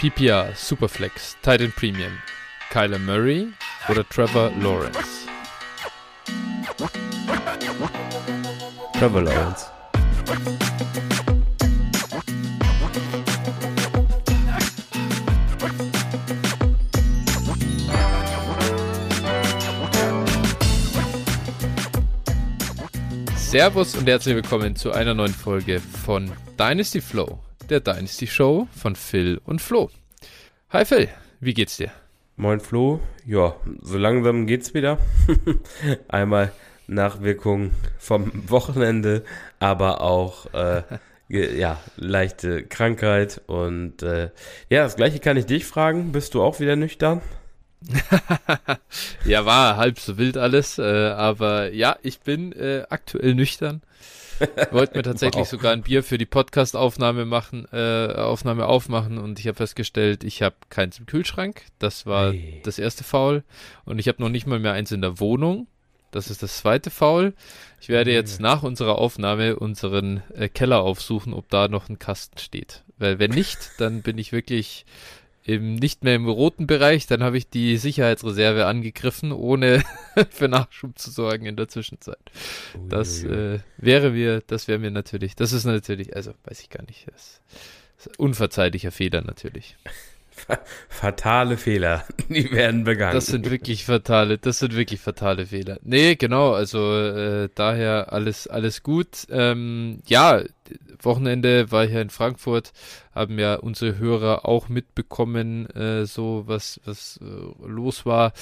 PPR, Superflex, Titan Premium, Kyler Murray oder Trevor Lawrence? Trevor Lawrence. Servus und herzlich willkommen zu einer neuen Folge von Dynasty Flow, der Dynasty Show von Phil und Flo. Hi Phil, wie geht's dir? Moin Flo, ja, so langsam geht's wieder. Einmal Nachwirkungen vom Wochenende, aber auch äh, ja, leichte Krankheit und äh, ja, das gleiche kann ich dich fragen. Bist du auch wieder nüchtern? ja, war halb so wild alles, äh, aber ja, ich bin äh, aktuell nüchtern. Wollte mir tatsächlich wow. sogar ein Bier für die Podcast-Aufnahme machen, äh, Aufnahme aufmachen und ich habe festgestellt, ich habe keins im Kühlschrank. Das war hey. das erste Foul und ich habe noch nicht mal mehr eins in der Wohnung. Das ist das zweite Foul. Ich werde jetzt nach unserer Aufnahme unseren äh, Keller aufsuchen, ob da noch ein Kasten steht. Weil wenn nicht, dann bin ich wirklich im, nicht mehr im roten Bereich, dann habe ich die Sicherheitsreserve angegriffen, ohne für Nachschub zu sorgen in der Zwischenzeit. Das äh, wäre mir, das wäre mir natürlich, das ist natürlich, also weiß ich gar nicht, das ist unverzeihlicher Fehler natürlich. Fatale Fehler, die werden begangen. Das sind wirklich fatale, das sind wirklich fatale Fehler. Nee, genau, also äh, daher alles, alles gut. Ähm, ja, Wochenende war ich ja in Frankfurt, haben ja unsere Hörer auch mitbekommen, äh, so was, was äh, los war.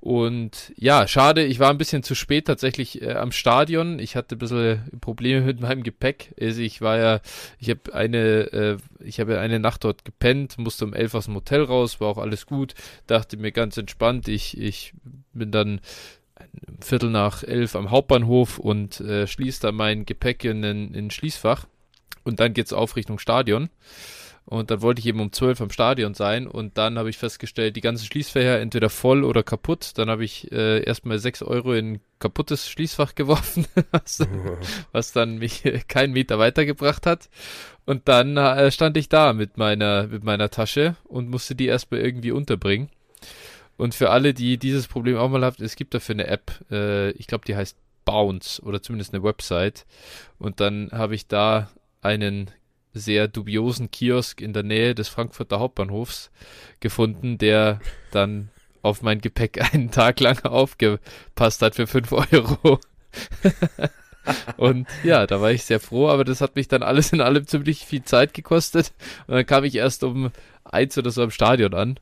Und ja, schade, ich war ein bisschen zu spät tatsächlich äh, am Stadion. Ich hatte ein bisschen Probleme mit meinem Gepäck. Also ich war ja, ich habe eine, äh, ich habe eine Nacht dort gepennt, musste um elf aus dem Hotel raus, war auch alles gut, dachte mir ganz entspannt, ich, ich bin dann Viertel nach elf am Hauptbahnhof und äh, schließe da mein Gepäck in ein Schließfach und dann geht's auf Richtung Stadion. Und dann wollte ich eben um 12 am Stadion sein und dann habe ich festgestellt, die ganzen Schließfächer entweder voll oder kaputt. Dann habe ich äh, erstmal 6 Euro in ein kaputtes Schließfach geworfen, was, was dann mich keinen Meter weitergebracht hat. Und dann äh, stand ich da mit meiner, mit meiner Tasche und musste die erstmal irgendwie unterbringen. Und für alle, die dieses Problem auch mal haben, es gibt dafür eine App, äh, ich glaube, die heißt Bounce oder zumindest eine Website. Und dann habe ich da einen sehr dubiosen Kiosk in der Nähe des Frankfurter Hauptbahnhofs gefunden, der dann auf mein Gepäck einen Tag lang aufgepasst hat für 5 Euro. und ja, da war ich sehr froh, aber das hat mich dann alles in allem ziemlich viel Zeit gekostet. Und dann kam ich erst um eins oder so am Stadion an.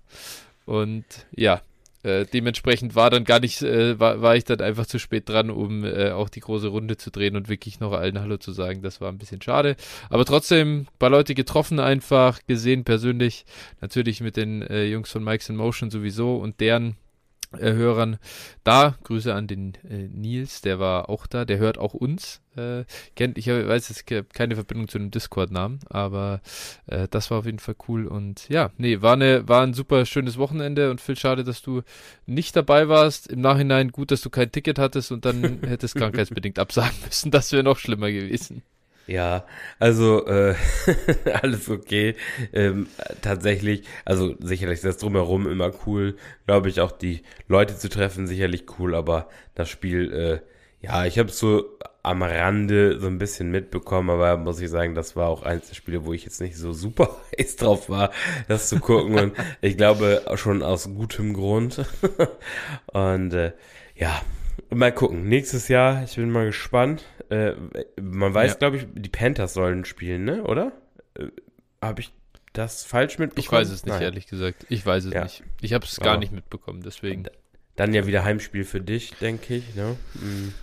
Und ja, äh, dementsprechend war dann gar nicht, äh, war, war ich dann einfach zu spät dran, um äh, auch die große Runde zu drehen und wirklich noch allen Hallo zu sagen. Das war ein bisschen schade. Aber trotzdem, ein paar Leute getroffen einfach, gesehen persönlich. Natürlich mit den äh, Jungs von Mike's in Motion sowieso und deren Hörern da. Grüße an den äh, Nils, der war auch da, der hört auch uns. Äh, kennt, ich weiß es gibt keine Verbindung zu einem Discord-Namen, aber äh, das war auf jeden Fall cool und ja, nee, war eine, war ein super schönes Wochenende und viel schade, dass du nicht dabei warst. Im Nachhinein gut, dass du kein Ticket hattest und dann hättest krankheitsbedingt absagen müssen. Das wäre noch schlimmer gewesen. Ja, also äh, alles okay. Ähm, tatsächlich, also sicherlich ist das drumherum immer cool. Glaube ich auch die Leute zu treffen sicherlich cool, aber das Spiel, äh, ja, ich habe es so am Rande so ein bisschen mitbekommen, aber muss ich sagen, das war auch eins der Spiele, wo ich jetzt nicht so super heiß drauf war, das zu gucken und ich glaube schon aus gutem Grund. und äh, ja, mal gucken. Nächstes Jahr, ich bin mal gespannt. Äh, man weiß, ja. glaube ich, die Panthers sollen spielen, ne? Oder? Äh, habe ich das falsch mitbekommen? Ich weiß es nicht, Nein. ehrlich gesagt. Ich weiß es ja. nicht. Ich habe es gar nicht mitbekommen, deswegen. Dann ja wieder Heimspiel für dich, denke ich, ne? Mhm.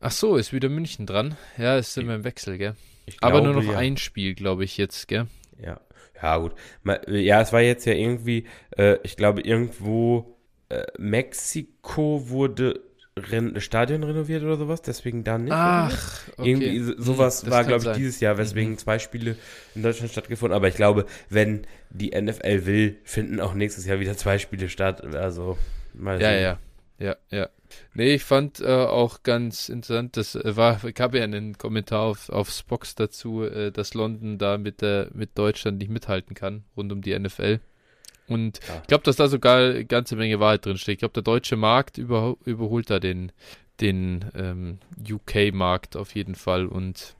Ach so, ist wieder München dran. Ja, ist immer im Wechsel, gell? Aber nur noch ja. ein Spiel, glaube ich, jetzt, gell? Ja. Ja, gut. Ja, es war jetzt ja irgendwie, äh, ich glaube, irgendwo äh, Mexiko wurde Ren Stadion renoviert oder sowas, deswegen dann nicht. Ach, okay. Irgendwie sowas das war, glaube ich, sein. dieses Jahr, weswegen mhm. zwei Spiele in Deutschland stattgefunden. Aber ich glaube, wenn die NFL will, finden auch nächstes Jahr wieder zwei Spiele statt. Also, mal Ja, sehen. ja, ja, ja. Nee, ich fand äh, auch ganz interessant, das äh, war, ich habe ja einen Kommentar auf, auf Spox dazu, äh, dass London da mit, der, mit Deutschland nicht mithalten kann, rund um die NFL. Und ja. ich glaube, dass da sogar eine ganze Menge Wahrheit drin steht. Ich glaube, der deutsche Markt über, überholt da den, den ähm, UK-Markt auf jeden Fall und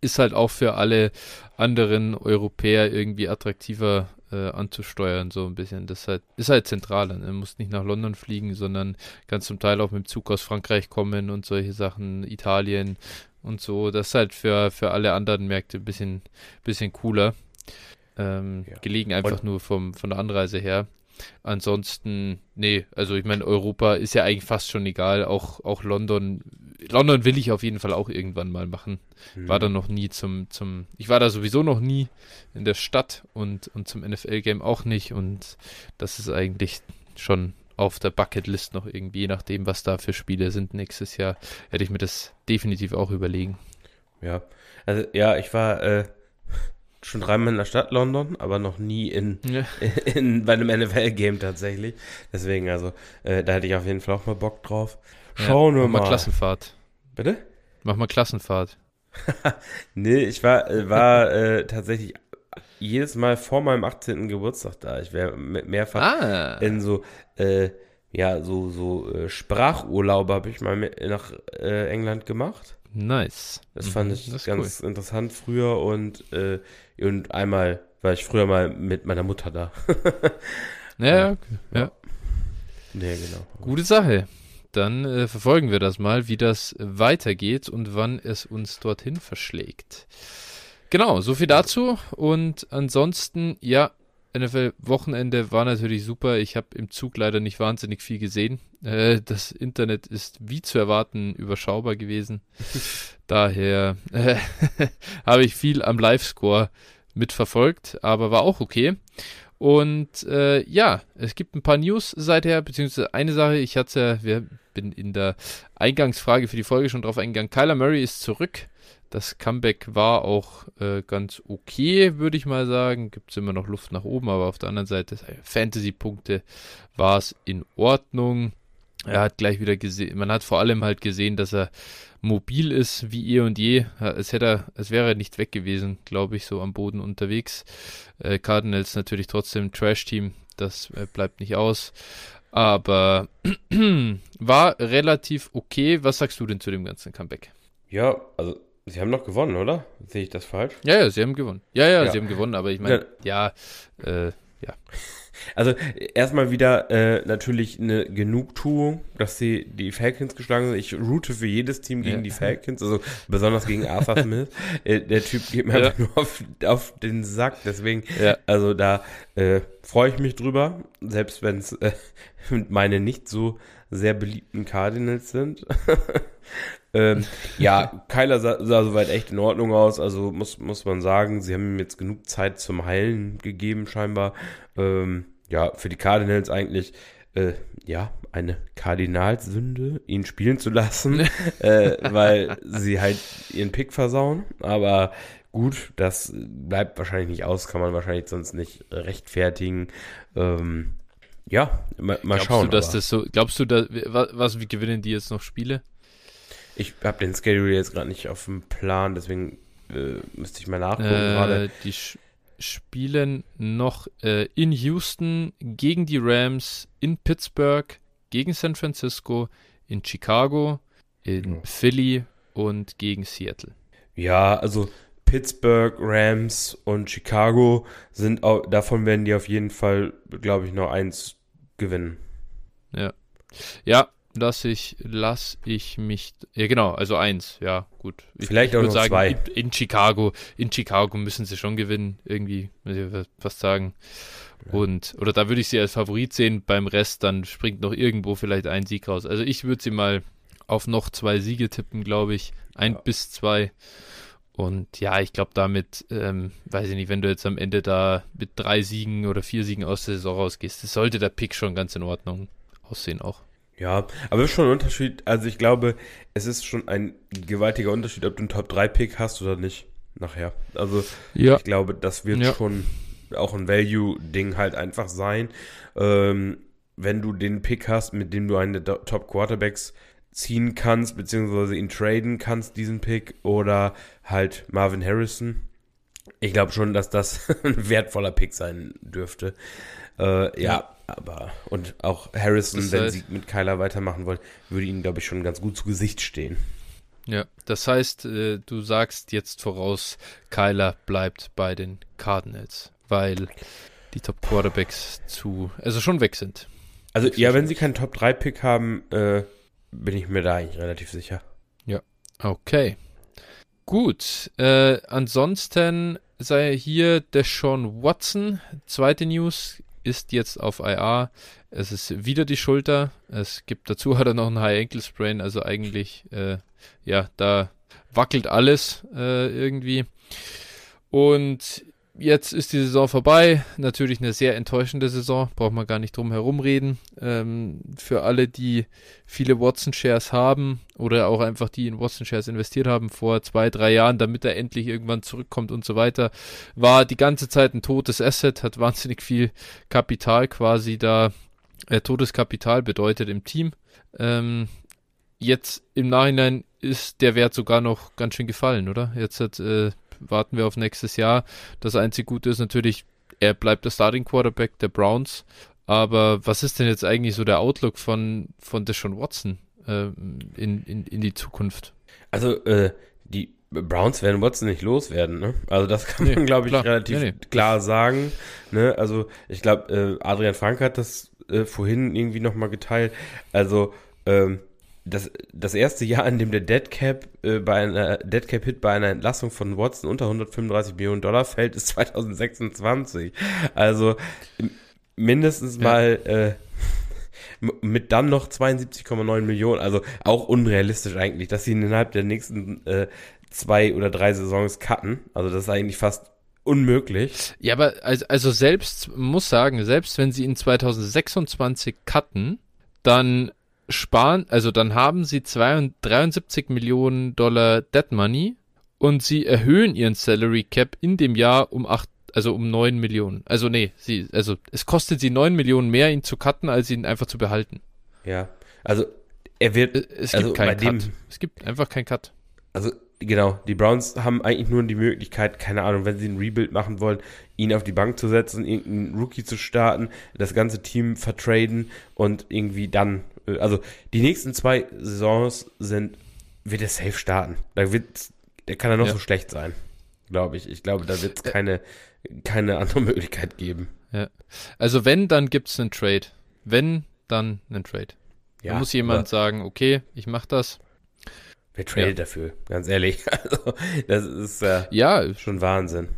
ist halt auch für alle anderen Europäer irgendwie attraktiver äh, anzusteuern, so ein bisschen. Das ist halt, ist halt zentraler. Ne? Man muss nicht nach London fliegen, sondern ganz zum Teil auch mit dem Zug aus Frankreich kommen und solche Sachen, Italien und so. Das ist halt für, für alle anderen Märkte ein bisschen, bisschen cooler. Ähm, ja. Gelegen einfach und nur vom, von der Anreise her. Ansonsten, nee, also ich meine, Europa ist ja eigentlich fast schon egal. Auch, auch London. London will ich auf jeden Fall auch irgendwann mal machen. Mhm. War da noch nie zum, zum. Ich war da sowieso noch nie in der Stadt und, und zum NFL-Game auch nicht. Und das ist eigentlich schon auf der Bucketlist noch irgendwie, je nachdem, was da für Spiele sind nächstes Jahr, hätte ich mir das definitiv auch überlegen. Ja, also ja, ich war äh, schon dreimal in der Stadt London, aber noch nie in, ja. in, bei einem NFL-Game tatsächlich. Deswegen, also, äh, da hätte ich auf jeden Fall auch mal Bock drauf. Schauen ja, wir mal. Mach mal Klassenfahrt. Bitte? Mach mal Klassenfahrt. nee, ich war, äh, war äh, tatsächlich jedes Mal vor meinem 18. Geburtstag da. Ich wäre mehrfach ah. in so, äh, ja, so, so äh, Sprachurlaube habe ich mal nach äh, England gemacht. Nice. Das fand mhm, ich ganz cool. interessant früher und, äh, und einmal war ich früher mal mit meiner Mutter da. ja, okay. ja. Nee, genau. Gute Sache. Dann äh, verfolgen wir das mal, wie das weitergeht und wann es uns dorthin verschlägt. Genau, so viel dazu. Und ansonsten, ja, NFL-Wochenende war natürlich super. Ich habe im Zug leider nicht wahnsinnig viel gesehen. Äh, das Internet ist wie zu erwarten überschaubar gewesen. Daher äh, habe ich viel am Live-Score mitverfolgt, aber war auch okay. Und äh, ja, es gibt ein paar News seither, beziehungsweise eine Sache, ich hatte wir bin in der Eingangsfrage für die Folge schon drauf eingegangen. Kyler Murray ist zurück das Comeback war auch äh, ganz okay, würde ich mal sagen. Gibt es immer noch Luft nach oben, aber auf der anderen Seite, äh, Fantasy-Punkte war es in Ordnung. Er hat gleich wieder gesehen, man hat vor allem halt gesehen, dass er mobil ist wie eh und je. Es hätte er, es wäre nicht weg gewesen, glaube ich, so am Boden unterwegs. Äh, Cardinals natürlich trotzdem Trash-Team, das äh, bleibt nicht aus. Aber war relativ okay. Was sagst du denn zu dem ganzen Comeback? Ja, also Sie haben noch gewonnen, oder? Sehe ich das falsch? Ja, ja, sie haben gewonnen. Ja, ja, ja. sie haben gewonnen, aber ich meine, ja, ja, äh, ja. Also erstmal wieder äh, natürlich eine Genugtuung, dass sie die Falcons geschlagen sind. Ich route für jedes Team gegen ja. die Falcons, also besonders gegen Arthur Smith. äh, der Typ geht mir ja. einfach nur auf, auf, den Sack, deswegen, ja. also da äh, freue ich mich drüber, selbst wenn es äh, meine nicht so sehr beliebten Cardinals sind. Ähm, ja, Kyler sah, sah soweit echt in Ordnung aus. Also muss, muss man sagen, sie haben ihm jetzt genug Zeit zum Heilen gegeben, scheinbar. Ähm, ja, für die Cardinals eigentlich, äh, ja, eine Kardinalsünde, ihn spielen zu lassen, äh, weil sie halt ihren Pick versauen. Aber gut, das bleibt wahrscheinlich nicht aus, kann man wahrscheinlich sonst nicht rechtfertigen. Ähm, ja, mal, mal glaubst schauen. Du, dass das so, glaubst du, dass, was, wie gewinnen die jetzt noch Spiele? Ich habe den Schedule jetzt gerade nicht auf dem Plan, deswegen äh, müsste ich mal nachgucken äh, gerade. Die spielen noch äh, in Houston gegen die Rams, in Pittsburgh, gegen San Francisco, in Chicago, in oh. Philly und gegen Seattle. Ja, also Pittsburgh, Rams und Chicago sind auch, davon werden die auf jeden Fall, glaube ich, noch eins gewinnen. Ja. Ja, lass ich, lass ich mich, ja genau, also eins, ja, gut. Ich, Vielleicht ich auch noch sagen, zwei. In, in, Chicago, in Chicago müssen sie schon gewinnen, irgendwie, muss ich fast sagen. Ja. Und, oder da würde ich sie als Favorit sehen, beim Rest dann springt noch irgendwo vielleicht ein Sieg raus. Also ich würde sie mal auf noch zwei Siege tippen, glaube ich. Ein ja. bis zwei. Und ja, ich glaube damit, ähm, weiß ich nicht, wenn du jetzt am Ende da mit drei Siegen oder vier Siegen aus der Saison rausgehst, sollte der Pick schon ganz in Ordnung aussehen auch. Ja, aber es ist schon ein Unterschied. Also ich glaube, es ist schon ein gewaltiger Unterschied, ob du einen Top-3-Pick hast oder nicht nachher. Also ja. ich glaube, das wird ja. schon auch ein Value-Ding halt einfach sein. Ähm, wenn du den Pick hast, mit dem du eine Top-Quarterbacks ziehen kannst, beziehungsweise ihn traden kannst, diesen Pick, oder halt Marvin Harrison. Ich glaube schon, dass das ein wertvoller Pick sein dürfte. Äh, ja, ja, aber und auch Harrison, das heißt, wenn sie mit Kyler weitermachen wollen, würde ihnen, glaube ich, schon ganz gut zu Gesicht stehen. Ja, das heißt, äh, du sagst jetzt voraus, Kyler bleibt bei den Cardinals, weil die Top Quarterbacks zu, also schon weg sind. Also ja, wenn sie keinen Top 3 Pick haben, äh, bin ich mir da eigentlich relativ sicher. Ja, okay. Gut, äh, ansonsten sei hier der Sean Watson. Zweite News ist jetzt auf IR. Es ist wieder die Schulter. Es gibt dazu hat er noch einen High Ankle Sprain, also eigentlich, äh, ja, da wackelt alles äh, irgendwie. Und jetzt ist die Saison vorbei. Natürlich eine sehr enttäuschende Saison, braucht man gar nicht drum herum reden. Ähm, für alle, die viele Watson-Shares haben oder auch einfach die in Watson-Shares investiert haben vor zwei, drei Jahren, damit er endlich irgendwann zurückkommt und so weiter, war die ganze Zeit ein totes Asset, hat wahnsinnig viel Kapital quasi da, äh, totes Kapital bedeutet im Team. Ähm, jetzt im Nachhinein ist der Wert sogar noch ganz schön gefallen, oder? Jetzt hat äh, warten wir auf nächstes Jahr. Das einzige Gute ist natürlich, er bleibt der Starting Quarterback der Browns. Aber was ist denn jetzt eigentlich so der Outlook von, von Deshaun Watson äh, in, in, in die Zukunft? Also, äh, die Browns werden Watson nicht loswerden, ne? Also das kann man, nee, glaube ich, klar. relativ nee, nee. klar sagen. Ne? Also ich glaube, äh, Adrian Frank hat das äh, vorhin irgendwie nochmal geteilt. Also ähm, das, das erste Jahr, in dem der Dead Cap äh, bei einer Dead Cap Hit bei einer Entlassung von Watson unter 135 Millionen Dollar fällt, ist 2026. Also mindestens ja. mal äh, mit dann noch 72,9 Millionen. Also auch unrealistisch eigentlich, dass sie innerhalb der nächsten äh, zwei oder drei Saisons cutten. Also das ist eigentlich fast unmöglich. Ja, aber also, also selbst muss sagen, selbst wenn sie in 2026 cutten, dann sparen, also dann haben sie 73 Millionen Dollar Dead Money und sie erhöhen ihren Salary Cap in dem Jahr um 8, also um 9 Millionen. Also nee, sie, also es kostet sie 9 Millionen mehr, ihn zu cutten, als ihn einfach zu behalten. Ja, also er wird, es gibt also keinen Cut. es gibt einfach keinen Cut. Also genau, die Browns haben eigentlich nur die Möglichkeit, keine Ahnung, wenn sie ein Rebuild machen wollen, ihn auf die Bank zu setzen, irgendeinen Rookie zu starten, das ganze Team vertraden und irgendwie dann also die nächsten zwei Saisons sind, wird er safe starten. Da wird, der kann er noch ja. so schlecht sein, glaube ich. Ich glaube, da wird es keine, keine andere Möglichkeit geben. Ja. Also wenn, dann gibt es einen Trade. Wenn, dann einen Trade. Ja, da muss jemand sagen, okay, ich mach das. Wer tradet ja. dafür? Ganz ehrlich. Also, das ist äh, ja schon Wahnsinn.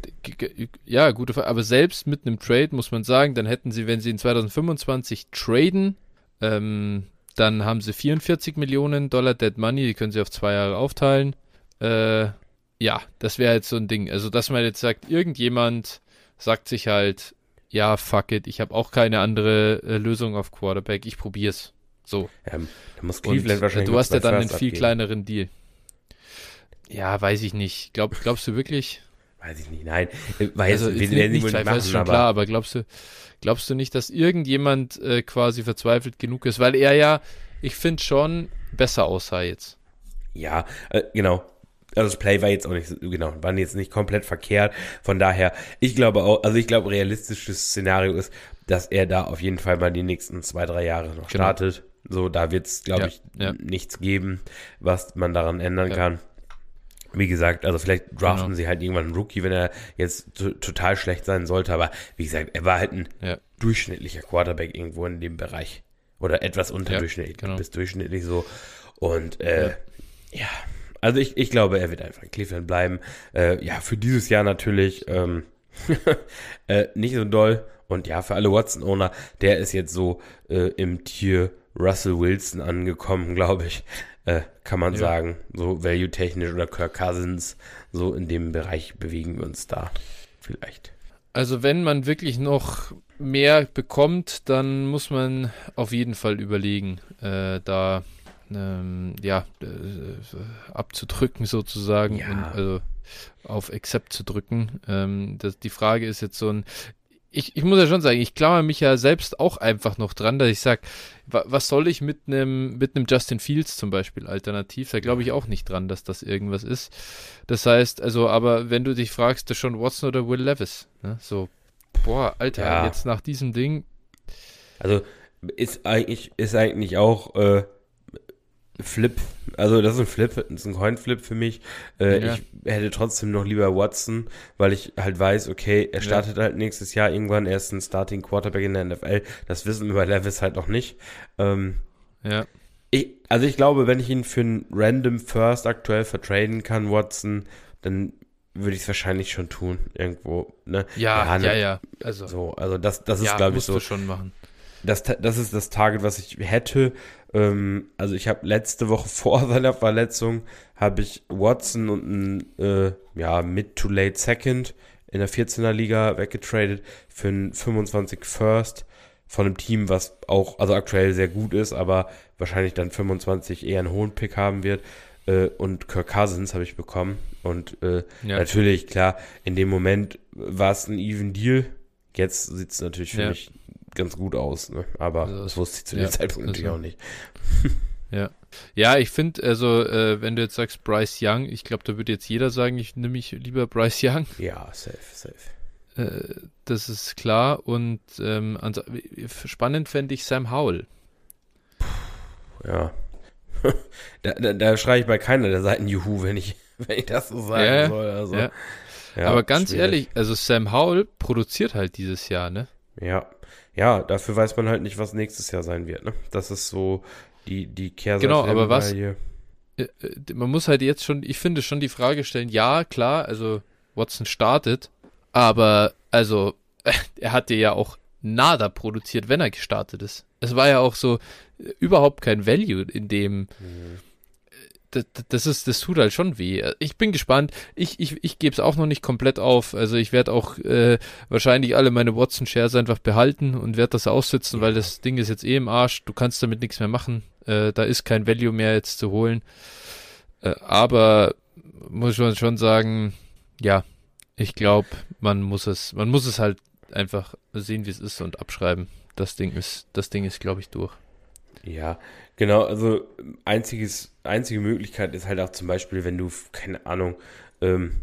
Ja, gute Frage. Aber selbst mit einem Trade muss man sagen, dann hätten sie, wenn sie in 2025 traden, ähm, dann haben sie 44 Millionen Dollar Dead Money, die können sie auf zwei Jahre aufteilen. Äh, ja, das wäre jetzt so ein Ding. Also, dass man jetzt sagt, irgendjemand sagt sich halt, ja, fuck it, ich habe auch keine andere äh, Lösung auf Quarterback, ich probier's. So. Ja, muss Cleveland Und, wahrscheinlich. Du hast ja dann einen viel abgeben. kleineren Deal. Ja, weiß ich nicht. Glaub, glaubst du wirklich? Weiß ich nicht, nein. Weiß, also, wir werden nicht, machen, ist schon aber klar, aber glaubst du, glaubst du nicht, dass irgendjemand äh, quasi verzweifelt genug ist? Weil er ja, ich finde schon, besser aussah jetzt. Ja, äh, genau. Also das Play war jetzt auch nicht, genau, war jetzt nicht komplett verkehrt. Von daher, ich glaube auch, also ich glaube, realistisches Szenario ist, dass er da auf jeden Fall mal die nächsten zwei, drei Jahre noch genau. startet. So, da wird es, glaube ja, ich, ja. nichts geben, was man daran ändern ja. kann. Wie gesagt, also vielleicht draften genau. sie halt irgendwann einen Rookie, wenn er jetzt total schlecht sein sollte, aber wie gesagt, er war halt ein ja. durchschnittlicher Quarterback irgendwo in dem Bereich. Oder etwas unterdurchschnittlich ja, genau. bis durchschnittlich so. Und äh, ja. ja. also ich, ich glaube, er wird einfach in Cleveland bleiben. Äh, ja, für dieses Jahr natürlich ähm, äh, nicht so doll. Und ja, für alle Watson-Owner, der ist jetzt so äh, im Tier Russell Wilson angekommen, glaube ich äh, kann man ja. sagen. So value-technisch oder Kirk Cousins, so in dem Bereich bewegen wir uns da vielleicht. Also wenn man wirklich noch mehr bekommt, dann muss man auf jeden Fall überlegen, äh, da ähm, ja äh, abzudrücken sozusagen ja. und also auf Accept zu drücken. Ähm, das, die Frage ist jetzt so ein ich, ich muss ja schon sagen, ich klammer mich ja selbst auch einfach noch dran, dass ich sage, was soll ich mit einem mit einem Justin Fields zum Beispiel alternativ? Da glaube ich auch nicht dran, dass das irgendwas ist. Das heißt, also, aber wenn du dich fragst, der Sean Watson oder Will Levis, ne? so, boah, Alter, ja. jetzt nach diesem Ding. Also ist eigentlich ist eigentlich auch äh, Flip. Also das ist ein Flip, das ist ein Coin-Flip für mich. Äh, ja. Ich hätte trotzdem noch lieber Watson, weil ich halt weiß, okay, er startet ja. halt nächstes Jahr irgendwann, er ist ein Starting Quarterback in der NFL. Das wissen wir bei Levis halt noch nicht. Ähm, ja. Ich, also ich glaube, wenn ich ihn für einen Random First aktuell vertraden kann, Watson, dann würde ich es wahrscheinlich schon tun, irgendwo. Ne? Ja, ja, ne, ja, ja. Also, so, also das, das ist, ja, glaube ich, so. schon machen. Das, das ist das Target, was ich hätte. Ähm, also ich habe letzte Woche vor seiner Verletzung habe ich Watson und ein äh, ja, Mid to Late Second in der 14er Liga weggetradet für ein 25 First von einem Team, was auch also aktuell sehr gut ist, aber wahrscheinlich dann 25 eher einen hohen Pick haben wird. Äh, und Kirk Cousins habe ich bekommen. Und äh, ja. natürlich, klar, in dem Moment war es ein Even Deal. Jetzt sieht es natürlich für ja. mich ganz gut aus, ne? aber also das wusste ich zu dem ja, Zeitpunkt natürlich auch nicht. ja. Ja, ich finde, also, äh, wenn du jetzt sagst Bryce Young, ich glaube, da würde jetzt jeder sagen, ich nehme mich lieber Bryce Young. Ja, safe, safe. Äh, das ist klar. Und ähm, also, spannend fände ich Sam Howell. Ja. da, da, da schreie ich bei keiner der Seiten Juhu, wenn ich, wenn ich das so sagen ja, soll. Also. Ja. Ja, Aber ganz schwierig. ehrlich, also Sam Howell produziert halt dieses Jahr, ne? Ja ja, dafür weiß man halt nicht, was nächstes Jahr sein wird. Ne? Das ist so die, die Kehrseite. Genau, aber was. Äh, äh, man muss halt jetzt schon, ich finde, schon die Frage stellen: Ja, klar, also Watson startet, aber also er hatte ja auch nada produziert, wenn er gestartet ist. Es war ja auch so äh, überhaupt kein Value in dem. Mhm das, ist, das tut halt schon weh. Ich bin gespannt. Ich, ich, ich gebe es auch noch nicht komplett auf. Also ich werde auch äh, wahrscheinlich alle meine Watson-Shares einfach behalten und werde das aussitzen, weil das Ding ist jetzt eh im Arsch. Du kannst damit nichts mehr machen. Äh, da ist kein Value mehr jetzt zu holen. Äh, aber muss man schon sagen, ja, ich glaube, man muss es, man muss es halt einfach sehen, wie es ist und abschreiben. Das Ding ist, das Ding ist, glaube ich, durch. Ja, genau. Also einziges, einzige Möglichkeit ist halt auch zum Beispiel, wenn du, keine Ahnung, ähm,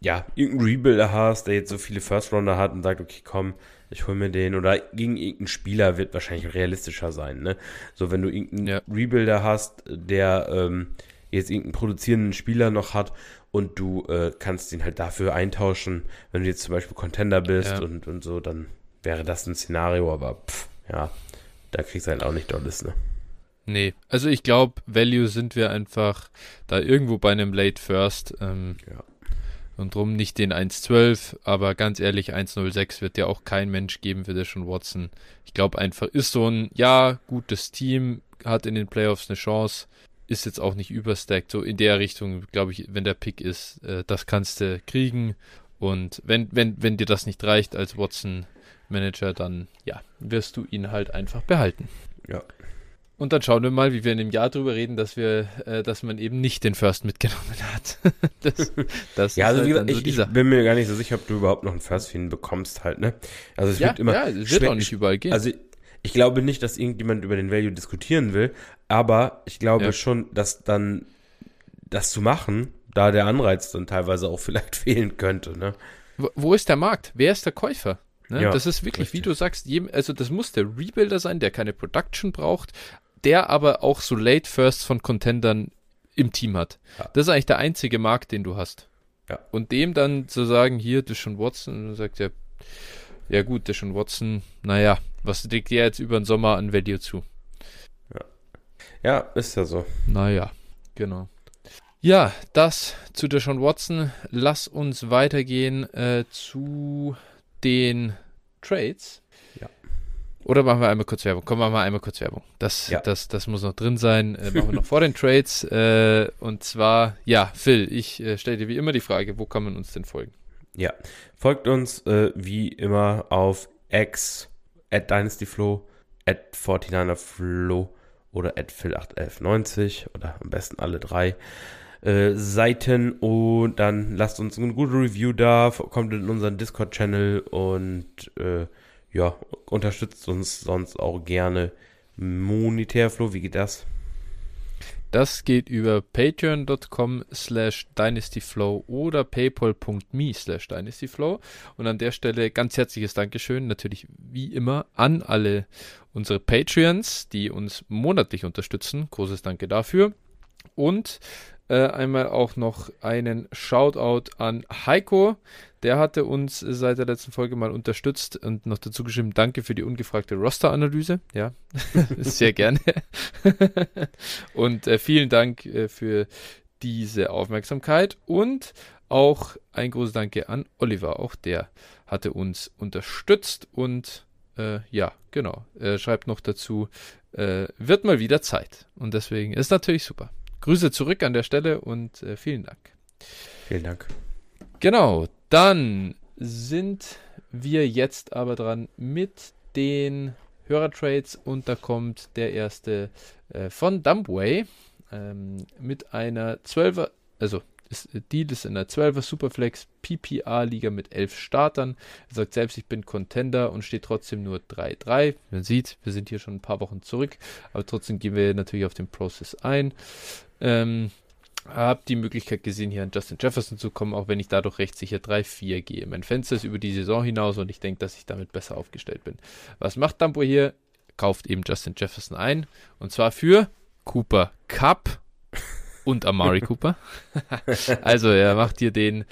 ja, irgendeinen Rebuilder hast, der jetzt so viele First Rounder hat und sagt, okay, komm, ich hol mir den oder gegen irgendeinen Spieler wird wahrscheinlich realistischer sein, ne? So, wenn du irgendeinen ja. Rebuilder hast, der ähm, jetzt irgendeinen produzierenden Spieler noch hat und du äh, kannst ihn halt dafür eintauschen, wenn du jetzt zum Beispiel Contender bist ja. und, und so, dann wäre das ein Szenario, aber pff, ja, da kriegst du halt auch nicht alles, ne? Nee, also ich glaube, Value sind wir einfach da irgendwo bei einem Late First. Ähm, ja. Und drum nicht den 1.12, aber ganz ehrlich, 1.06 wird ja auch kein Mensch geben für Deshaun Watson. Ich glaube einfach, ist so ein, ja, gutes Team, hat in den Playoffs eine Chance, ist jetzt auch nicht überstackt. So in der Richtung, glaube ich, wenn der Pick ist, äh, das kannst du kriegen. Und wenn, wenn, wenn dir das nicht reicht als Watson Manager, dann ja, wirst du ihn halt einfach behalten. Ja. Und dann schauen wir mal, wie wir in einem Jahr drüber reden, dass wir, äh, dass man eben nicht den First mitgenommen hat. das, das ja, also halt gesagt, ich, so ich, bin mir gar nicht so sicher, ob du überhaupt noch einen First für ihn bekommst halt, ne? Also es ja, wird immer. Ja, es wird auch nicht überall gehen. Also ich glaube nicht, dass irgendjemand über den Value diskutieren will, aber ich glaube ja. schon, dass dann das zu machen, da der Anreiz dann teilweise auch vielleicht fehlen könnte, ne? Wo ist der Markt? Wer ist der Käufer? Ne? Ja, das ist wirklich, richtig. wie du sagst, also das muss der Rebuilder sein, der keine Production braucht, der aber auch so Late Firsts von Contendern im Team hat. Ja. Das ist eigentlich der einzige Markt, den du hast. Ja. Und dem dann zu sagen, hier, das ist schon Watson, und dann sagt er, ja gut, das ist schon Watson, naja, was legt der jetzt über den Sommer an Value zu? Ja. Ja, ist ja so. Naja, genau. Ja, das zu der Deshaun Watson. Lass uns weitergehen äh, zu den Trades. Ja. Oder machen wir einmal kurz Werbung? Komm, machen wir einmal kurz Werbung. Das, ja. das, das muss noch drin sein. Äh, machen wir noch vor den Trades. Äh, und zwar, ja, Phil, ich äh, stelle dir wie immer die Frage, wo kann man uns denn folgen? Ja, folgt uns äh, wie immer auf X, at DynastyFlow, at 49erFlow oder at Phil81190 oder am besten alle drei. Äh, Seiten und dann lasst uns eine gute Review da, kommt in unseren Discord-Channel und äh, ja, unterstützt uns sonst auch gerne monetär, Flo, wie geht das? Das geht über patreon.com slash dynastyflow oder paypal.me slash dynastyflow. Und an der Stelle ganz herzliches Dankeschön, natürlich wie immer an alle unsere Patreons, die uns monatlich unterstützen. Großes Danke dafür. Und äh, einmal auch noch einen Shoutout an Heiko. Der hatte uns seit der letzten Folge mal unterstützt und noch dazu geschrieben, danke für die ungefragte Roster-Analyse. Ja, sehr gerne. und äh, vielen Dank äh, für diese Aufmerksamkeit und auch ein großes Danke an Oliver. Auch der hatte uns unterstützt und äh, ja, genau. Er schreibt noch dazu, äh, wird mal wieder Zeit. Und deswegen ist natürlich super. Grüße zurück an der Stelle und äh, vielen Dank. Vielen Dank. Genau, dann sind wir jetzt aber dran mit den Hörertrades und da kommt der erste äh, von Dumpway ähm, mit einer 12er, also ist, äh, Deal ist in der 12er Superflex PPA-Liga mit 11 Startern. Er sagt selbst, ich bin Contender und steht trotzdem nur 3-3. Man sieht, wir sind hier schon ein paar Wochen zurück, aber trotzdem gehen wir natürlich auf den Prozess ein. Ähm, habe die Möglichkeit gesehen, hier an Justin Jefferson zu kommen, auch wenn ich dadurch recht sicher 3-4 gehe. Mein Fenster ist über die Saison hinaus und ich denke, dass ich damit besser aufgestellt bin. Was macht Dampo hier? Kauft eben Justin Jefferson ein und zwar für Cooper Cup und Amari Cooper. also er macht hier den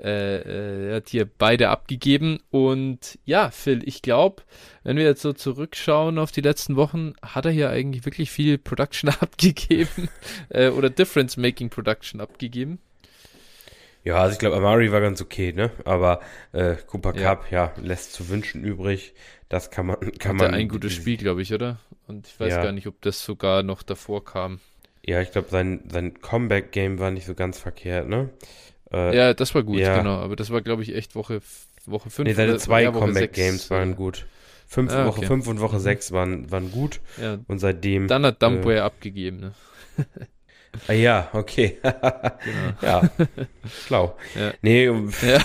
äh, äh, er hat hier beide abgegeben. Und ja, Phil, ich glaube, wenn wir jetzt so zurückschauen auf die letzten Wochen, hat er hier eigentlich wirklich viel Production abgegeben äh, oder Difference-Making Production abgegeben. Ja, also ich glaube, Amari war ganz okay, ne? Aber äh, Cooper Cup, ja. ja, lässt zu wünschen übrig. Das kann man, kann Hat man. ein gutes Spiel, glaube ich, oder? Und ich weiß ja. gar nicht, ob das sogar noch davor kam. Ja, ich glaube, sein, sein Comeback-Game war nicht so ganz verkehrt, ne? Äh, ja, das war gut, ja. genau. Aber das war, glaube ich, echt Woche, Woche 5. Nee, seine zwei Comeback-Games waren gut. Fünf, ah, Woche 5 und Woche 6 mhm. waren, waren gut. Ja. Und seitdem. Dann hat Dumpware äh, abgegeben, ne? ah, ja, okay. genau. Ja, schlau. Ja. Nee, ja.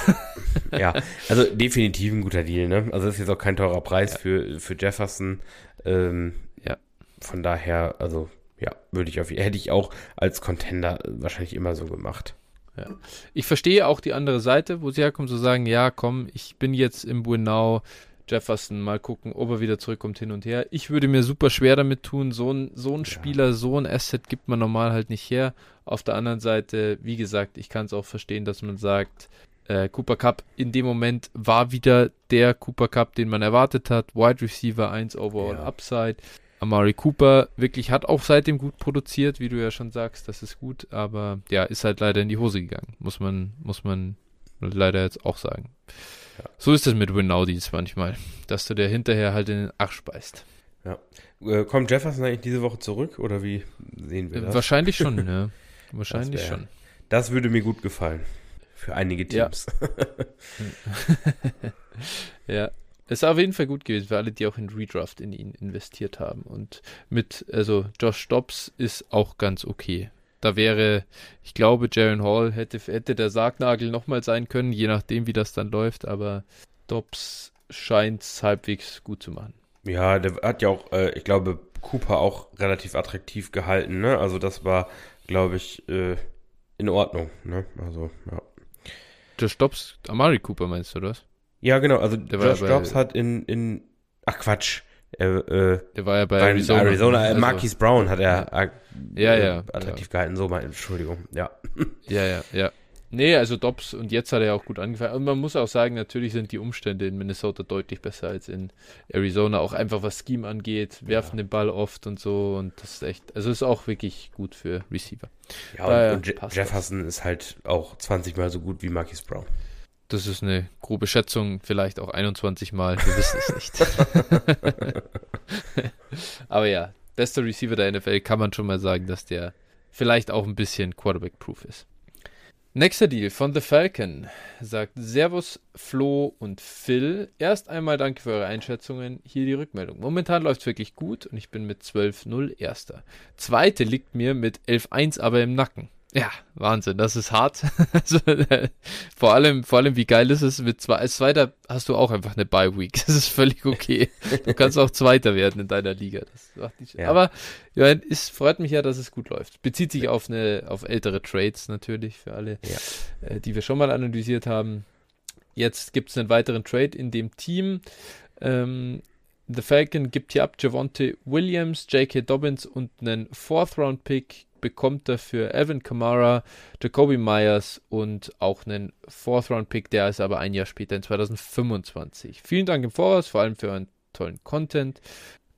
ja, also definitiv ein guter Deal, ne? Also das ist jetzt auch kein teurer Preis ja. für, für Jefferson. Ähm, ja. Von daher, also ja, würde ich auf hätte ich auch als Contender wahrscheinlich immer so gemacht. Ja. Ich verstehe auch die andere Seite, wo sie herkommen, zu sagen, ja, komm, ich bin jetzt im Buenau, Jefferson, mal gucken, ob er wieder zurückkommt hin und her. Ich würde mir super schwer damit tun, so ein, so ein ja. Spieler, so ein Asset gibt man normal halt nicht her. Auf der anderen Seite, wie gesagt, ich kann es auch verstehen, dass man sagt, äh, Cooper Cup in dem Moment war wieder der Cooper Cup, den man erwartet hat. Wide Receiver 1 Overall ja. Upside. Amari Cooper wirklich hat auch seitdem gut produziert, wie du ja schon sagst, das ist gut, aber ja, ist halt leider in die Hose gegangen, muss man, muss man leider jetzt auch sagen. Ja. So ist es mit Winaudis manchmal, dass du der hinterher halt in den Arsch beißt. Ja. Äh, kommt Jefferson eigentlich diese Woche zurück oder wie sehen wir das? Wahrscheinlich schon, ja. Wahrscheinlich das wär, schon. Das würde mir gut gefallen. Für einige Teams. Ja. ja. Es ist auf jeden Fall gut gewesen für alle, die auch in Redraft in ihn investiert haben. Und mit, also Josh Dobbs ist auch ganz okay. Da wäre, ich glaube, Jaron Hall hätte, hätte der Sargnagel nochmal sein können, je nachdem, wie das dann läuft, aber Dobbs scheint es halbwegs gut zu machen. Ja, der hat ja auch, äh, ich glaube, Cooper auch relativ attraktiv gehalten, ne? Also das war, glaube ich, äh, in Ordnung, ne? Also, ja. Josh Dobbs, Amari Cooper meinst du das? Ja, genau. Also der Josh Dobbs hat in, in ach Quatsch. Äh, äh, der war ja bei, Arizona. Arizona also, Marquis Brown hat er äh, ja, ja, attraktiv ja. gehalten. So, mal, Entschuldigung. Ja. Ja, ja, ja. Nee, also Dobbs und jetzt hat er auch gut angefangen. Und man muss auch sagen, natürlich sind die Umstände in Minnesota deutlich besser als in Arizona. Auch einfach was Scheme angeht, werfen ja. den Ball oft und so. Und das ist echt, also ist auch wirklich gut für Receiver. Ja, und, und Jefferson das. ist halt auch 20 Mal so gut wie Marquis Brown. Das ist eine grobe Schätzung, vielleicht auch 21 Mal, wir wissen es nicht. Aber ja, bester Receiver der NFL kann man schon mal sagen, dass der vielleicht auch ein bisschen Quarterback-proof ist. Nächster Deal von The Falcon sagt Servus, Flo und Phil. Erst einmal danke für eure Einschätzungen. Hier die Rückmeldung. Momentan läuft es wirklich gut und ich bin mit 12-0 Erster. Zweite liegt mir mit 11-1 aber im Nacken. Ja, Wahnsinn, das ist hart. also, äh, vor allem, vor allem, wie geil ist es mit zwei, als Zweiter hast du auch einfach eine Bye Week. Das ist völlig okay. du kannst auch Zweiter werden in deiner Liga. Nicht, ja. Aber ja, es freut mich ja, dass es gut läuft. Bezieht sich auf eine, auf ältere Trades natürlich für alle, ja. äh, die wir schon mal analysiert haben. Jetzt gibt es einen weiteren Trade in dem Team. Ähm, The Falcon gibt hier ab Javonte Williams, J.K. Dobbins und einen Fourth-Round-Pick bekommt dafür Evan Kamara, Jacoby Myers und auch einen Fourth-Round-Pick, der ist aber ein Jahr später in 2025. Vielen Dank im Voraus, vor allem für euren tollen Content.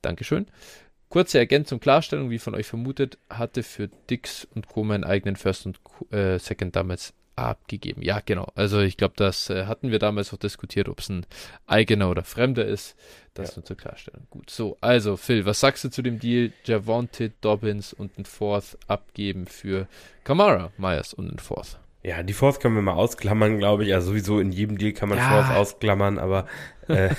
Dankeschön. Kurze Ergänzung, Klarstellung, wie von euch vermutet, hatte für Dix und Co. meinen eigenen First und äh, Second damals abgegeben. Ja, genau. Also ich glaube, das äh, hatten wir damals auch diskutiert, ob es ein eigener oder fremder ist. Das ja. nur zur Klarstellung. Gut. So, also Phil, was sagst du zu dem Deal? Javonte Dobbins und ein Fourth abgeben für Kamara, Myers und ein Fourth. Ja, die Fourth können wir mal ausklammern, glaube ich. Also sowieso in jedem Deal kann man ja. Fourth ausklammern, aber äh,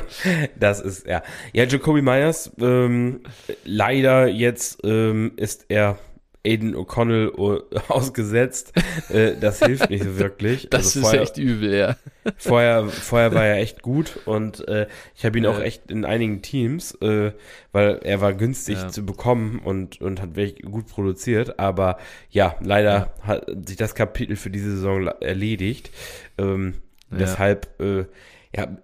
das ist, ja. Ja, Jacoby Myers, ähm, leider jetzt ähm, ist er Aiden O'Connell ausgesetzt. Äh, das hilft nicht so wirklich. Das also ist vorher, echt übel, ja. Vorher, vorher war er echt gut und äh, ich habe ihn ja. auch echt in einigen Teams, äh, weil er war günstig ja. zu bekommen und, und hat wirklich gut produziert. Aber ja, leider ja. hat sich das Kapitel für diese Saison erledigt. Ähm, deshalb, äh, ja,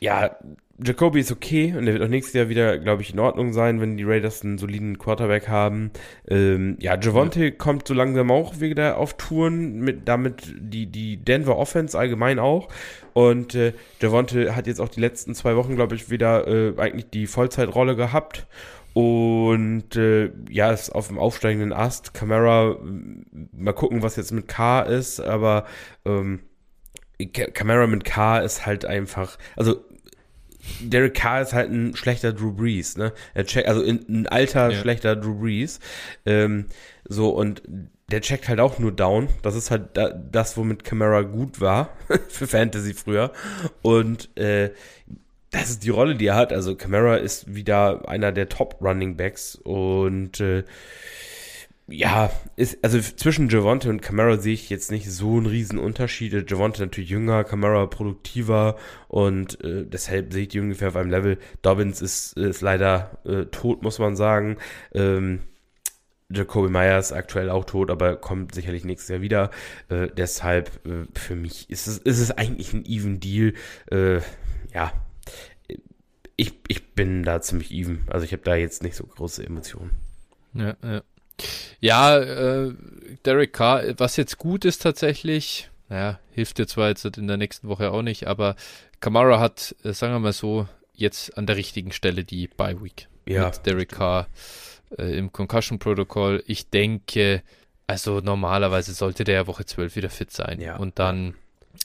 ja, Jacoby ist okay und er wird auch nächstes Jahr wieder, glaube ich, in Ordnung sein, wenn die Raiders einen soliden Quarterback haben. Ähm, ja, Javonte ja. kommt so langsam auch wieder auf Touren, mit, damit die, die Denver Offense allgemein auch. Und äh, Javonte hat jetzt auch die letzten zwei Wochen, glaube ich, wieder äh, eigentlich die Vollzeitrolle gehabt. Und äh, ja, ist auf dem aufsteigenden Ast. Camara, mal gucken, was jetzt mit K ist, aber ähm, Camara mit K ist halt einfach, also Derek Carr ist halt ein schlechter Drew Brees, ne? Er checkt, also ein alter, ja. schlechter Drew Brees. Ähm, so, und der checkt halt auch nur down. Das ist halt das, womit Camara gut war für Fantasy früher. Und äh, das ist die Rolle, die er hat. Also Camara ist wieder einer der Top Running Backs und äh, ja, ist, also zwischen Javonte und Camara sehe ich jetzt nicht so einen riesen Unterschied. Javonte natürlich jünger, Camara produktiver und äh, deshalb sehe ich die ungefähr auf einem Level. Dobbins ist, ist leider äh, tot, muss man sagen. Ähm, Jacoby Myers aktuell auch tot, aber kommt sicherlich nächstes Jahr wieder. Äh, deshalb äh, für mich ist es, ist es eigentlich ein even Deal. Äh, ja, ich, ich bin da ziemlich even. Also ich habe da jetzt nicht so große Emotionen. Ja, ja. Ja, äh, Derek Carr, was jetzt gut ist tatsächlich, naja, hilft dir zwar jetzt in der nächsten Woche auch nicht, aber Kamara hat, äh, sagen wir mal so, jetzt an der richtigen Stelle die Bye Week. Ja. Mit Derek Carr äh, im Concussion Protocol. Ich denke, also normalerweise sollte der ja Woche 12 wieder fit sein. Ja. Und dann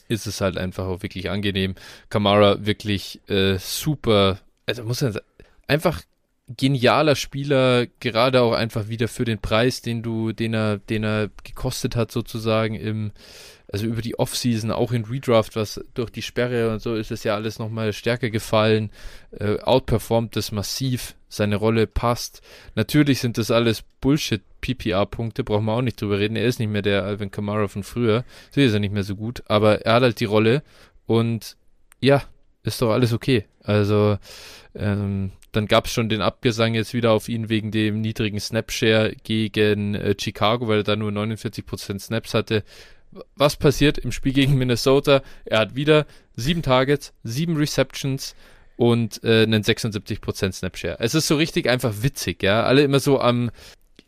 ist es halt einfach auch wirklich angenehm. Kamara wirklich äh, super, also muss man sagen, einfach genialer Spieler, gerade auch einfach wieder für den Preis, den du, den er, den er gekostet hat, sozusagen im, also über die Offseason, auch in Redraft, was durch die Sperre und so ist es ja alles nochmal stärker gefallen, äh, outperformt das massiv, seine Rolle passt. Natürlich sind das alles Bullshit PPR-Punkte, brauchen wir auch nicht drüber reden. Er ist nicht mehr der Alvin Kamara von früher, so ist er nicht mehr so gut, aber er hat halt die Rolle und ja, ist doch alles okay. Also ähm, dann gab es schon den Abgesang jetzt wieder auf ihn wegen dem niedrigen Snapshare gegen äh, Chicago, weil er da nur 49% Snaps hatte. Was passiert im Spiel gegen Minnesota? Er hat wieder sieben Targets, sieben Receptions und äh, einen 76% Snapshare. Es ist so richtig einfach witzig, ja. Alle immer so am,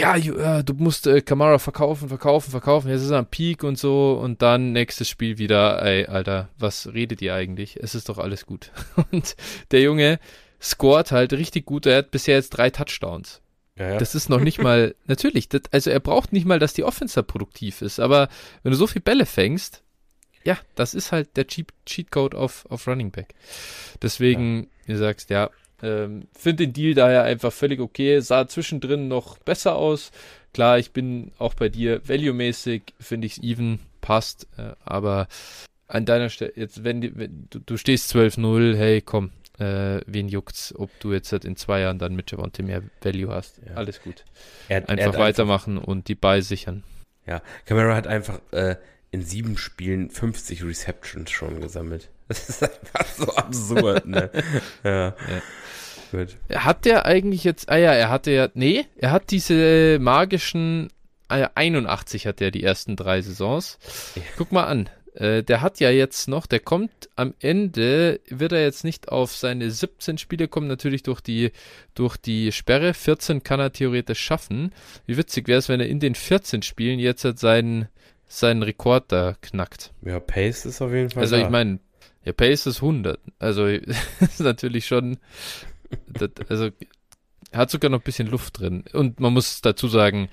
ja, ja du musst äh, Kamara verkaufen, verkaufen, verkaufen. Jetzt ist er am Peak und so und dann nächstes Spiel wieder, ey, Alter, was redet ihr eigentlich? Es ist doch alles gut. Und der Junge, scored halt richtig gut. Er hat bisher jetzt drei Touchdowns. Ja, ja. Das ist noch nicht mal, natürlich, das, also er braucht nicht mal, dass die Offense produktiv ist, aber wenn du so viel Bälle fängst, ja, das ist halt der Cheat, Cheatcode auf, auf Running Back. Deswegen, ja. ihr sagst, ja, ähm, finde den Deal daher einfach völlig okay. Sah zwischendrin noch besser aus. Klar, ich bin auch bei dir value-mäßig, finde ich es even, passt, äh, aber an deiner Stelle, jetzt, wenn, wenn du, du stehst 12-0, hey, komm, äh, wen juckt's, ob du jetzt halt in zwei Jahren dann mit Javonte mehr Value hast. Ja. Alles gut. Er, einfach er weitermachen einfach, und die Ball sichern. Ja, Camara hat einfach äh, in sieben Spielen 50 Receptions schon gesammelt. Das ist einfach so absurd, ne? ja. ja. Gut. Hat der eigentlich jetzt, ah ja, er hatte ja, nee, er hat diese magischen, ah 81 hat er die ersten drei Saisons. Ja. Guck mal an, der hat ja jetzt noch, der kommt am Ende, wird er jetzt nicht auf seine 17 Spiele kommen, natürlich durch die, durch die Sperre. 14 kann er theoretisch schaffen. Wie witzig wäre es, wenn er in den 14 Spielen jetzt halt seinen, seinen Rekord da knackt. Ja, Pace ist auf jeden Fall. Also da. ich meine, ja, Pace ist 100. Also ist natürlich schon, das, also hat sogar noch ein bisschen Luft drin. Und man muss dazu sagen,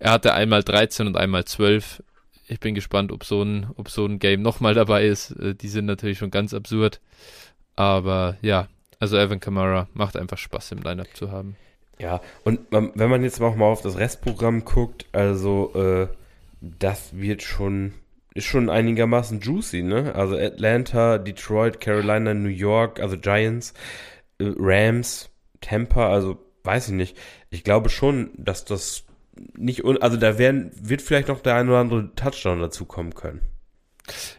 er hatte einmal 13 und einmal 12 ich bin gespannt, ob so ein, ob so ein Game nochmal dabei ist. Äh, die sind natürlich schon ganz absurd. Aber ja, also Evan Kamara macht einfach Spaß im Lineup zu haben. Ja, und man, wenn man jetzt auch mal auf das Restprogramm guckt, also äh, das wird schon, ist schon einigermaßen juicy, ne? Also Atlanta, Detroit, Carolina, New York, also Giants, äh, Rams, Tampa, also weiß ich nicht. Ich glaube schon, dass das nicht, also da werden, wird vielleicht noch der ein oder andere Touchdown dazu kommen können.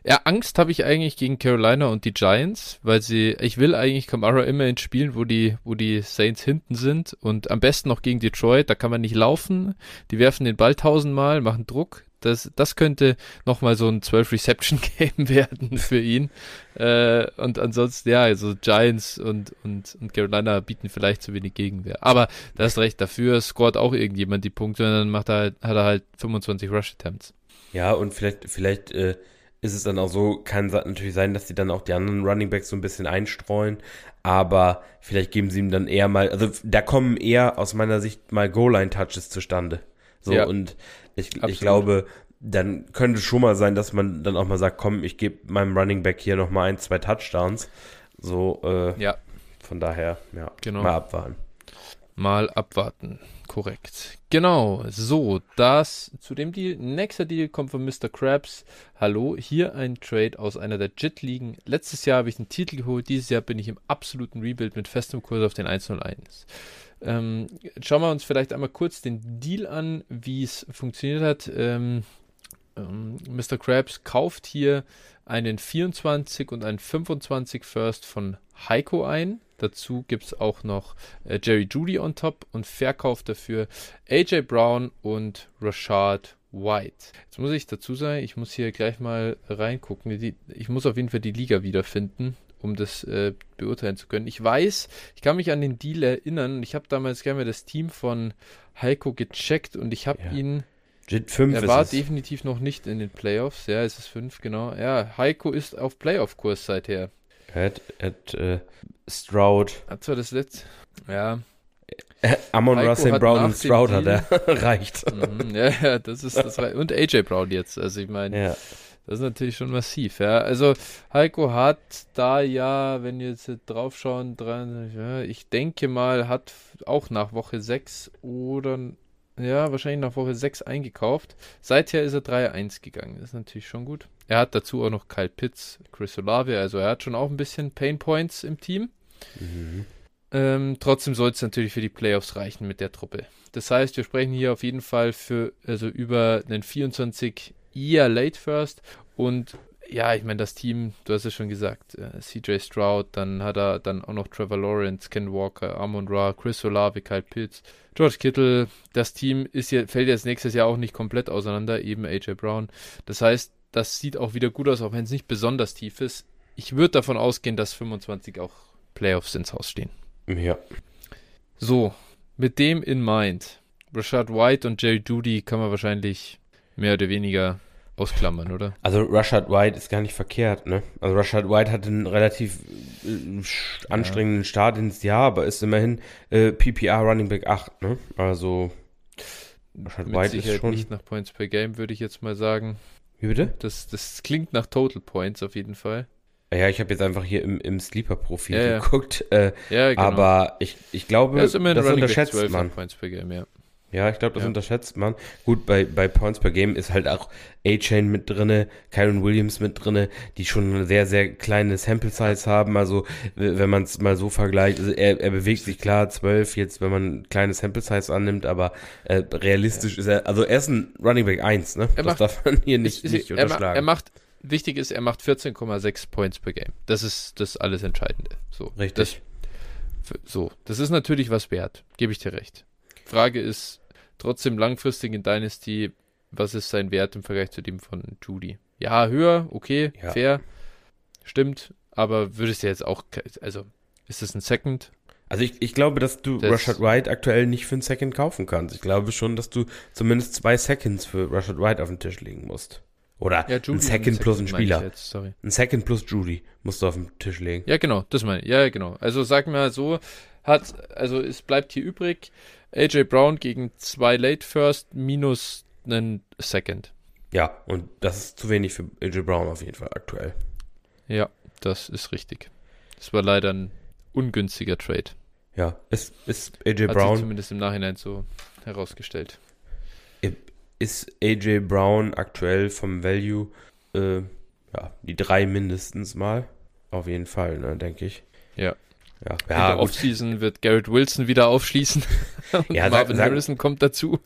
Ja, Angst habe ich eigentlich gegen Carolina und die Giants, weil sie, ich will eigentlich Kamara immer in Spielen, wo die, wo die Saints hinten sind und am besten noch gegen Detroit, da kann man nicht laufen, die werfen den Ball tausendmal, machen Druck, das, das könnte nochmal so ein 12-Reception-Game werden für ihn. Äh, und ansonsten, ja, also Giants und, und, und Carolina bieten vielleicht zu wenig Gegenwehr. Aber da ist recht, dafür scoret auch irgendjemand die Punkte und dann macht er halt, hat er halt 25 Rush-Attempts. Ja, und vielleicht, vielleicht äh, ist es dann auch so, kann natürlich sein, dass die dann auch die anderen Running Backs so ein bisschen einstreuen, aber vielleicht geben sie ihm dann eher mal, also da kommen eher aus meiner Sicht mal Goal-Line-Touches zustande. So, ja. und ich, ich glaube, dann könnte es schon mal sein, dass man dann auch mal sagt, komm, ich gebe meinem Running Back hier noch mal ein, zwei Touchdowns. So, äh, ja. Von daher, ja, genau. mal abwarten. Mal abwarten. Korrekt. Genau. So, das zu dem Deal. Nächster Deal kommt von Mr. Krabs. Hallo, hier ein Trade aus einer der Jet-Ligen. Letztes Jahr habe ich den Titel geholt. Dieses Jahr bin ich im absoluten Rebuild mit festem Kurs auf den 101. Ähm, schauen wir uns vielleicht einmal kurz den Deal an, wie es funktioniert hat. Ähm, ähm, Mr. Krabs kauft hier einen 24 und einen 25 First von Heiko ein. Dazu gibt es auch noch äh, Jerry Judy on top und verkauft dafür AJ Brown und Rashad White. Jetzt muss ich dazu sagen, ich muss hier gleich mal reingucken. Die, ich muss auf jeden Fall die Liga wiederfinden um das äh, beurteilen zu können. Ich weiß, ich kann mich an den Deal erinnern. Ich habe damals gerne das Team von Heiko gecheckt und ich habe ja. ihn. Jet 5 er war definitiv noch nicht in den Playoffs. Ja, es ist 5, genau. Ja, Heiko ist auf Playoff-Kurs seither. Hat, hat äh, Stroud. Hat zwar das letzte. Ja. Amon Russell Brown und Stroud hat er. reicht. Mhm, ja, ja, das ist das. Und AJ Brown jetzt. Also ich meine. Ja. Das ist natürlich schon massiv, ja. Also Heiko hat da ja, wenn wir jetzt draufschauen, dran, ja, ich denke mal, hat auch nach Woche 6 oder ja, wahrscheinlich nach Woche 6 eingekauft. Seither ist er 3-1 gegangen. Das ist natürlich schon gut. Er hat dazu auch noch Kyle Pitts, Chris Olave, also er hat schon auch ein bisschen Pain Points im Team. Mhm. Ähm, trotzdem soll es natürlich für die Playoffs reichen mit der Truppe. Das heißt, wir sprechen hier auf jeden Fall für also über einen 24 eher late first. Und ja, ich meine, das Team, du hast es schon gesagt, äh, CJ Stroud, dann hat er dann auch noch Trevor Lawrence, Ken Walker, Amon Ra, Chris Olave, Kyle Pitts, George Kittle. Das Team ist hier, fällt jetzt nächstes Jahr auch nicht komplett auseinander, eben AJ Brown. Das heißt, das sieht auch wieder gut aus, auch wenn es nicht besonders tief ist. Ich würde davon ausgehen, dass 25 auch Playoffs ins Haus stehen. Ja. So, mit dem in mind. Rashad White und Jerry Judy kann man wahrscheinlich mehr oder weniger ausklammern, oder? Also Rashad White ist gar nicht verkehrt, ne? Also Rashad White hat einen relativ äh, anstrengenden ja. Start ins Jahr, aber ist immerhin äh, PPR Running Back 8, ne? Also Rashad Mit White ist schon nicht nach Points per Game, würde ich jetzt mal sagen. Wie bitte? Das, das klingt nach Total Points auf jeden Fall. Ja, ich habe jetzt einfach hier im, im Sleeper-Profil ja, geguckt. Äh, ja, genau. Aber ich, ich glaube, das unterschätzt man. Points per Game, ja. Ja, ich glaube, das Ja. unterschätzt man. Gut, bei, bei Points per Game ist halt auch A-Chain mit drinne, Kyron Williams mit drinne, die schon eine sehr, sehr kleine Sample Size haben. Also, wenn man es mal so vergleicht, also er, er bewegt sich klar 12 jetzt, wenn man ein kleines Sample Size annimmt, aber äh, realistisch ist er, also er ist ein Running Back 1, ne? Er das macht- darf man hier nicht, Ich- nicht er, unterschlagen. er macht, wichtig ist, er macht 14,6 Points per Game. Das ist das alles Entscheidende. So, Richtig. Das, so, das ist natürlich was wert, gebe ich dir recht. Frage ist trotzdem langfristig in Dynasty, was ist sein Wert im Vergleich zu dem von Judy? Ja, höher, okay, Ja. fair, stimmt, aber würdest du jetzt auch, also ist es ein Second? Also ich, ich glaube, dass du Das- Rashad White aktuell nicht für einen Second kaufen kannst. Ich glaube schon, dass du zumindest zwei Seconds für Rashad White auf den Tisch legen musst. Oder Ja, ein Second plus ein Spieler. Jetzt, sorry. Ein Second plus Judy musst du auf den Tisch legen. Ja, genau, das meine ich. Ja, genau. Also sag mal so, hat, also es bleibt hier übrig, AJ Brown gegen zwei Late First minus einen Second. Ja, und das ist zu wenig für AJ Brown auf jeden Fall aktuell. Ja, das ist richtig. Das war leider ein ungünstiger Trade. Ja, ist, ist AJ Hat sich Brown, zumindest im Nachhinein so herausgestellt. ist AJ Brown aktuell vom Value, äh, ja, die drei mindestens mal. Auf jeden Fall, ne, denke ich. Ja. Ja, In ja der gut. Offseason wird Garrett Wilson wieder aufschließen und Ja, Marvin sag- Harrison kommt dazu.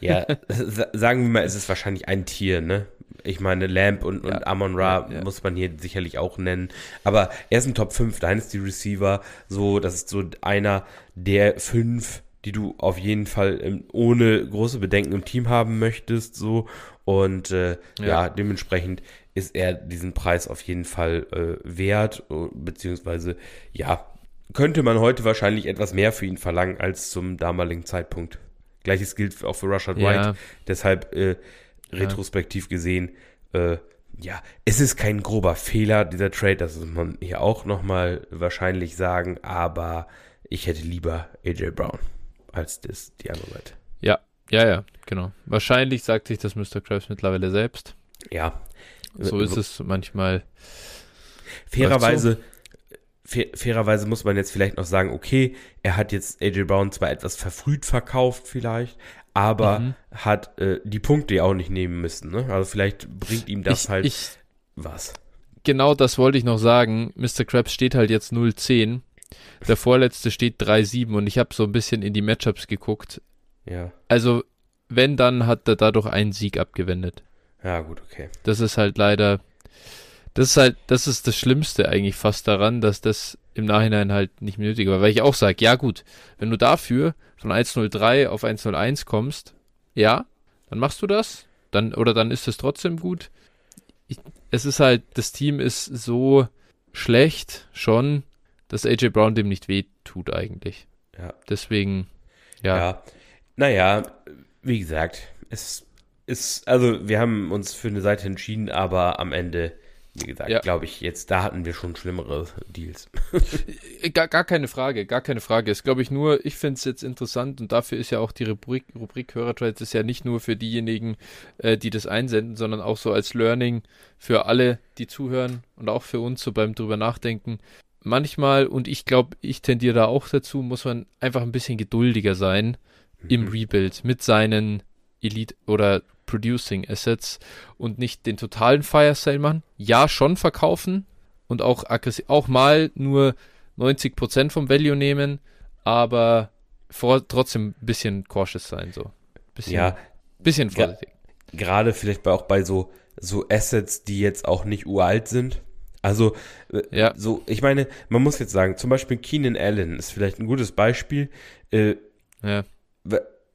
Ja, sa- sagen wir mal, es ist wahrscheinlich ein Tier, ne? Ich meine, Lamp und, und Ja, Amon Ra ja, ja. muss man hier sicherlich auch nennen. Aber er ist ein Top 5 Dynasty Receiver. So, das ist so einer der fünf, die du auf jeden Fall ähm, ohne große Bedenken im Team haben möchtest. So. Und äh, ja. Ja. dementsprechend ist er diesen Preis auf jeden Fall äh, wert. äh, Beziehungsweise, ja, könnte man heute wahrscheinlich etwas mehr für ihn verlangen als zum damaligen Zeitpunkt. Gleiches gilt auch für Rashad White. Ja, Deshalb äh, retrospektiv gesehen, äh, ja, es ist kein grober Fehler, dieser Trade, das muss man hier auch nochmal wahrscheinlich sagen, aber ich hätte lieber AJ Brown als das, die andere Seite. ja, ja, ja, genau. Wahrscheinlich sagt sich das Mr. Krabs mittlerweile selbst. Ja, So ist es manchmal. fairerweise, fair, fairerweise muss man jetzt vielleicht noch sagen, okay, er hat jetzt AJ Brown zwar etwas verfrüht verkauft vielleicht, aber Mhm. hat äh, die Punkte ja auch nicht nehmen müssen, ne? Also vielleicht bringt ihm das ich, halt ich, was. genau das wollte ich noch sagen. Mr. Krabs steht halt jetzt 0-10. Der vorletzte steht 3-7 und ich habe so ein bisschen in die Matchups geguckt. Ja. Also, wenn, dann hat er dadurch einen Sieg abgewendet. Ja, gut, okay. Das ist halt leider, das ist halt, das ist das Schlimmste eigentlich fast daran, dass das im Nachhinein halt nicht mehr nötig war. Weil ich auch sage, ja gut, wenn du dafür von 1.03 auf 1.01 kommst, ja, dann machst du das, dann, oder dann ist es trotzdem gut. Ich, es ist halt, das Team ist so schlecht schon, dass AJ Brown dem nicht weh tut eigentlich. Ja. Deswegen, ja, Ja. Naja, wie gesagt, es ist, also wir haben uns für eine Seite entschieden, aber am Ende, wie gesagt, Ja. glaube ich, jetzt da hatten wir schon schlimmere Deals. Äh, Gar, gar keine Frage, gar keine Frage. Ist, glaube ich, nur, ich finde es jetzt interessant und dafür ist ja auch die Rubrik, Rubrik Hörertrades ist ja nicht nur für diejenigen, äh, die das einsenden, sondern auch so als Learning für alle, die zuhören und auch für uns so beim drüber nachdenken. Manchmal, und ich glaube, ich tendiere da auch dazu, muss man einfach ein bisschen geduldiger sein im Mhm. Rebuild mit seinen Elite oder Producing Assets und nicht den totalen Fire Sale machen. Ja, schon verkaufen und auch aggressiv, auch mal nur 90% vom Value nehmen, aber vor, trotzdem ein bisschen cautious sein, so. Bisschen, Ja, bisschen vorsichtig. gerade vielleicht auch bei so, so Assets, die jetzt auch nicht uralt sind. Also, äh, Ja. so, ich meine, man muss jetzt sagen, zum Beispiel Keenan Allen ist vielleicht ein gutes Beispiel. Äh, Ja,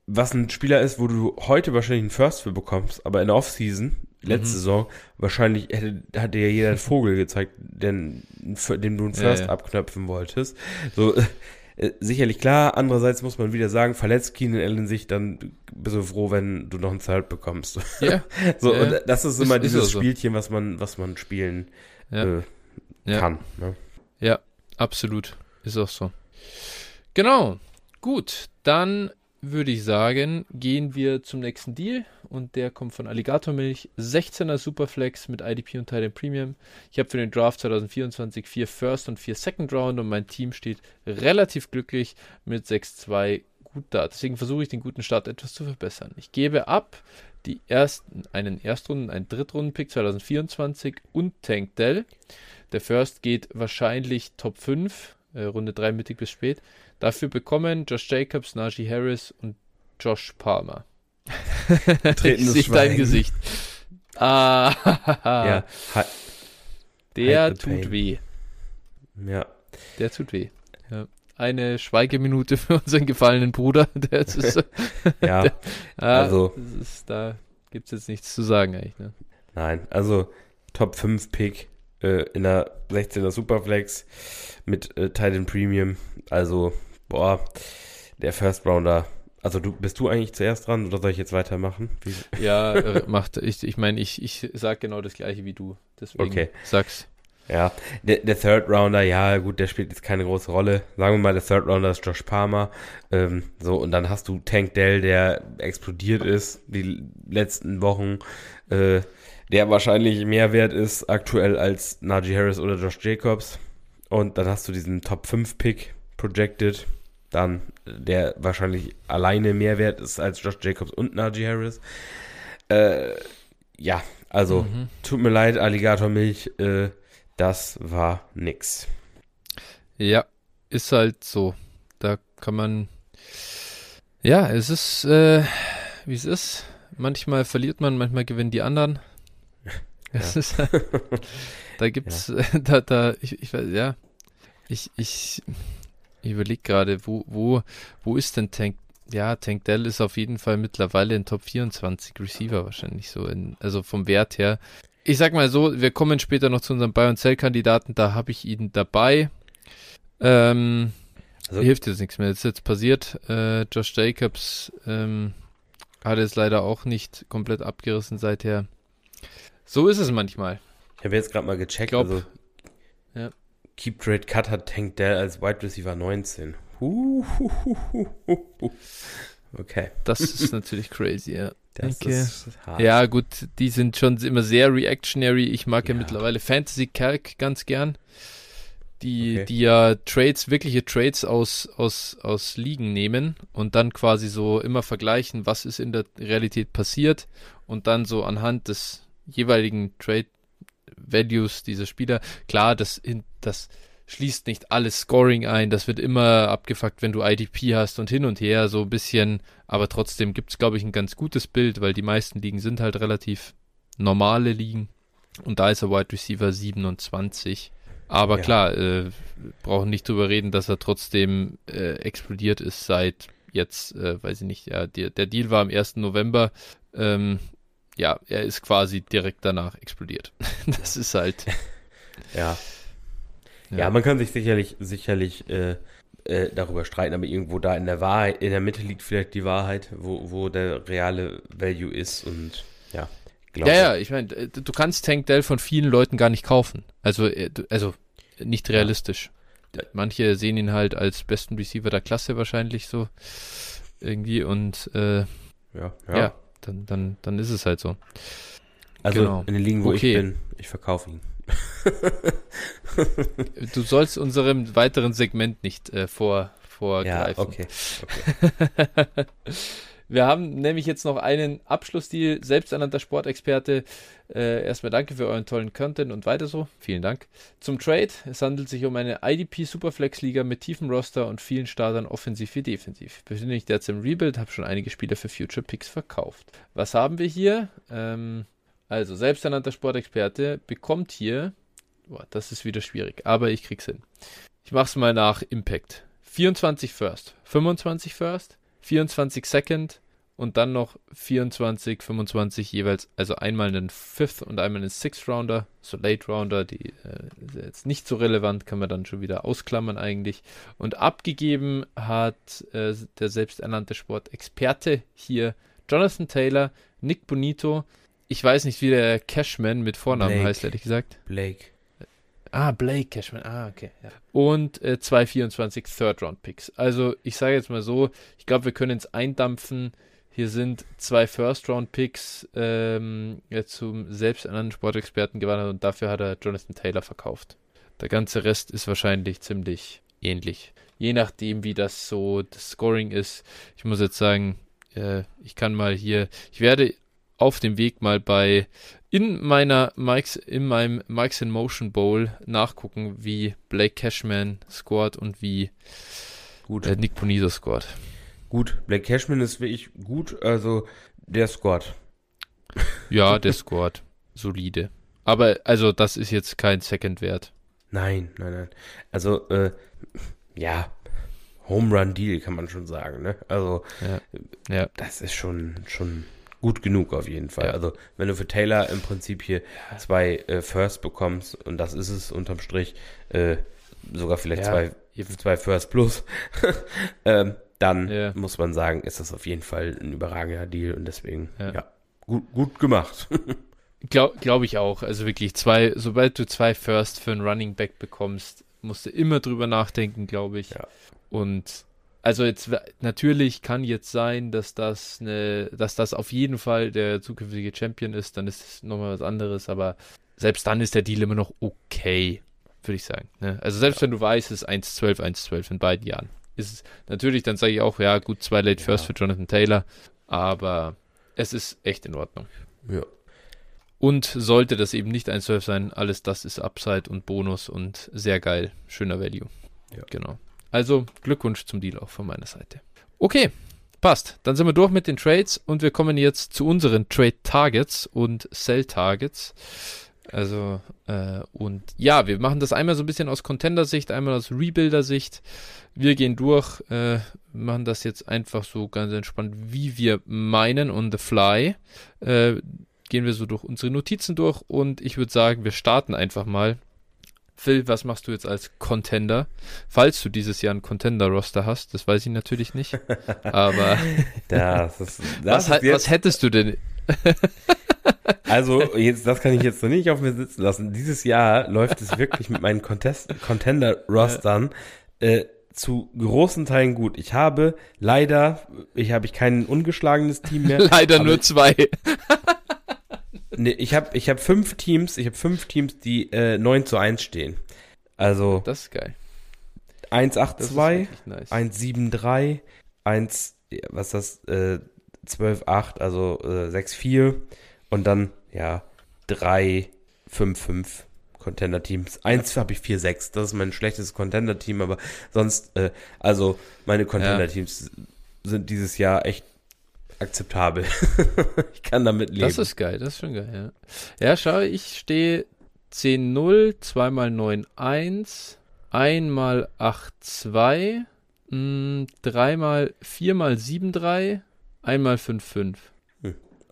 was ein Spieler ist, wo du heute wahrscheinlich einen First für bekommst, aber in der Offseason, letzte Mhm. Saison, wahrscheinlich hätte, hat dir ja jeder einen Vogel gezeigt, den, dem du einen Ja, First ja. abknöpfen wolltest. So, äh, sicherlich klar, andererseits muss man wieder sagen, verletzt Keenan Allen sich, dann bist du froh, wenn du noch einen Third bekommst. ja, So, Ja. und das ist Ist- immer ist dieses auch so. Spielchen, was man, was man spielen Ja. äh, Ja. kann. Ne? absolut. Ist auch so. Genau. Gut, dann würde ich sagen, gehen wir zum nächsten Deal und der kommt von Alligator Milch. 16er Superflex mit IDP und Titan Premium. Ich habe für den Draft 2024 vier First und vier Second Round und mein Team steht relativ glücklich mit 6-2 gut da. Deswegen versuche ich den guten Start etwas zu verbessern. Ich gebe ab die ersten, einen Erstrunden, einen Drittrunden-Pick 2024 und Tank Dell. Der First geht wahrscheinlich Top 5, äh, Runde 3 mittig bis spät. Dafür bekommen Josh Jacobs, Najee Harris und Josh Palmer. ich sehe dein Gesicht. Ah, ja, der tut pain. weh. Ja. Der tut weh. Ja. Eine Schweigeminute für unseren gefallenen Bruder. Der ist, ja, der, ah, also. Ist, da gibt es jetzt nichts zu sagen eigentlich. Ne? Nein, also Top 5 Pick äh, in der 16er Superflex mit äh, Titan Premium. Also, boah, der First Rounder also du bist du eigentlich zuerst dran oder soll ich jetzt weitermachen? Wie? Ja, äh, macht. Ich, ich meine, ich, ich sag genau das gleiche wie du. Deswegen okay. sag's. Ja, der, der Third Rounder, ja gut, der spielt jetzt keine große Rolle. Sagen wir mal, der Third Rounder ist Josh Palmer. Ähm, so, und dann hast du Tank Dell, der explodiert ist die letzten Wochen, äh, der wahrscheinlich mehr wert ist aktuell als Najee Harris oder Josh Jacobs. Und dann hast du diesen Top 5 Pick projected dann der wahrscheinlich alleine mehr wert ist als Josh Jacobs und Najee Harris. Äh, ja, also mhm. tut mir leid, Alligatormilch, äh, das war nix. Ja, ist halt so. Da kann man. Ja, es ist, äh, wie es ist. Manchmal verliert man, manchmal gewinnen die anderen. Ja. Es ist, da gibt's, ja. da, da, ich, ich weiß, ja. Ich, ich, ich überlege gerade, wo, wo, wo ist denn Tank? Ja, Tank Dell ist auf jeden Fall mittlerweile in Top 24 Receiver wahrscheinlich so, in, also vom Wert her. Ich sag mal so, wir kommen später noch zu unserem Buy- und Sell-Kandidaten, da habe ich ihn dabei. Ähm, also, hilft jetzt nichts mehr. Das ist jetzt passiert. Äh, Josh Jacobs ähm, hat es leider auch nicht komplett abgerissen seither. So ist es manchmal. Ich habe jetzt gerade mal gecheckt. Glaub, also, ja. Keep Trade Cut hat Tank Dell als Wide Receiver 19. Okay. Das ist natürlich crazy, ja. Das okay. ist hart. Ja, gut, die sind schon immer sehr reactionary. Ich mag ja, ja mittlerweile Fantasy Calc ganz gern. Die, okay. die ja Trades, wirkliche Trades aus, aus, aus Ligen nehmen und dann quasi so immer vergleichen, was ist in der Realität passiert und dann so anhand des jeweiligen Trade Values dieser Spieler. Klar, das, das schließt nicht alles Scoring ein. Das wird immer abgefuckt, wenn du IDP hast und hin und her so ein bisschen. Aber trotzdem gibt es, glaube ich, ein ganz gutes Bild, weil die meisten Ligen sind halt relativ normale Ligen. Und da ist er Wide Receiver 27. Aber ja. klar, äh, brauchen nicht drüber reden, dass er trotzdem äh, explodiert ist seit jetzt, äh, weiß ich nicht, ja, der, der Deal war am 1. November. Ähm, ja, er ist quasi direkt danach explodiert. das ist halt. ja. ja. ja. man kann sich sicherlich, sicherlich äh, äh, darüber streiten, aber irgendwo da in der Wahrheit, in der Mitte liegt vielleicht die Wahrheit, wo, wo der reale Value ist und ja. Glaube. Ja, ja, ich meine, äh, du kannst Tank Dell von vielen Leuten gar nicht kaufen. Also, äh, also nicht realistisch. Manche sehen ihn halt als besten Receiver der Klasse wahrscheinlich so irgendwie und äh, ja, ja. ja dann, dann, dann ist es halt so. Also genau. in den Ligen, wo okay. ich bin, ich verkaufe ihn. du sollst unserem weiteren Segment nicht äh, vor, vorgreifen. Ja, okay. okay. Wir haben nämlich jetzt noch einen Abschlussdeal, selbsternannter Sportexperte. Äh, erstmal danke für euren tollen Content und weiter so. Vielen Dank. Zum Trade. Es handelt sich um eine IDP Superflex Liga mit tiefem Roster und vielen Startern offensiv wie defensiv. Befinde mich derzeit im Rebuild, habe schon einige Spieler für Future Picks verkauft. Was haben wir hier? Ähm, also, selbsternannter Sportexperte bekommt hier, boah, das ist wieder schwierig, aber ich krieg's hin. Ich mach's mal nach Impact. 24 First, 25 First, 24 Second und dann noch 24, 25 jeweils, also einmal einen Fifth und einmal einen Sixth Rounder, so Late Rounder, die äh, jetzt nicht so relevant, kann man dann schon wieder ausklammern eigentlich. Und abgegeben hat äh, der selbsternannte Sportexperte hier Jonathan Taylor, Nick Bonito, ich weiß nicht, wie der Cashman mit Vornamen Blake. heißt, ehrlich gesagt. Blake. Ah, Blake Cashman. Ah, okay. Ja. Und äh, zwei 24 Third-Round-Picks. Also, ich sage jetzt mal so, ich glaube, wir können es eindampfen. Hier sind zwei First-Round-Picks ähm, zum selbsternannten Sportexperten gewandert und dafür hat er Jonathan Taylor verkauft. Der ganze Rest ist wahrscheinlich ziemlich ähnlich. je nachdem, wie das so das Scoring ist. Ich muss jetzt sagen, äh, ich kann mal hier, ich werde auf dem Weg mal bei in meiner Mike's, in meinem Mike's in Motion Bowl nachgucken, wie Blake Cashman scored und wie Gut. äh, Nick Bonito scored. Gut, Blake Cashman ist wirklich gut, also der scored. Ja, der scored. Solide. Aber also das ist jetzt kein Second Wert. Nein, nein, nein. Also, äh, ja, Home Run Deal kann man schon sagen, ne? Also, Ja. Ja. das ist schon, schon gut genug auf jeden Fall. Ja. Also, wenn du für Taylor im Prinzip hier zwei äh, First bekommst, und das ist es unterm Strich, äh, sogar vielleicht Ja. zwei, zwei First plus, ähm, dann Ja. muss man sagen, ist das auf jeden Fall ein überragender Deal und deswegen, Ja. gut, gut gemacht. Glaube glaub ich auch. Also wirklich zwei, sobald du zwei First für einen Running Back bekommst, musst du immer drüber nachdenken, glaube ich. Und also jetzt natürlich kann jetzt sein, dass das eine, dass das auf jeden Fall der zukünftige Champion ist, dann ist es nochmal was anderes, aber selbst dann ist der Deal immer noch okay, würde ich sagen. Ne? Also selbst wenn du weißt, es ist 1-12, 1-12 in beiden Jahren. Ist es natürlich, dann sage ich auch, ja, gut, zwei Late Ja. First für Jonathan Taylor, aber es ist echt in Ordnung. ja. Und sollte das eben nicht ein Surf sein, alles das ist Upside und Bonus und sehr geil. Schöner Value. Ja. Genau. Also Glückwunsch zum Deal auch von meiner Seite. Okay, passt. Dann sind wir durch mit den Trades und wir kommen jetzt zu unseren Trade Targets und Sell Targets. Also, äh, und ja, wir machen das einmal so ein bisschen aus Contender-Sicht, einmal aus Rebuilder-Sicht. Wir gehen durch, äh, machen das jetzt einfach so ganz entspannt, wie wir meinen, on the fly. Äh, gehen wir so durch unsere Notizen durch und ich würde sagen, wir starten einfach mal. Phil, was machst du jetzt als Contender? Falls du dieses Jahr einen Contender-Roster hast, das weiß ich natürlich nicht. Aber Das ist, das was, was hättest du denn? Also, jetzt, das kann ich jetzt noch nicht auf mir sitzen lassen. Dieses Jahr läuft es wirklich mit meinen Contender-Rostern äh, zu großen Teilen gut. Ich habe leider, ich habe ich kein ungeschlagenes Team mehr. Leider nur zwei. Nee, ich habe ich hab fünf Teams, ich habe fünf Teams, die äh, 9 zu 1 stehen. Also Das ist geil. 1, 8, Das 2, ist wirklich nice. 1, 7, 3, 1, ja, was ist das, äh, 12, 8, also äh, 6, 4 und dann, ja, 3, 5, 5 Contender-Teams. Eins habe ich 4, 6, das ist mein schlechtes Contender-Team, aber sonst, äh, also meine Contender-Teams sind dieses Jahr echt akzeptabel. ich kann damit leben. Das ist geil, das ist schon geil, ja. Ja, schau, ich stehe 10-0, 2 mal 9-1, 1 mal 8-2, 3 mal 4 mal 7-3, 1 mal 5-5.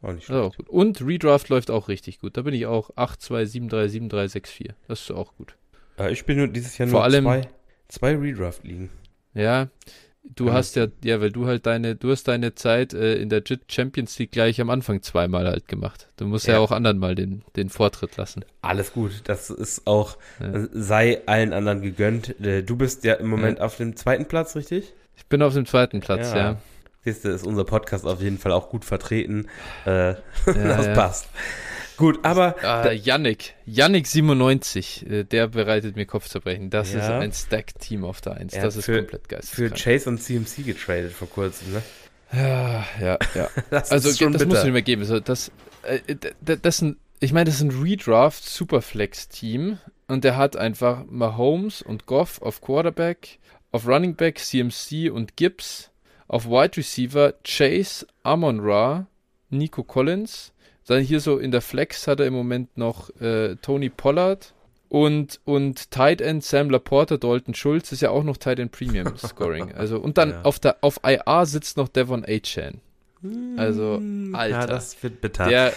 auch nicht Das ist auch gut. Und Redraft läuft auch richtig gut. Da bin ich auch 8-2, 7-3, 7-3, 6-4. Das ist auch gut. Äh, ich bin nur dieses Jahr Vor nur allem- zwei, zwei Redraft-Ligen. Ja, du Ja. hast ja, ja, weil du halt deine, du hast deine Zeit äh, in der JIT Champions League gleich am Anfang zweimal halt gemacht. Du musst ja, Ja. auch anderen mal den, den Vortritt lassen. Alles gut, das ist auch, Ja. sei allen anderen gegönnt. Äh, Du bist ja im Moment auf dem zweiten Platz, richtig? Ich bin auf dem zweiten Platz, Ja. Siehst du, ist unser Podcast auf jeden Fall auch gut vertreten. Äh, das passt. Gut, aber Ah, Yannick, Yannick 97, äh, der bereitet mir Kopfzerbrechen. Das Ja. ist ein Stack-Team auf der 1. Er das ist für- komplett für geisteskrank. Chase und CMC getradet vor kurzem, ne? Ja, ja, ja. Das Also das muss ich nicht mehr geben. Also, das, äh, d- das sind, ich meine, das ist ein Redraft Superflex Team und der hat einfach Mahomes und Goff auf Quarterback, auf Running Back CMC und Gibbs, auf Wide Receiver Chase, Amon Ra, Nico Collins. Dann hier so in der Flex hat er im Moment noch äh, Tony Pollard und, und Tight End Sam Laporta, Dalton Schulz ist ja auch noch Tight End Premium Scoring. Also, und dann Ja. auf der auf IR sitzt noch Devon Achan. Also, Hm, Alter. Ja, das wird bitter. Der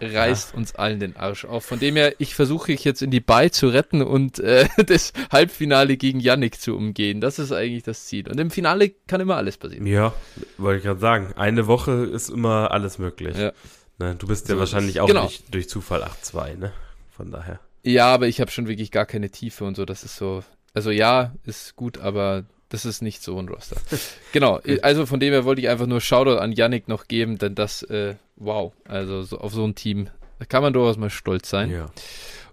reißt uns allen den Arsch auf. Von dem her, ich versuche ich jetzt in die Bye zu retten und äh, das Halbfinale gegen Yannick zu umgehen. Das ist eigentlich das Ziel. Und im Finale kann immer alles passieren. Ja, wollte ich gerade sagen. Eine Woche ist immer alles möglich. Ja. Ne, du bist ja So wahrscheinlich auch Genau. nicht durch Zufall 8-2, ne? Von daher. Ja, aber ich habe schon wirklich gar keine Tiefe und so. Das ist so. Also ja, ist gut, aber das ist nicht so ein Roster. genau. Also von dem her wollte ich einfach nur Shoutout an Yannick noch geben, denn das, äh, wow. Also so, auf so ein Team, da kann man durchaus mal stolz sein. Ja.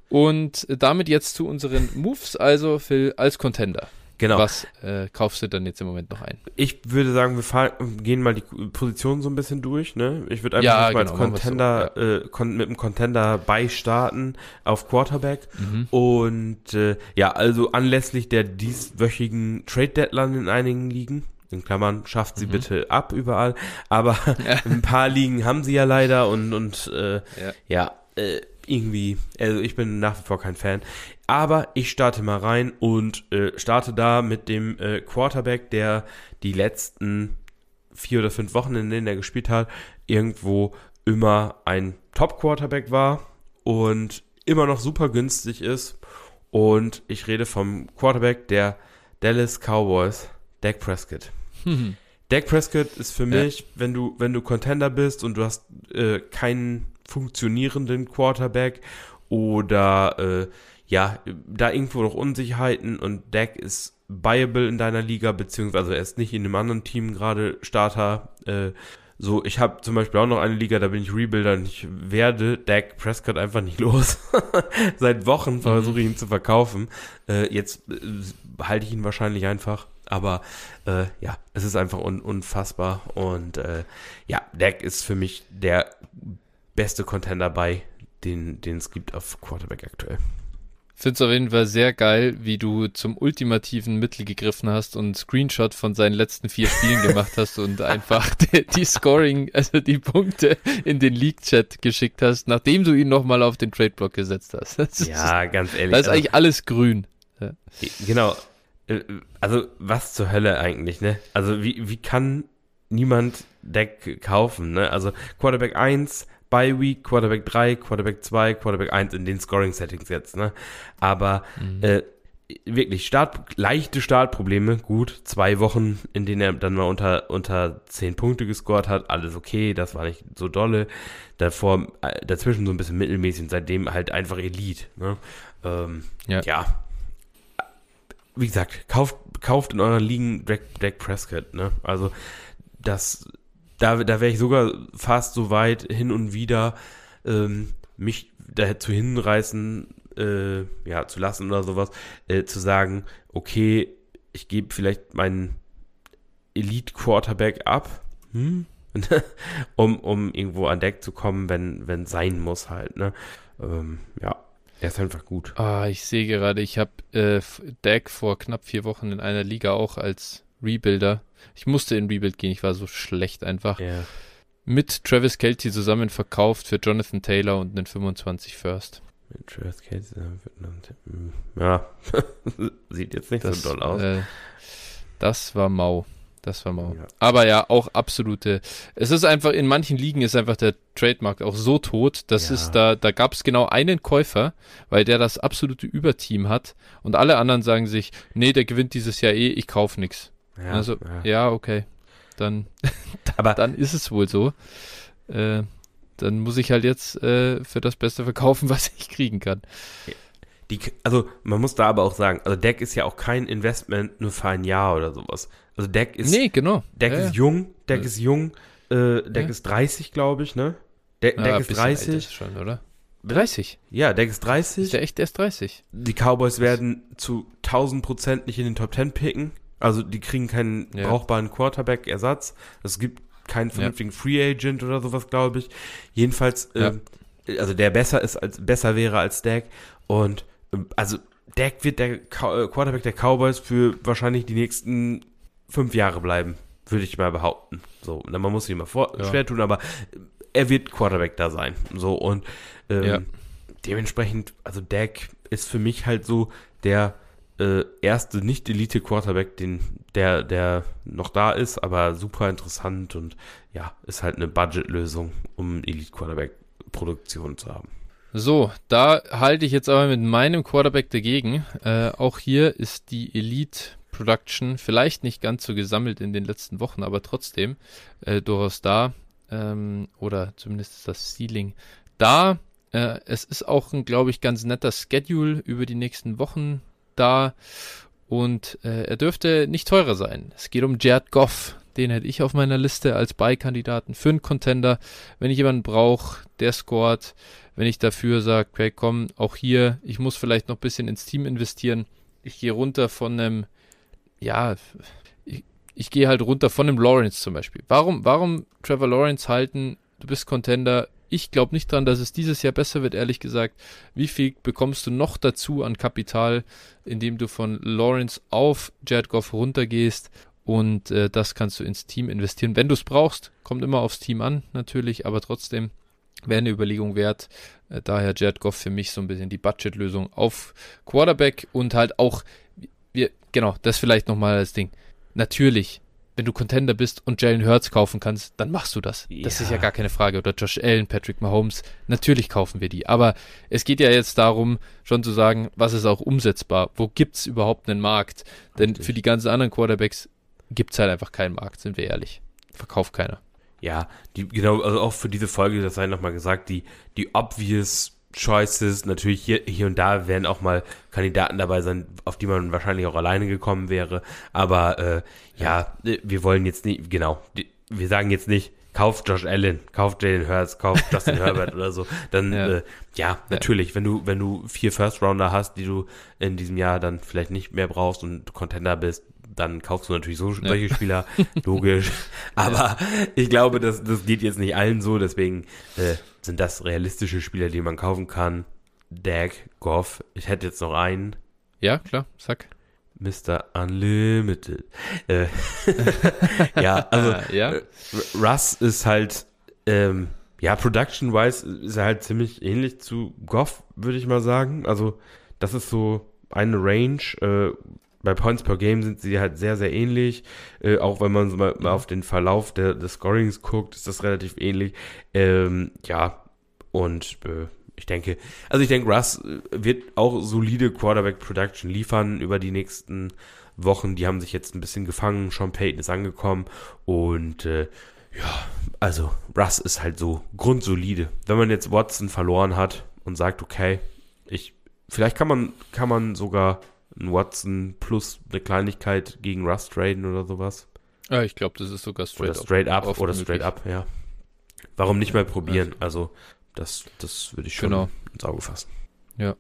Und damit jetzt zu unseren Moves, also Phil als Contender. Genau. Was äh, kaufst du dann jetzt im Moment noch ein? Ich würde sagen, wir fahren, gehen mal die Positionen so ein bisschen durch. Ne? Ich würde einfach ja, mal genau, als Contender so, ja. äh, kon mit einem Contender beistarten auf Quarterback. Mhm. Und äh, ja, also anlässlich der dieswöchigen Trade Deadline in einigen Ligen. In Klammern, schafft sie mhm. bitte ab überall. Aber ja. ein paar Ligen haben sie ja leider und, und äh, ja, ja äh, irgendwie, also ich bin nach wie vor kein Fan. Aber ich starte mal rein und äh, starte da mit dem äh, Quarterback, der die letzten vier oder fünf Wochen, in denen er gespielt hat, irgendwo immer ein Top-Quarterback war und immer noch super günstig ist. Und ich rede vom Quarterback der Dallas Cowboys, Dak Prescott. Dak Prescott ist für mich, ja. wenn du, wenn du Contender bist und du hast äh, keinen funktionierenden Quarterback oder äh, ja, da irgendwo noch Unsicherheiten und Dak ist viable in deiner Liga, beziehungsweise er ist nicht in einem anderen Team gerade Starter. Äh, so, ich habe zum Beispiel auch noch eine Liga, da bin ich Rebuilder und ich werde Dak Prescott einfach nicht los. Seit Wochen versuche ich ihn zu verkaufen. Äh, jetzt äh, halte ich ihn wahrscheinlich einfach. Aber äh, ja, es ist einfach un unfassbar. Und äh, ja, Dak ist für mich der beste Contender bei, den, den es gibt auf Quarterback aktuell. Finde es auf jeden Fall sehr geil, wie du zum ultimativen Mittel gegriffen hast und einen Screenshot von seinen letzten vier Spielen gemacht hast und einfach die, die, Scoring, also die Punkte in den League-Chat geschickt hast, nachdem du ihn nochmal auf den Trade-Block gesetzt hast. Das ja, ist, ganz ehrlich. Da ist also, eigentlich alles grün. Ja. Genau. Äh, also, was zur Hölle eigentlich, ne? Also, wie, wie kann niemand Deck kaufen, ne? Also, Quarterback 1 Bye Week, Quarterback 3, Quarterback 2, Quarterback 1 in den Scoring Settings jetzt, ne? Aber mhm. äh, wirklich Start, leichte Startprobleme, gut, zwei Wochen, in denen er dann mal unter, unter 10 Punkte gescored hat, alles okay, das war nicht so dolle. Davor, äh, dazwischen so ein bisschen mittelmäßig und seitdem halt einfach Elite, ne? Ähm, ja. ja. Wie gesagt, kauft, kauft in euren Ligen Dak Prescott, ne? Also, das da, da wäre ich sogar fast so weit hin und wieder ähm, mich dazu hinreißen, äh, ja, zu lassen oder sowas, äh, zu sagen, okay, ich gebe vielleicht meinen Elite-Quarterback ab, hm? um, um irgendwo an Deck zu kommen, wenn wenn sein muss halt, ne? Ähm, ja, er ist einfach gut. Ah, ich sehe gerade, ich habe äh, Deck vor knapp vier Wochen in einer Liga auch als Rebuilder ich musste in Rebuild gehen, ich war so schlecht einfach. Yeah. Mit Travis Kelty zusammen verkauft für Jonathan Taylor und einen 25 First. Mit Travis Kelty hm, Ja, sieht jetzt nicht das, so doll aus. Äh, das war mau. Das war mau. Ja. Aber ja, auch absolute. Es ist einfach, in manchen Ligen ist einfach der Trademark auch so tot, dass ja. es da, da gab es genau einen Käufer, weil der das absolute Überteam hat und alle anderen sagen sich, nee, der gewinnt dieses Jahr eh, ich kauf nix. Ja, also, ja. ja, okay. Dann, aber dann ist es wohl so. Äh, dann muss ich halt jetzt äh, für das Beste verkaufen, was ich kriegen kann. Die, also man muss da aber auch sagen, also Deck ist ja auch kein Investment nur für ein Jahr oder sowas. Also Deck ist. Nee, genau. Deck ja, ist jung, Deck ja. ist jung, äh, Deck ist 30, glaube ich, ne? De Deck ist 30. Ist schon, oder? 30. Ja, Deck ist 30. Ist der echt erst 30? Die Cowboys werden zu 1000 Prozent nicht in den Top 10 picken. Also die kriegen keinen ja. brauchbaren Quarterback-Ersatz. Es gibt keinen vernünftigen ja. Free Agent oder sowas, glaube ich. Jedenfalls, ja. äh, also der besser ist als besser wäre als Dak. Und äh, also Dak wird der äh, Quarterback der Cowboys für wahrscheinlich die nächsten fünf Jahre bleiben, würde ich mal behaupten. So, man muss sich mal vor schwer tun, aber er wird Quarterback da sein. So und ähm, dementsprechend, also Dak ist für mich halt so der äh, erste Nicht-Elite-Quarterback, der, der noch da ist, aber super interessant und ja, ist halt eine Budgetlösung, um Elite-Quarterback-Produktion zu haben. So, da halte ich jetzt aber mit meinem Quarterback dagegen. Äh, auch hier ist die Elite Production vielleicht nicht ganz so gesammelt in den letzten Wochen, aber trotzdem äh, durchaus da. Ähm, oder zumindest das Ceiling da. Äh, es ist auch ein, glaube ich, ganz netter Schedule über die nächsten Wochen da und äh, er dürfte nicht teurer sein. Es geht um Jared Goff. Den hätte ich auf meiner Liste als Beikandidaten für einen Contender. Wenn ich jemanden brauche, der scored, wenn ich dafür sage, okay, komm, auch hier, ich muss vielleicht noch ein bisschen ins Team investieren. Ich gehe runter von einem ja, ich, ich gehe halt runter von dem Lawrence zum Beispiel. Warum, warum Trevor Lawrence halten? Du bist Contender. Ich glaube nicht dran, dass es dieses Jahr besser wird, ehrlich gesagt. Wie viel bekommst du noch dazu an Kapital, indem du von Lawrence auf Jared Goff runtergehst? Und äh, das kannst du ins Team investieren, wenn du es brauchst. Kommt immer aufs Team an, natürlich, aber trotzdem wäre eine Überlegung wert. Äh, daher Jared Goff für mich so ein bisschen die Budgetlösung auf Quarterback und halt auch, wir, genau, das vielleicht nochmal das Ding. Natürlich, wenn du Contender bist und Jalen Hurts kaufen kannst, dann machst du das. Ja. Das ist ja gar keine Frage. Oder Josh Allen, Patrick Mahomes, natürlich kaufen wir die. Aber es geht ja jetzt darum, schon zu sagen, was ist auch umsetzbar? Wo gibt's überhaupt einen Markt? Denn Richtig. für die ganzen anderen Quarterbacks gibt's halt einfach keinen Markt, sind wir ehrlich. Verkauft keiner. Ja, die, genau, also auch für diese Folge, das sei nochmal gesagt, die, die obvious Choices, natürlich hier, hier und da werden auch mal Kandidaten dabei sein, auf die man wahrscheinlich auch alleine gekommen wäre. Aber äh, ja, wir wollen jetzt nicht, genau, wir sagen jetzt nicht, kauf Josh Allen, kauf Jalen Hurts, kauf Justin Herbert oder so. Dann ja, äh, ja natürlich, ja. wenn du wenn du vier First Rounder hast, die du in diesem Jahr dann vielleicht nicht mehr brauchst und Contender bist, dann kaufst du natürlich so, ja. solche Spieler, logisch. Aber ich glaube, das, das geht jetzt nicht allen so, deswegen äh, sind das realistische Spieler, die man kaufen kann. Dak, Goff, ich hätte jetzt noch einen. Ja, klar, sag. Mr. Unlimited. Äh, ja, also ja. Äh, Russ ist halt, ähm, ja, production-wise ist er halt ziemlich ähnlich zu Goff, würde ich mal sagen. Also, das ist so eine Range. Äh, bei Points per Game sind sie halt sehr, sehr ähnlich. Äh, auch wenn man so mal, mal, auf den Verlauf der, des Scorings guckt, ist das relativ ähnlich. Ähm, ja, und äh, ich denke, also ich denke, Russ äh, wird auch solide Quarterback Production liefern über die nächsten Wochen. Die haben sich jetzt ein bisschen gefangen. Sean Payton ist angekommen und äh, ja, also Russ ist halt so grundsolide. Wenn man jetzt Watson verloren hat und sagt, okay, ich, vielleicht kann man, kann man sogar ein Watson plus eine Kleinigkeit gegen Russ traden oder sowas. Ja, ich glaube, das ist sogar straight, oder straight up. up oder straight up, ja. Warum nicht mal probieren? Also, das, das würde ich schon genau. ins Auge fassen. Ja.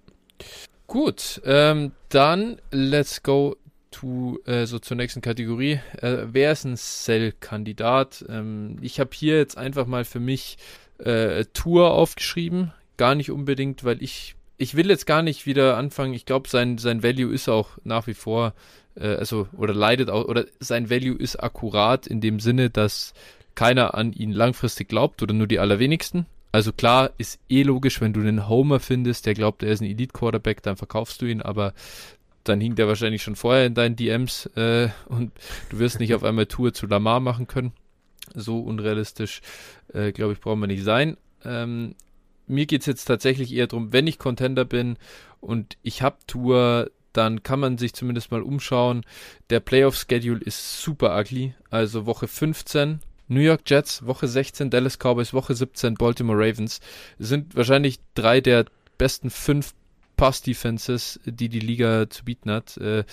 Gut, ähm, dann let's go to, äh, so zur nächsten Kategorie. Äh, wer ist ein Cell-Kandidat? Ähm, ich habe hier jetzt einfach mal für mich äh, Tour aufgeschrieben. Gar nicht unbedingt, weil ich ich will jetzt gar nicht wieder anfangen. Ich glaube, sein, sein Value ist auch nach wie vor, äh, also, oder leidet auch, oder sein Value ist akkurat in dem Sinne, dass keiner an ihn langfristig glaubt oder nur die allerwenigsten. Also klar, ist eh logisch, wenn du einen Homer findest, der glaubt, er ist ein Elite-Quarterback, dann verkaufst du ihn, aber dann hing der wahrscheinlich schon vorher in deinen DMs äh, und du wirst nicht auf einmal Tour zu Lamar machen können. So unrealistisch, äh, glaube ich, brauchen wir nicht sein. Ähm, mir geht es jetzt tatsächlich eher darum, wenn ich Contender bin und ich habe Tour, dann kann man sich zumindest mal umschauen. Der Playoff-Schedule ist super ugly. Also Woche 15 New York Jets, Woche 16 Dallas Cowboys, Woche 17 Baltimore Ravens. sind wahrscheinlich drei der besten fünf Pass-Defenses, die die Liga zu bieten hat. Äh,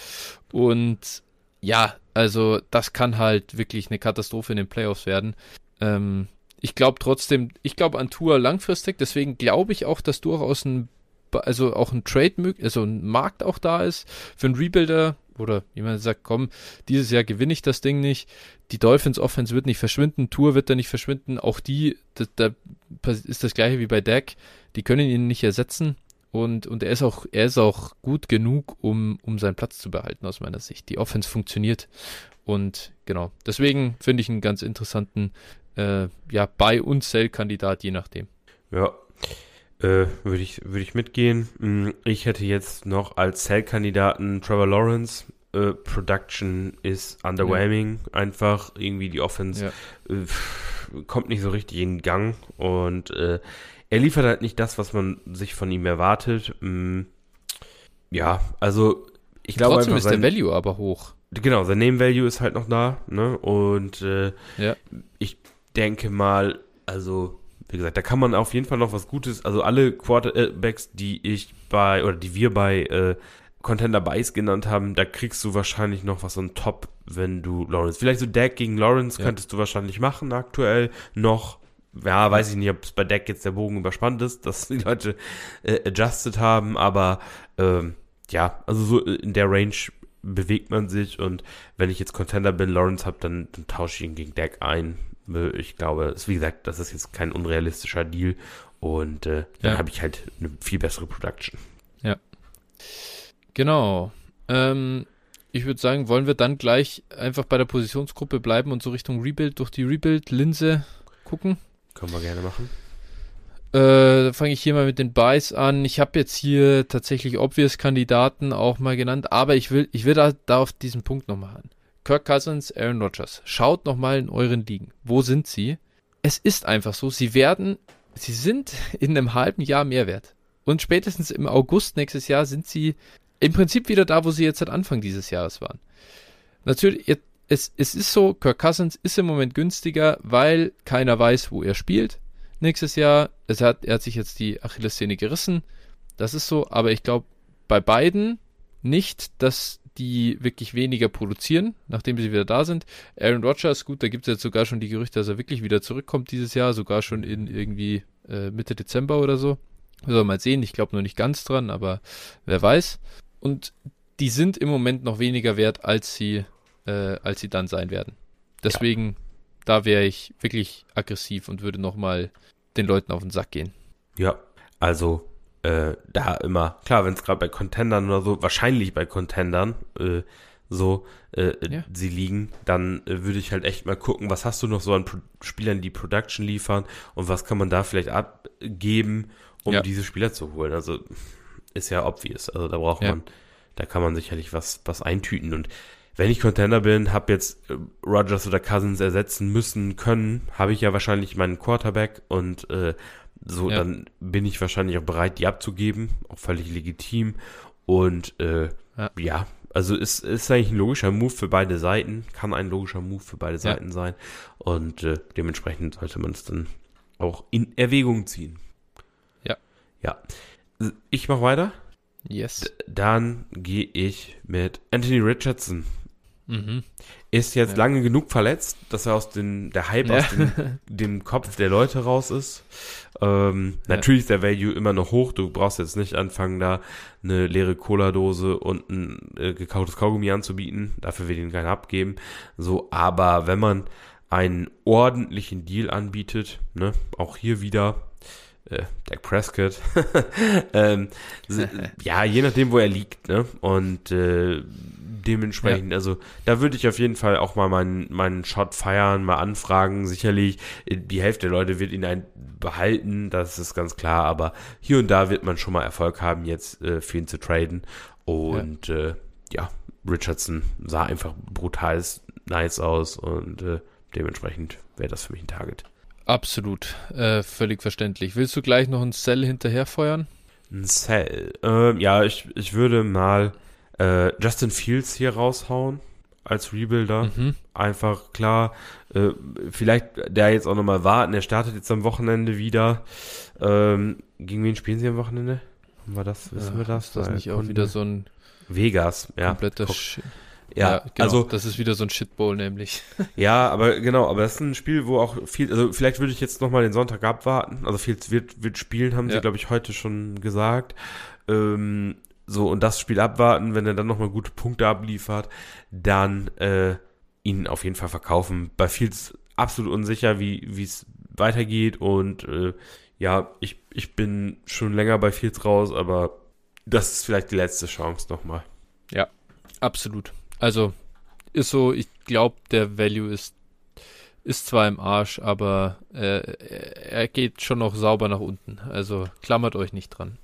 und ja, also das kann halt wirklich eine Katastrophe in den Playoffs werden. Ähm, ich glaube trotzdem, ich glaube an Tour langfristig, deswegen glaube ich auch, dass durchaus ein, also auch ein Trade, also ein Markt auch da ist für einen Rebuilder oder jemand sagt, komm, dieses Jahr gewinne ich das Ding nicht. Die Dolphins Offense wird nicht verschwinden, Tour wird da nicht verschwinden, auch die, da, da ist das gleiche wie bei Dak, die können ihn nicht ersetzen und, und er ist auch, er ist auch gut genug, um, um seinen Platz zu behalten aus meiner Sicht. Die Offense funktioniert und genau, deswegen finde ich einen ganz interessanten äh, ja, bei uns Sell-Kandidat, je nachdem. Ja, äh, würde ich, würd ich mitgehen. Hm, ich hätte jetzt noch als Sell-Kandidaten Trevor Lawrence. Äh, Production ist underwhelming. Ja. Einfach irgendwie die Offense ja. äh, kommt nicht so richtig in Gang und äh, er liefert halt nicht das, was man sich von ihm erwartet. Mm, ja, also ich glaube Trotzdem ist sein, der Value aber hoch. Genau, sein Name Value ist halt noch da, ne? Und äh, ja. ich denke mal, also wie gesagt, da kann man auf jeden Fall noch was Gutes, also alle Quarterbacks, die ich bei, oder die wir bei äh, Contender Buys genannt haben, da kriegst du wahrscheinlich noch was on top, wenn du Lawrence, vielleicht so Deck gegen Lawrence ja. könntest du wahrscheinlich machen aktuell noch, ja, weiß ich nicht, ob es bei Deck jetzt der Bogen überspannt ist, dass die Leute äh, adjusted haben, aber ähm, ja, also so in der Range bewegt man sich und wenn ich jetzt Contender bin, Lawrence habe, dann, dann tausche ich ihn gegen Deck ein. Äh, ich glaube, wie gesagt, das ist jetzt kein unrealistischer Deal und äh, dann ja. habe ich halt eine viel bessere Production. Ja. Genau. Ähm, ich würde sagen, wollen wir dann gleich einfach bei der Positionsgruppe bleiben und so Richtung Rebuild durch die Rebuild-Linse gucken? Können wir gerne machen. Äh, da fange ich hier mal mit den Buys an. Ich habe jetzt hier tatsächlich obvious Kandidaten auch mal genannt, aber ich will, ich will da, da auf diesen Punkt nochmal an. Kirk Cousins, Aaron Rodgers. Schaut nochmal in euren Ligen. Wo sind sie? Es ist einfach so, sie werden, sie sind in einem halben Jahr mehr wert. Und spätestens im August nächstes Jahr sind sie im Prinzip wieder da, wo sie jetzt seit Anfang dieses Jahres waren. Natürlich, es, es ist so, Kirk Cousins ist im Moment günstiger, weil keiner weiß, wo er spielt. Nächstes Jahr, es hat, er hat sich jetzt die Achillessehne gerissen. Das ist so, aber ich glaube bei beiden nicht, dass die wirklich weniger produzieren, nachdem sie wieder da sind. Aaron Rodgers, gut, da gibt es jetzt sogar schon die Gerüchte, dass er wirklich wieder zurückkommt dieses Jahr, sogar schon in irgendwie äh, Mitte Dezember oder so. Wir mal sehen, ich glaube nur nicht ganz dran, aber wer weiß. Und die sind im Moment noch weniger wert, als sie, äh, als sie dann sein werden. Deswegen, ja. da wäre ich wirklich aggressiv und würde nochmal den Leuten auf den Sack gehen. Ja, also äh, da immer, klar, wenn es gerade bei Contendern oder so, wahrscheinlich bei Contendern, äh, so äh, ja. sie liegen, dann äh, würde ich halt echt mal gucken, was hast du noch so an Pro Spielern, die Production liefern und was kann man da vielleicht abgeben, um ja. diese Spieler zu holen. Also ist ja obvious. Also da braucht ja. man, da kann man sicherlich was, was eintüten. Und wenn ich Contender bin, habe jetzt äh, Rogers oder Cousins ersetzen müssen können, habe ich ja wahrscheinlich meinen Quarterback und äh, so, ja. dann bin ich wahrscheinlich auch bereit, die abzugeben, auch völlig legitim. Und äh, ja. ja. also ist, ist eigentlich ein logischer Move für beide Seiten, kann ein logischer Move für beide Seiten sein. Und äh, dementsprechend sollte man es dann auch in Erwägung ziehen. Ja. Ja. Ich mache weiter. Yes. D dann gehe ich mit Anthony Richardson. Mhm. Ist jetzt ja. lange genug verletzt, dass er aus den, der Hype ja. aus dem, dem, Kopf der Leute raus ist. Ähm, ja. Natürlich ist der Value immer noch hoch. Du brauchst jetzt nicht anfangen, da eine leere Cola-Dose und ein äh, gekautes Kaugummi anzubieten. Dafür will ich ihn keiner abgeben. So, aber wenn man einen ordentlichen Deal anbietet, ne, auch hier wieder äh, Dak Prescott. ähm, ja, je nachdem, wo er liegt, ne? Und äh, dementsprechend, ja. also da würde ich auf jeden Fall auch mal meinen, meinen Shot feiern, mal anfragen. Sicherlich, die Hälfte der Leute wird ihn ein behalten, das ist ganz klar, aber hier und da wird man schon mal Erfolg haben, jetzt äh, für ihn zu traden. Und ja, äh, ja Richardson sah einfach brutal nice aus und äh, dementsprechend wäre das für mich ein Target. Absolut, äh, völlig verständlich. Willst du gleich noch ein Cell hinterherfeuern? Ein Cell? Äh, ja, ich, ich würde mal äh, Justin Fields hier raushauen als Rebuilder. Mhm. Einfach klar, äh, vielleicht der jetzt auch nochmal warten. Er startet jetzt am Wochenende wieder. Ähm, gegen wen spielen sie am Wochenende? Haben wir das? Wissen ja, wir das? Ist das nicht auch wieder so ein Vegas, ja. Kompletter ja, ja genau, also das ist wieder so ein Shitbowl nämlich. ja, aber genau, aber das ist ein Spiel, wo auch viel, also vielleicht würde ich jetzt nochmal den Sonntag abwarten. Also viel wird, wird spielen, haben ja. sie, glaube ich, heute schon gesagt. Ähm, so, und das Spiel abwarten, wenn er dann nochmal gute Punkte abliefert, dann äh, ihn auf jeden Fall verkaufen. Bei Fields absolut unsicher, wie es weitergeht und äh, ja, ich, ich bin schon länger bei Fields raus, aber das ist vielleicht die letzte Chance nochmal. Ja, absolut. Also ist so, ich glaube, der Value ist, ist zwar im Arsch, aber äh, er geht schon noch sauber nach unten. Also klammert euch nicht dran.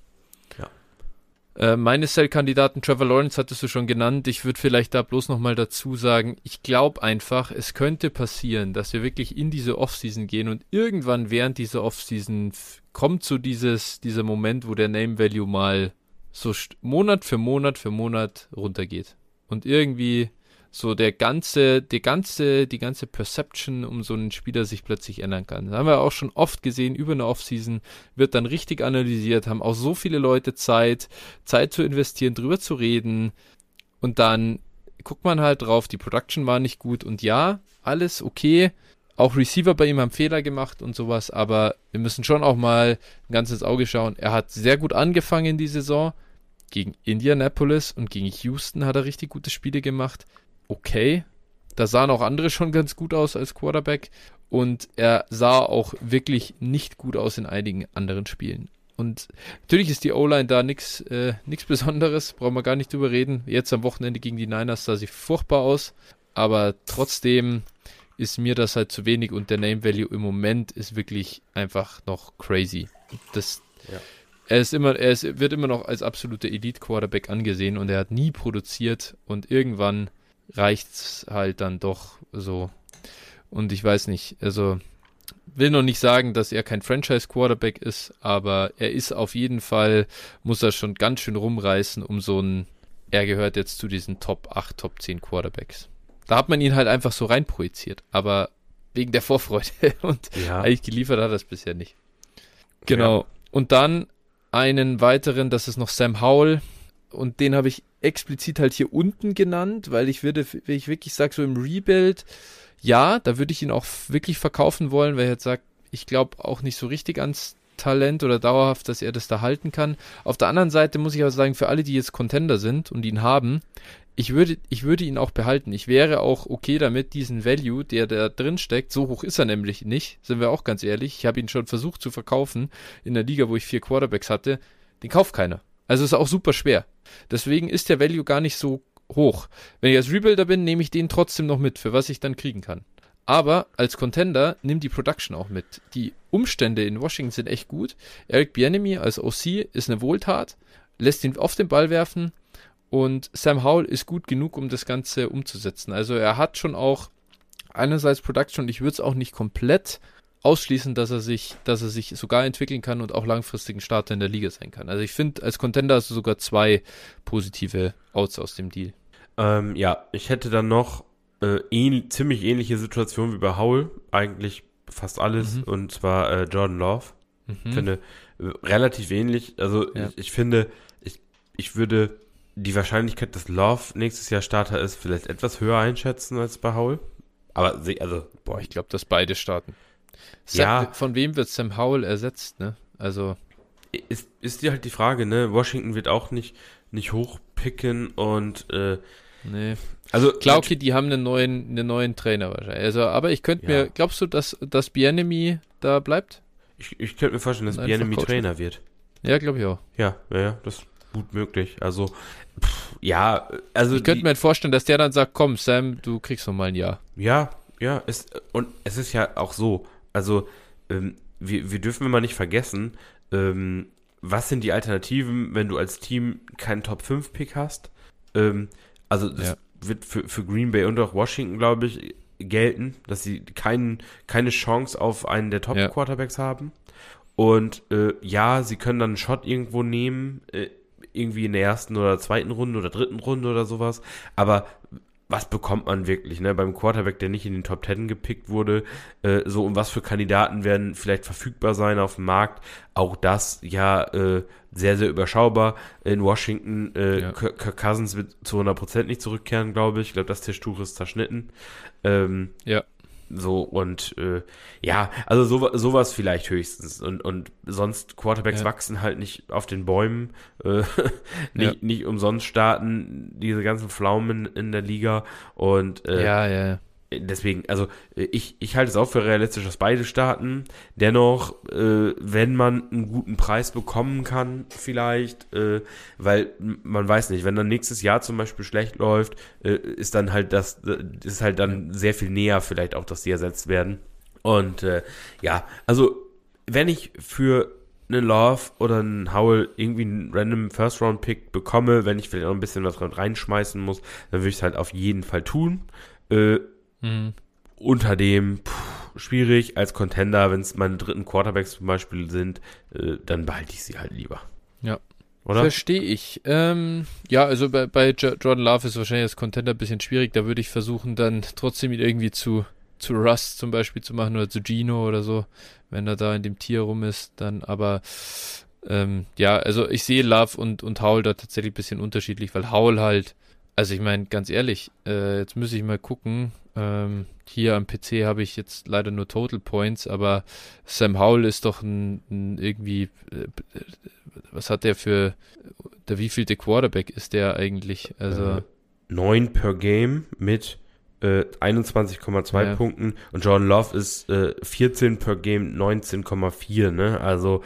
Äh, meine Cell-Kandidaten, Trevor Lawrence hattest du schon genannt. Ich würde vielleicht da bloß nochmal dazu sagen, ich glaube einfach, es könnte passieren, dass wir wirklich in diese Offseason gehen und irgendwann während dieser Offseason kommt so dieses, dieser Moment, wo der Name Value mal so Monat für Monat für Monat runtergeht und irgendwie so der ganze, die ganze, die ganze Perception um so einen Spieler sich plötzlich ändern kann. Das haben wir auch schon oft gesehen, über eine Offseason wird dann richtig analysiert, haben auch so viele Leute Zeit, Zeit zu investieren, drüber zu reden und dann guckt man halt drauf, die Production war nicht gut und ja, alles okay. Auch Receiver bei ihm haben Fehler gemacht und sowas, aber wir müssen schon auch mal ganz ins Auge schauen. Er hat sehr gut angefangen in die Saison, Gegen Indianapolis und gegen Houston hat er richtig gute Spiele gemacht. Okay, da sahen auch andere schon ganz gut aus als Quarterback und er sah auch wirklich nicht gut aus in einigen anderen Spielen. Und natürlich ist die O-Line da nichts äh, Besonderes, brauchen wir gar nicht drüber reden. Jetzt am Wochenende gegen die Niners sah sie furchtbar aus, aber trotzdem ist mir das halt zu wenig und der Name Value im Moment ist wirklich einfach noch crazy. Das, ja. Er ist immer, er ist, wird immer noch als absoluter Elite Quarterback angesehen und er hat nie produziert und irgendwann reicht's halt dann doch so. Und ich weiß nicht, also will noch nicht sagen, dass er kein Franchise Quarterback ist, aber er ist auf jeden Fall, muss er schon ganz schön rumreißen, um so ein, er gehört jetzt zu diesen Top 8, Top 10 Quarterbacks. Da hat man ihn halt einfach so reinprojiziert, aber wegen der Vorfreude und ja. eigentlich geliefert hat er es bisher nicht. Genau. Ja. Und dann einen weiteren, das ist noch Sam Howell und den habe ich explizit halt hier unten genannt, weil ich würde, wenn ich wirklich sage, so im Rebuild, ja, da würde ich ihn auch wirklich verkaufen wollen, weil er jetzt sagt, ich glaube auch nicht so richtig ans Talent oder dauerhaft, dass er das da halten kann. Auf der anderen Seite muss ich aber sagen, für alle, die jetzt Contender sind und ihn haben, ich würde, ich würde ihn auch behalten. Ich wäre auch okay damit, diesen Value, der da drin steckt, so hoch ist er nämlich nicht, sind wir auch ganz ehrlich. Ich habe ihn schon versucht zu verkaufen in der Liga, wo ich vier Quarterbacks hatte. Den kauft keiner. Also ist auch super schwer. Deswegen ist der Value gar nicht so hoch. Wenn ich als Rebuilder bin, nehme ich den trotzdem noch mit, für was ich dann kriegen kann. Aber als Contender nimm die Production auch mit. Die Umstände in Washington sind echt gut. Eric Bienemy als OC ist eine Wohltat, lässt ihn auf den Ball werfen und Sam Howell ist gut genug, um das Ganze umzusetzen. Also er hat schon auch einerseits Production, ich würde es auch nicht komplett ausschließen, dass er sich, dass er sich sogar entwickeln kann und auch langfristigen Starter in der Liga sein kann. Also ich finde, als Contender hast du sogar zwei positive Outs aus dem Deal. Ähm, ja, ich hätte dann noch äh, ähn ziemlich ähnliche Situation wie bei Howell, eigentlich fast alles, mhm. und zwar äh, Jordan Love. Mhm. Finde äh, relativ ähnlich. Also ja. ich, ich, finde, ich, ich würde die Wahrscheinlichkeit, dass Love nächstes Jahr Starter ist, vielleicht etwas höher einschätzen als bei Howell. Aber also, boah, ich glaube, dass beide starten. Ja. Von wem wird Sam Howell ersetzt, ne? Also. Ist, ist dir halt die Frage, ne? Washington wird auch nicht, nicht hochpicken und äh, Nee. Also Klauki, die haben einen neuen, einen neuen Trainer wahrscheinlich. Also, aber ich könnte ja. mir, glaubst du, dass, dass Bienemy da bleibt? Ich, ich könnte mir vorstellen, dass Bienemy Trainer wird. Ja, glaube ich auch. Ja, ja, ja, das ist gut möglich. Also, pff, ja, also. Ich könnte mir halt vorstellen, dass der dann sagt, komm, Sam, du kriegst noch mal ein Jahr. Ja, ja, es, und es ist ja auch so, also ähm, wir, wir dürfen immer nicht vergessen, ähm, was sind die Alternativen, wenn du als Team keinen Top-5-Pick hast? Ähm, also das ja. wird für, für Green Bay und auch Washington, glaube ich, gelten, dass sie kein, keine Chance auf einen der Top-Quarterbacks ja. haben. Und äh, ja, sie können dann einen Shot irgendwo nehmen, äh, irgendwie in der ersten oder zweiten Runde oder dritten Runde oder sowas. Aber was bekommt man wirklich, ne? Beim Quarterback, der nicht in den Top Ten gepickt wurde, äh, so um was für Kandidaten werden vielleicht verfügbar sein auf dem Markt. Auch das ja äh, sehr, sehr überschaubar. In Washington, äh, ja. Kirk Cousins wird zu 100% nicht zurückkehren, glaube ich. Ich glaube, das Tischtuch ist zerschnitten. Ähm, ja. So und äh, ja, also so, sowas vielleicht höchstens. Und, und sonst Quarterbacks ja. wachsen halt nicht auf den Bäumen, äh, nicht, ja. nicht umsonst starten diese ganzen Pflaumen in der Liga. Und äh, ja, ja deswegen, also ich, ich halte es auch für realistisch, dass beide starten. Dennoch, äh, wenn man einen guten Preis bekommen kann, vielleicht, äh, weil man weiß nicht, wenn dann nächstes Jahr zum Beispiel schlecht läuft, äh, ist dann halt das, ist halt dann sehr viel näher vielleicht auch, dass die ersetzt werden. Und äh, ja, also wenn ich für einen Love oder einen Howell irgendwie einen random First-Round-Pick bekomme, wenn ich vielleicht auch ein bisschen was reinschmeißen muss, dann würde ich es halt auf jeden Fall tun. Äh, Mhm. Unter dem, pff, schwierig, als Contender, wenn es meine dritten Quarterbacks zum Beispiel sind, äh, dann behalte ich sie halt lieber. Ja. Oder? Verstehe ich. Ähm, ja, also bei, bei Jordan Love ist wahrscheinlich als Contender ein bisschen schwierig. Da würde ich versuchen, dann trotzdem ihn irgendwie zu, zu Russ zum Beispiel zu machen oder zu Gino oder so, wenn er da in dem Tier rum ist. Dann aber, ähm, ja, also ich sehe Love und, und Howell da tatsächlich ein bisschen unterschiedlich, weil Howell halt, also ich meine, ganz ehrlich, äh, jetzt muss ich mal gucken, ähm, hier am PC habe ich jetzt leider nur Total Points, aber Sam Howell ist doch ein, ein irgendwie, äh, was hat der für der wievielte Quarterback ist der eigentlich? Also Äh, 9 per Game mit äh, 21,2 Ja. Punkten und Jordan Love ist äh, 14 per Game 19,4, ne? Also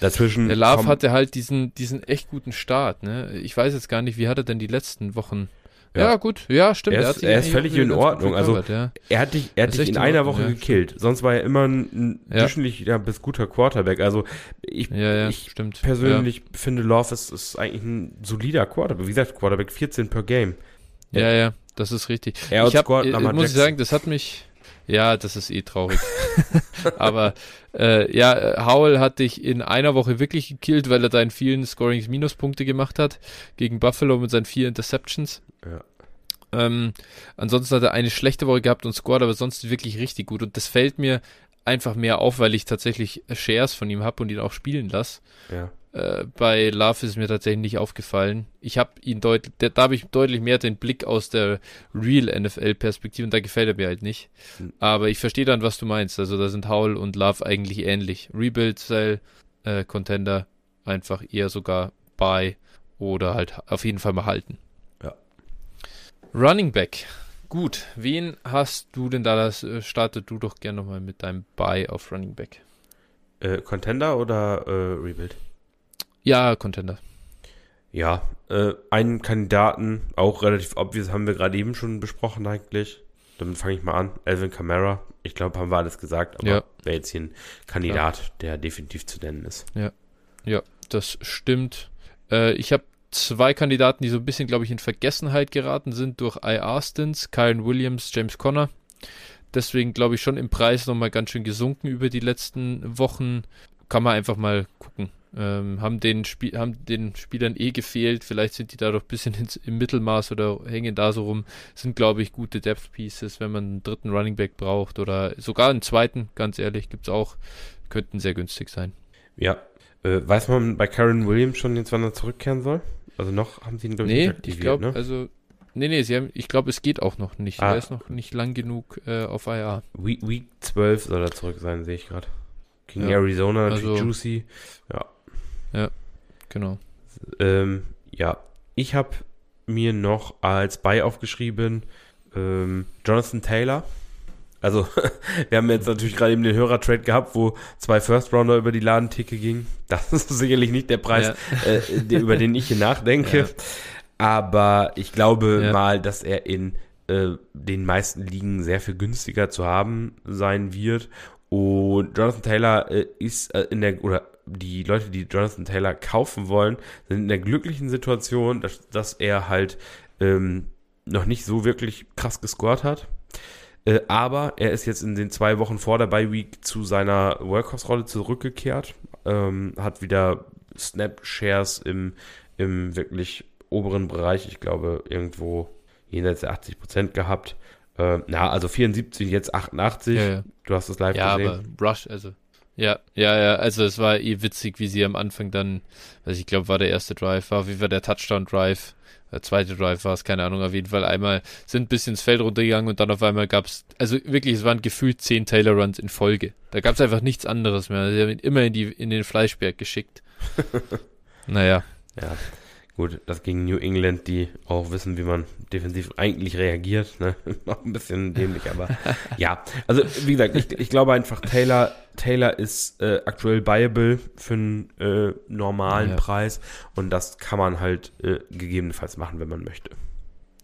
dazwischen. der Love hatte halt diesen, diesen echt guten Start, ne? Ich weiß jetzt gar nicht, wie hat er denn die letzten Wochen? Ja, Ja. gut, ja, stimmt. Er ist- er ist völlig in Ordnung, also- ja. Er hat dich, er hat Das dich in in einer Woche ja. gekillt. Sonst war er immer ein, ein Ja. durchschnittlicher bis guter Quarterback. Also ich, ich stimmt. persönlich finde Love ist, ist eigentlich ein solider Quarterback. Wie gesagt, Quarterback 14 per Game. Ja, ja, das ist richtig. Er ich hab, äh, muss ich Jackson. sagen, das hat mich, ja, das ist eh traurig. Aber äh, ja, Howell hat dich in einer Woche wirklich gekillt, weil er da in vielen Scorings Minuspunkte gemacht hat gegen Buffalo mit seinen vier Interceptions. Ja. Ähm, ansonsten hat er eine schlechte Woche gehabt und scored aber sonst wirklich richtig gut. Und das fällt mir einfach mehr auf, weil ich tatsächlich Shares von ihm habe und ihn auch spielen lasse. Ja. Äh, bei Love ist es mir tatsächlich nicht aufgefallen. Ich habe ihn deutlich, da, da habe ich deutlich mehr den Blick aus der Real NFL-Perspektive und da gefällt er mir halt nicht. Hm. Aber ich verstehe dann, was du meinst. Also da sind Howell und Love eigentlich ähnlich. Rebuild-Style, äh, Contender, einfach eher sogar bei oder halt auf jeden Fall mal halten. Ja. Running Back. Gut, wen hast du denn da? Das äh, startet du doch gerne nochmal mit deinem Buy auf Running Back. Äh, Contender oder äh, Rebuild? Ja, Contender. Ja, äh, einen Kandidaten, auch relativ obvious, haben wir gerade eben schon besprochen eigentlich. Damit fange ich mal an. Alvin Kamara. Ich glaube, haben wir alles gesagt, aber Ja. wäre jetzt hier ein Kandidat, der definitiv zu nennen ist. Ja, das stimmt. Äh, ich habe zwei Kandidaten, die so ein bisschen, glaube ich, in Vergessenheit geraten sind durch IR-Stints, Kyron Williams, James Conner. Deswegen glaube ich schon im Preis nochmal ganz schön gesunken über die letzten Wochen. Kann man einfach mal gucken. Ähm, haben, den Spiel, haben den Spielern eh gefehlt. Vielleicht sind die da doch ein bisschen ins, im Mittelmaß oder hängen da so rum. Sind, glaube ich, gute Depth Pieces, wenn man einen dritten Running Back braucht oder sogar einen zweiten, ganz ehrlich, gibt es auch. Könnten sehr günstig sein. Ja. Äh, weiß man bei Karen Williams schon jetzt, wann er zurückkehren soll? Also noch haben sie ihn, glaube ich, Nee, nicht aktiviert, ich glaube, ne? also, nee, nee, sie haben, ich glaube, es geht auch noch nicht. Ah. Er ist noch nicht lang genug äh, auf IR. Week, Week 12 soll er zurück sein, sehe ich gerade. Gegen Ja, Arizona, also- juicy. Genau. Ähm, ja, ich habe mir noch als Buy aufgeschrieben ähm, Jonathan Taylor. Also, wir haben jetzt natürlich gerade eben den Hörertrade gehabt, wo zwei First Rounder über die Ladenticke gingen. Das ist sicherlich nicht der Preis, äh, der, über den ich hier nachdenke. Ja. Aber ich glaube Ja. mal, dass er in äh, den meisten Ligen sehr viel günstiger zu haben sein wird. Und Jonathan Taylor äh, ist äh, in der, oder die Leute, die Jonathan Taylor kaufen wollen, sind in der glücklichen Situation, dass, dass er halt ähm, noch nicht so wirklich krass gescored hat. Äh, aber er ist jetzt in den zwei Wochen vor der Bye Week zu seiner Workhorse-Rolle zurückgekehrt, ähm, hat wieder Snap-Shares im, im wirklich oberen Bereich, ich glaube irgendwo jenseits der 80 Prozent gehabt. Äh, na, also 74, jetzt 88. Ja, ja. Du hast es live ja gesehen. aber Rush, also. Ja, ja, ja, also es war eh witzig, wie sie am Anfang dann, weiß ich glaube, war der erste Drive, war wie war der Touchdown-Drive, der zweite Drive war es, keine Ahnung, auf jeden Fall einmal sind ein bisschen ins Feld runtergegangen und dann auf einmal gab es, also wirklich, es waren gefühlt zehn Taylor Runs in Folge. Da gab es einfach nichts anderes mehr. Sie haben ihn immer in, die, in den Fleischberg geschickt. naja, Ja, gut, das gegen New England, die auch wissen, wie man defensiv eigentlich reagiert. Ne? Noch ein bisschen dämlich, aber ja. Also, wie gesagt, ich, ich glaube einfach, Taylor, Taylor ist äh, aktuell buyable für einen äh, normalen Ja. Preis und das kann man halt äh, gegebenenfalls machen, wenn man möchte.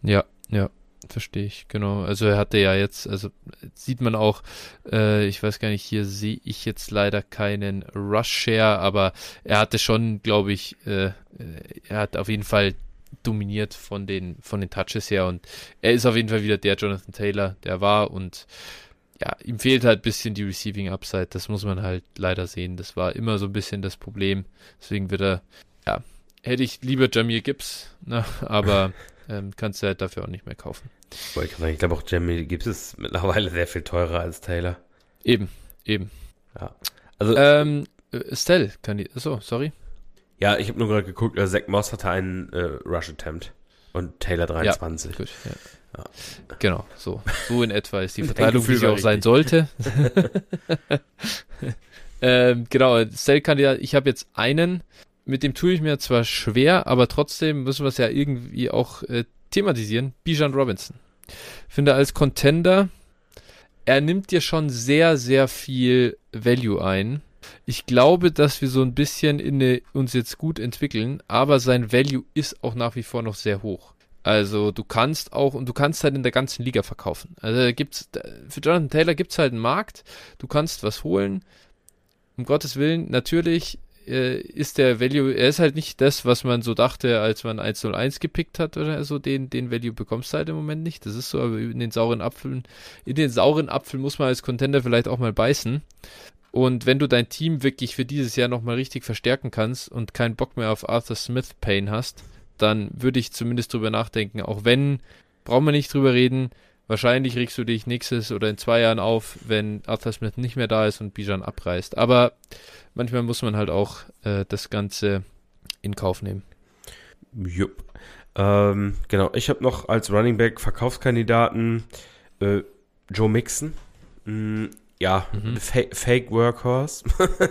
Ja, ja, verstehe ich, genau. Also er hatte ja jetzt, also sieht man auch, äh, ich weiß gar nicht, hier sehe ich jetzt leider keinen Rush-Share, aber er hatte schon, glaube ich, äh, äh, er hat auf jeden Fall dominiert von den, von den Touches her und er ist auf jeden Fall wieder der Jonathan Taylor, der war und ja, ihm fehlt halt ein bisschen die Receiving Upside, das muss man halt leider sehen. Das war immer so ein bisschen das Problem. Deswegen wird er, ja, hätte ich lieber Jamir Gibbs, ne, aber ähm, kannst du halt dafür auch nicht mehr kaufen. Ich ich glaube auch Jamie Gibbs ist mittlerweile sehr viel teurer als Taylor. Eben, eben. Also, Ähm, äh, Estelle, kann die, so, sorry. ja, ich habe nur gerade geguckt, äh, Zach Moss hatte einen äh, Rush-Attempt und Taylor 23. Gut, ja. Ja. Genau, so. So in etwa ist die Verteilung, wie sie auch sein sollte. ähm, genau, Cell-Kandidat, ich habe jetzt einen, mit dem tue ich mir zwar schwer, aber trotzdem müssen wir es ja irgendwie auch äh, thematisieren. Bijan Robinson. Finde als Contender, er nimmt dir schon sehr, sehr viel Value ein. Ich glaube, dass wir so ein bisschen in eine, uns jetzt gut entwickeln, aber sein Value ist auch nach wie vor noch sehr hoch. Also du kannst auch, und du kannst halt in der ganzen Liga verkaufen. Also gibt's, für Jonathan Taylor gibt es halt einen Markt, du kannst was holen. Um Gottes Willen, natürlich äh, ist der Value, er ist halt nicht das, was man so dachte, als man 101 gepickt hat oder so, den, den Value bekommst du halt im Moment nicht. Das ist so, aber in den sauren Apfeln, in den sauren Apfel muss man als Contender vielleicht auch mal beißen. Und wenn du dein Team wirklich für dieses Jahr nochmal richtig verstärken kannst und keinen Bock mehr auf Arthur Smith Payne hast, dann würde ich zumindest drüber nachdenken. Auch wenn, brauchen wir nicht drüber reden, wahrscheinlich regst du dich nächstes oder in zwei Jahren auf, wenn Arthur Smith nicht mehr da ist und Bijan abreißt. Aber manchmal muss man halt auch äh, das Ganze in Kauf nehmen. Jupp. Ähm, genau, ich habe noch als Running Back Verkaufskandidaten äh, Joe Mixon. Mm, ja, mhm. Fake, Fake Workhorse.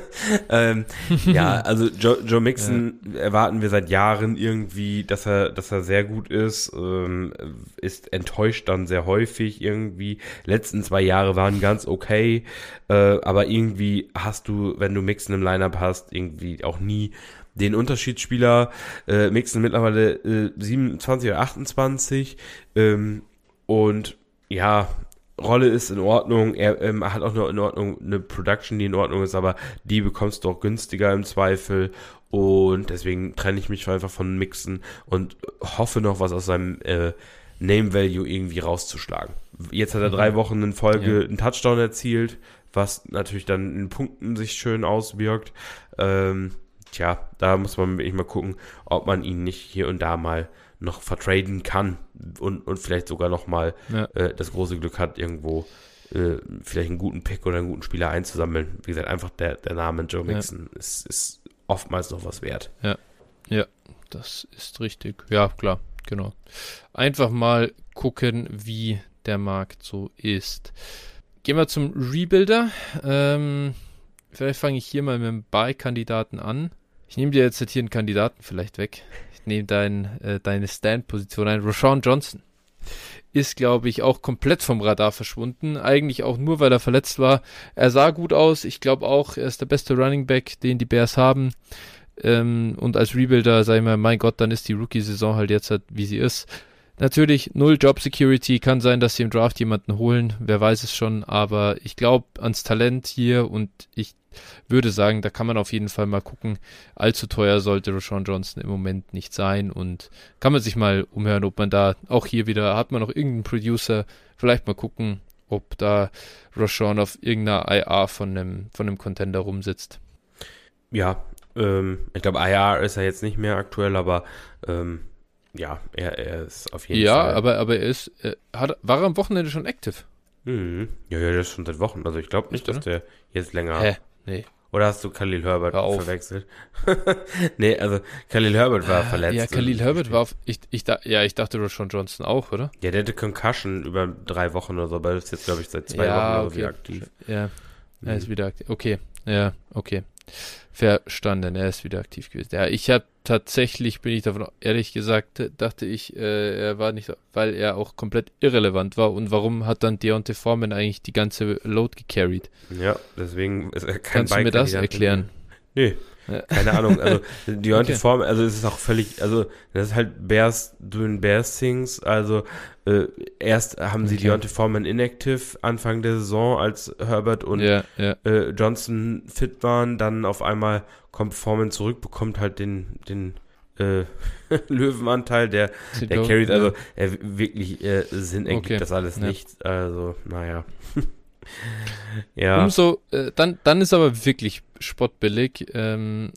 ähm, ja, also Joe, Joe Mixon ja. erwarten wir seit Jahren irgendwie, dass er, dass er sehr gut ist, ähm, ist enttäuscht dann sehr häufig irgendwie. Letzten zwei Jahre waren ganz okay, äh, aber irgendwie hast du, wenn du Mixon im Lineup hast, irgendwie auch nie den Unterschiedsspieler. Äh, Mixon mittlerweile äh, 27 oder 28 ähm, und ja, Rolle ist in Ordnung, er ähm, hat auch noch in Ordnung eine Production, die in Ordnung ist, aber die bekommst du auch günstiger im Zweifel und deswegen trenne ich mich einfach von Mixen und hoffe noch was aus seinem äh, Name Value irgendwie rauszuschlagen. Jetzt hat er drei mhm. Wochen in Folge ja. einen Touchdown erzielt, was natürlich dann in Punkten sich schön auswirkt. Ähm, tja, da muss man wirklich mal gucken, ob man ihn nicht hier und da mal noch vertraden kann und, und vielleicht sogar noch mal ja. äh, das große Glück hat, irgendwo äh, vielleicht einen guten Pick oder einen guten Spieler einzusammeln. Wie gesagt, einfach der, der Name Joe Mixon ja. ist, ist oftmals noch was wert. Ja, ja, das ist richtig. Ja, klar, genau. Einfach mal gucken, wie der Markt so ist. Gehen wir zum Rebuilder. Ähm, vielleicht fange ich hier mal mit dem Buy-Kandidaten an. Ich nehme dir jetzt hier einen Kandidaten vielleicht weg nehme dein, äh, deine Stand-Position ein. Rashawn Johnson ist, glaube ich, auch komplett vom Radar verschwunden. Eigentlich auch nur, weil er verletzt war. Er sah gut aus. Ich glaube auch, er ist der beste Running Back, den die Bears haben. Ähm, und als Rebuilder, sag ich mal, mein Gott, dann ist die Rookie-Saison halt jetzt halt, wie sie ist. Natürlich, null Job Security. Kann sein, dass sie im Draft jemanden holen. Wer weiß es schon. Aber ich glaube ans Talent hier und ich würde sagen, da kann man auf jeden Fall mal gucken. Allzu teuer sollte Rashawn Johnson im Moment nicht sein und kann man sich mal umhören, ob man da auch hier wieder, hat man noch irgendeinen Producer, vielleicht mal gucken, ob da Rashawn auf irgendeiner IR von einem, von einem Contender rumsitzt. Ja, ähm, ich glaube, IR ist er jetzt nicht mehr aktuell, aber ähm, ja, er, er ist auf jeden ja, Fall. Ja, aber, aber er ist, er hat, war er am Wochenende schon active? Mhm. Ja, ja, das ist schon seit Wochen. Also ich glaube nicht, dass der jetzt länger. Hä? Nee. Oder hast du Khalil Herbert verwechselt? nee, also Khalil Herbert war verletzt. Ja, Khalil Herbert war auf, ich, ich, ja, ich dachte Rashawn Johnson auch, oder? Ja, der hatte Concussion über drei Wochen oder so, aber das ist jetzt, glaube ich, seit zwei ja, Wochen oder okay. so wieder aktiv. Ja, er ist mhm. wieder aktiv. Okay, ja, okay. Verstanden, er ist wieder aktiv gewesen. Ja, ich habe tatsächlich, bin ich davon, ehrlich gesagt, dachte ich, äh, er war nicht, weil er auch komplett irrelevant war. Und warum hat dann Deontay Foreman eigentlich die ganze Load gecarried? Ja, deswegen ist er kein Kannst du mir das erklären? Nee, keine Ahnung. Also Deontay okay. Foreman, also es ist auch völlig, also das ist halt Bears doing Bears Things. Also äh, erst haben sie okay. Deontay Foreman inactive Anfang der Saison, als Herbert und ja, ja. Äh, Johnson fit waren. Dann auf einmal kommt Foreman zurück, bekommt halt den, den äh, Löwenanteil, der, der carried, also er wirklich äh, Sinn ergibt okay. das alles ja. nicht. Also, naja. ja. Umso, äh, dann, dann ist aber wirklich spottbillig. Ähm,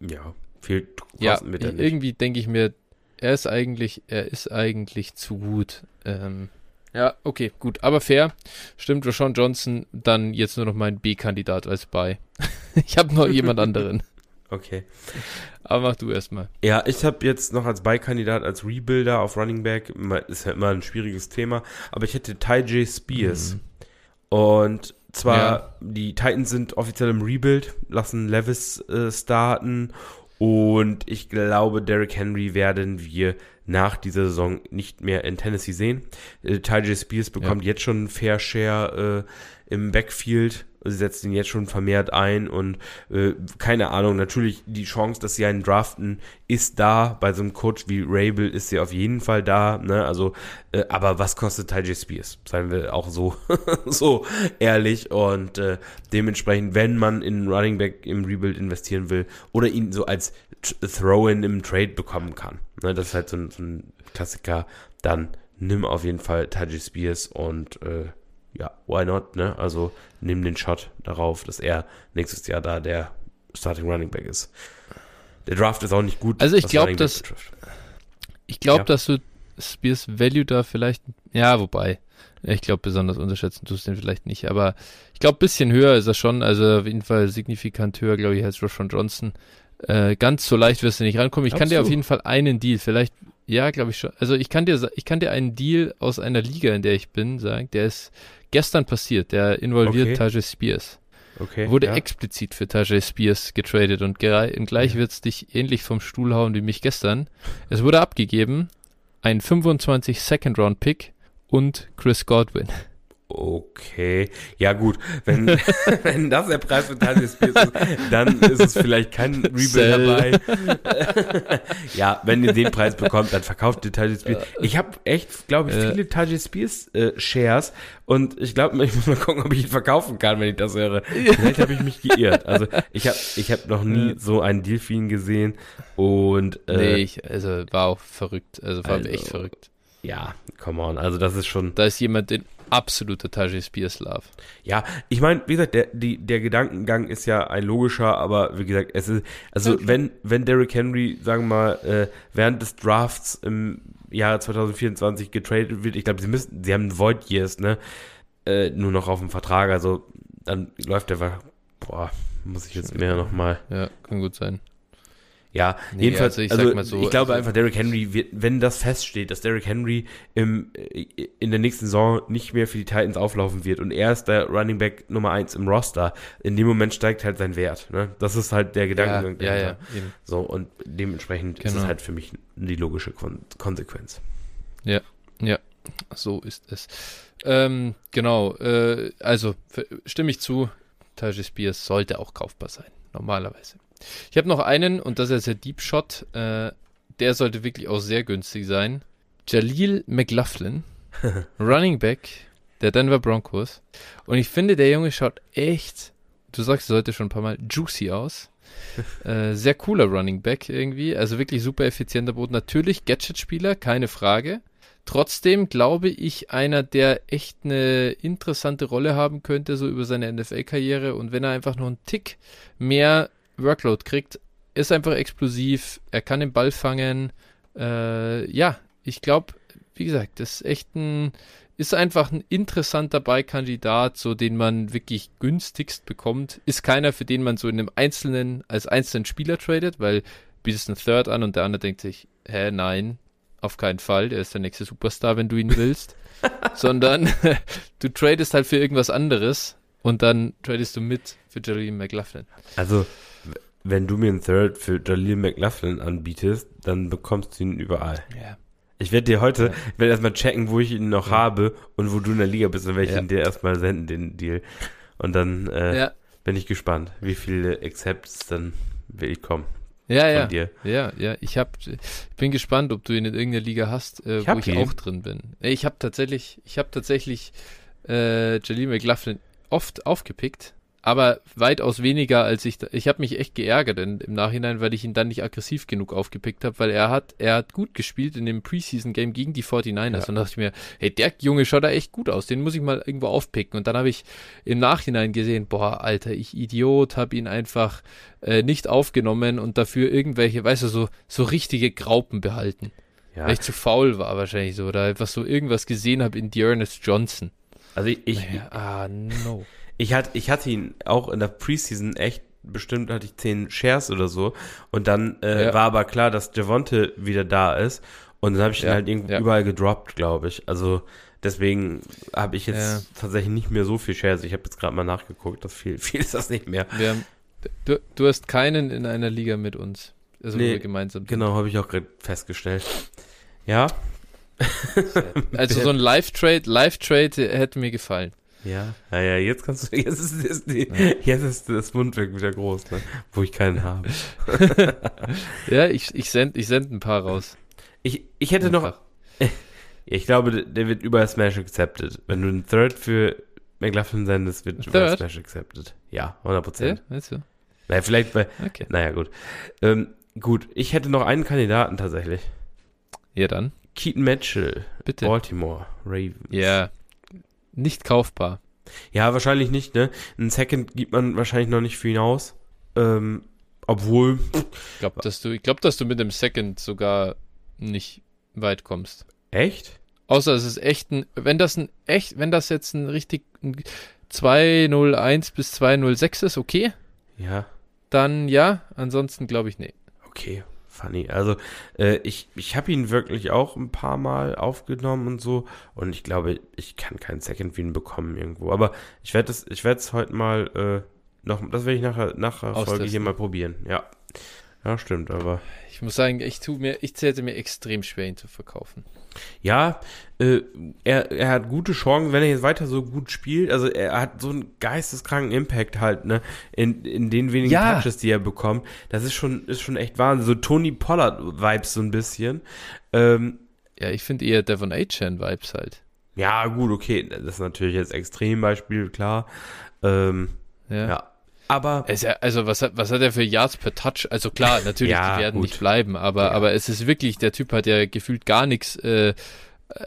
ja, viel ja, irgendwie denke ich mir, er ist eigentlich, er ist eigentlich zu gut. Ähm, ja, okay, gut, aber fair. Stimmt, Rashawn Johnson, dann jetzt nur noch mein B-Kandidat als bei. ich habe noch jemand anderen. Okay. Aber mach du erstmal. Ja, ich habe jetzt noch als Beikandidat, als Rebuilder auf Running Back, ist ja immer ein schwieriges Thema, aber ich hätte Ty J. Spears. Mhm. Und zwar, ja. die Titans sind offiziell im Rebuild, lassen Levis äh, starten Und ich glaube, Derrick Henry werden wir nach dieser Saison nicht mehr in Tennessee sehen. Äh, Ty Spears bekommt ja. jetzt schon einen Fair Share äh, im Backfield Sie setzt ihn jetzt schon vermehrt ein und äh, keine Ahnung, natürlich die Chance, dass sie einen draften, ist da. Bei so einem Coach wie Rabel ist sie auf jeden Fall da. Ne? Also, äh, aber was kostet Ty Spears? Seien wir auch so, so ehrlich. Und äh, dementsprechend, wenn man in Running Back im Rebuild investieren will oder ihn so als Throw-in im Trade bekommen kann, ne? das ist halt so ein, so ein Klassiker, dann nimm auf jeden Fall Taji Spears und äh, ja, why not, ne? Also nimm den Shot darauf, dass er nächstes Jahr da der Starting Running Back ist. Der Draft ist auch nicht gut. Also ich glaube, dass ich glaube, ja. dass du Spears Value da vielleicht, ja, wobei, ich glaube, besonders unterschätzen tust du den vielleicht nicht, aber ich glaube, bisschen höher ist er schon, also auf jeden Fall signifikant höher, glaube ich, als Roshan Johnson. Äh, ganz so leicht wirst du nicht rankommen. Ich Glaubst kann dir auf jeden Fall einen Deal, vielleicht ja, glaube ich schon. Also ich kann dir, ich kann dir einen Deal aus einer Liga, in der ich bin, sagen. Der ist gestern passiert. Der involviert okay. Tajay Spears. Okay. Wurde ja. explizit für Tajay Spears getradet und, und gleich ja. wird es dich ähnlich vom Stuhl hauen wie mich gestern. Es wurde abgegeben ein 25 Second Round Pick und Chris Godwin. Okay, ja gut, wenn, wenn das der Preis für Taji Spears ist, dann ist es vielleicht kein Rebuild dabei. ja, wenn ihr den Preis bekommt, dann verkauft ihr Taji Spears. Ich habe echt, glaube ich, viele Taji Spears äh, Shares und ich glaube, ich muss mal gucken, ob ich ihn verkaufen kann, wenn ich das höre. Vielleicht habe ich mich geirrt. Also ich habe ich hab noch nie so einen Deal für ihn gesehen und äh, Nee, ich, also war auch verrückt, also war also, echt verrückt. Ja, come on, also das ist schon. Da ist jemand, den absoluter Tajay Spears Love. Ja, ich meine, wie gesagt, der, die, der Gedankengang ist ja ein logischer, aber wie gesagt, es ist, also okay. wenn, wenn Derrick Henry, sagen wir mal, äh, während des Drafts im Jahr 2024 getradet wird, ich glaube, sie müssen, sie haben Void Years, ne, äh, nur noch auf dem Vertrag, also dann läuft der, boah, muss ich jetzt mehr nochmal. Ja, kann gut sein. Ja, nee, jedenfalls, also ich, also, so, ich glaube also, einfach, Derrick Henry, wird, wenn das feststeht, dass Derrick Henry im, äh, in der nächsten Saison nicht mehr für die Titans auflaufen wird und er ist der Running Back Nummer eins im Roster, in dem Moment steigt halt sein Wert. Ne? Das ist halt der Gedanke. Ja, ja, ja, So, und dementsprechend genau. ist es genau. halt für mich die logische Kon Konsequenz. Ja, ja, so ist es. Ähm, genau, äh, also stimme ich zu, Tajay Spears sollte auch kaufbar sein, normalerweise. Ich habe noch einen, und das ist der Deep Shot. Äh, der sollte wirklich auch sehr günstig sein. Jalil McLaughlin, Running Back der Denver Broncos. Und ich finde, der Junge schaut echt, du sagst, er sollte schon ein paar Mal juicy aus. äh, sehr cooler Running Back irgendwie. Also wirklich super effizienter Boden. Natürlich Gadget-Spieler, keine Frage. Trotzdem glaube ich, einer, der echt eine interessante Rolle haben könnte, so über seine NFL-Karriere. Und wenn er einfach noch einen Tick mehr Workload kriegt, ist einfach explosiv, er kann den Ball fangen. Äh, ja, ich glaube, wie gesagt, das ist echt ein, ist einfach ein interessanter Beikandidat, so den man wirklich günstigst bekommt. Ist keiner, für den man so in einem einzelnen, als einzelnen Spieler tradet, weil bietest einen Third an und der andere denkt sich, hä, nein, auf keinen Fall, der ist der nächste Superstar, wenn du ihn willst. Sondern du tradest halt für irgendwas anderes und dann tradest du mit für Jerry McLaughlin. Also, wenn du mir einen Third für Jalil McLaughlin anbietest, dann bekommst du ihn überall. Ja. Ich werde dir heute, ja. ich werde erstmal checken, wo ich ihn noch ja. habe und wo du in der Liga bist, dann werde ich ja. ihn dir erstmal senden, den Deal. Und dann äh, bin ich gespannt, wie viele Accepts dann will ich kommen. Ja, ja. Dir. Ja, ja. Ich hab, ich bin gespannt, ob du ihn in irgendeiner Liga hast, äh, ich wo ich ihn. auch drin bin. Ich habe tatsächlich, ich habe tatsächlich äh, Jalil McLaughlin oft aufgepickt aber weitaus weniger als ich. Ich habe mich echt geärgert in, im Nachhinein, weil ich ihn dann nicht aggressiv genug aufgepickt habe, weil er hat, er hat gut gespielt in dem Preseason-Game gegen die 49ers. Ja. Und da dachte ich mir, hey, der Junge schaut da echt gut aus, den muss ich mal irgendwo aufpicken. Und dann habe ich im Nachhinein gesehen, boah, Alter, ich Idiot, habe ihn einfach äh, nicht aufgenommen und dafür irgendwelche, weißt du, so, so richtige Graupen behalten. Ja. Weil ich zu faul war wahrscheinlich so, oder einfach so irgendwas gesehen habe in Dearness Johnson. Also ich, ich naja, ah, no. Ich hatte, ich hatte ihn auch in der Preseason echt, bestimmt hatte ich zehn Shares oder so. Und dann äh, ja. war aber klar, dass Javonte wieder da ist. Und dann habe ich ihn halt irgendwie ja. überall gedroppt, glaube ich. Also deswegen habe ich jetzt tatsächlich nicht mehr so viel Shares. Ich habe jetzt gerade mal nachgeguckt, das viel, viel ist das nicht mehr. Haben, du, du hast keinen in einer Liga mit uns. Also Nee, gemeinsam. Genau, habe ich auch gerade festgestellt. Ja, Also so ein Live-Trade, Live-Trade hätte mir gefallen. Ja, ja, ja, jetzt kannst du, jetzt ist, ist, die, jetzt ist das Mundwerk wieder groß, ne? wo ich keinen habe. Ja, ich, ich send, ich send ein paar raus. Ich, ich hätte noch, Einfach. ich glaube, der- wird über Smash accepted. Wenn du einen Third für McLaughlin sendest, wird über? Smash accepted. Ja, 100 Ja, Prozent. weißt du? Naja, vielleicht bei, Okay. naja, gut. Ähm, gut, ich hätte noch einen Kandidaten tatsächlich. Ja, dann. Keaton Mitchell, Bitte. Baltimore Ravens. Ja. Nicht kaufbar. Ja, wahrscheinlich nicht, ne? Ein Second gibt man wahrscheinlich noch nicht für ihn aus. Ähm, obwohl, Ich glaube, dass du, ich glaube, dass du mit dem Second sogar nicht weit kommst. echt? Außer es ist echt ein, wenn das ein echt, wenn das jetzt ein richtig ein 201 bis 206 ist, okay, Ja, dann ja, ansonsten glaube ich nee. okay, funny. Also, äh, ich, ich habe ihn wirklich auch ein paar Mal aufgenommen und so. Und ich glaube, ich kann keinen Second ihn bekommen irgendwo. Aber ich werde es, heute mal äh, noch, das werde ich nachher, nachher Folge hier mal probieren. Ja. Ja, stimmt, aber. Ich muss sagen, ich tu mir, ich zählte mir extrem schwer, ihn zu verkaufen. Ja, äh, er, er hat gute Chancen, wenn er jetzt weiter so gut spielt. Also er hat so einen geisteskranken Impact halt, ne? In, in den wenigen Ja. Touches, die er bekommt. Das ist schon, ist schon echt Wahnsinn. So Tony Pollard-Vibes so ein bisschen. Ähm, Ja, ich finde eher Devon A-Chan-Vibes halt. ja, gut, okay. Das ist natürlich jetzt Extrembeispiel, klar. Ähm, Ja. ja. Aber ja, also was hat, was hat er für Yards per Touch? Also klar, natürlich, Ja, die werden gut. nicht bleiben, aber, Ja. aber es ist wirklich, der Typ hat ja gefühlt gar nichts, äh,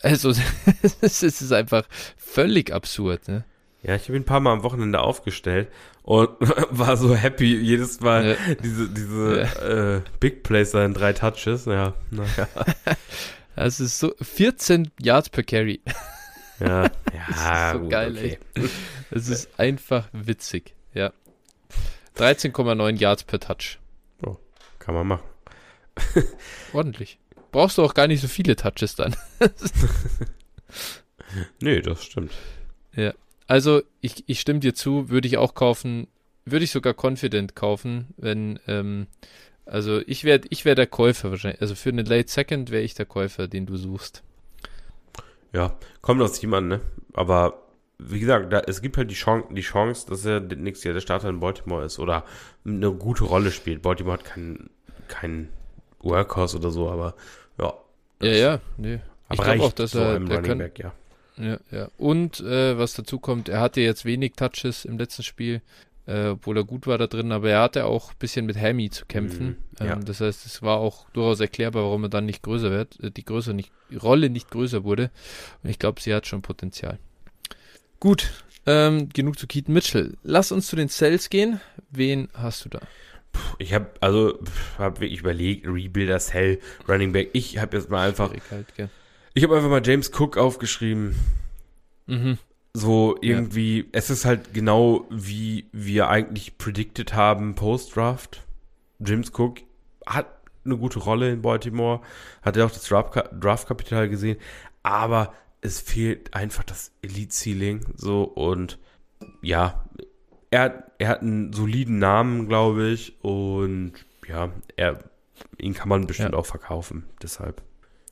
also es ist einfach völlig absurd, ne? ja, ich habe ihn ein paar Mal am Wochenende aufgestellt und war so happy jedes Mal Ja. diese, diese äh, Big Plays da in drei Touches. Ja, naja. Das ist so 14 Yards per Carry. Ja, ja, ist so gut, geil, okay. Das ist einfach witzig, ja. 13,9 Yards per Touch. Kann man machen. Ordentlich. Brauchst du auch gar nicht so viele Touches dann. Nee, das stimmt. Also, ich, ich stimme dir zu, würde ich auch kaufen, würde ich sogar confident kaufen, wenn, ähm, also ich wäre ich wär der Käufer wahrscheinlich. Also für eine Late Second wäre ich der Käufer, den du suchst. Ja, kommt aus ihm an, ne? Aber wie gesagt, da, es gibt halt die Chance, die Chance, dass er nächstes Jahr der Starter in Baltimore ist oder eine gute Rolle spielt. Baltimore hat keinen kein Workhorse oder so, aber ja. Ja, ja, nee. Ich Aber glaube reicht auch, dass so er, im der Running kann, Back, ja. Ja, ja. Und äh, was dazu kommt, er hatte jetzt wenig Touches im letzten Spiel, äh, obwohl er gut war da drin, aber er hatte auch ein bisschen mit Hammy zu kämpfen. Mhm, ja. ähm, das heißt, es war auch durchaus erklärbar, warum er dann nicht größer wird, äh, die Größe nicht, die Rolle nicht größer wurde. Und ich glaube, sie hat schon Potenzial. Gut, ähm, genug zu Keaton Mitchell. Lass uns zu den Cells gehen. Wen hast du da? Ich habe also habe wirklich überlegt, Rebuilder Cell, Running Back. Ich habe jetzt mal einfach, halt, ich habe einfach mal James Cook aufgeschrieben. Mhm. So irgendwie, es ist halt genau wie wir eigentlich predicted haben post-Draft. James Cook hat eine gute Rolle in Baltimore, hat ja auch das Draft- Draft-Kapital gesehen, aber es fehlt einfach das Elite-Ceiling so und ja, er, hat- er hat einen soliden Namen, glaube ich, und ja, er, ihn kann man bestimmt Ja. auch verkaufen, deshalb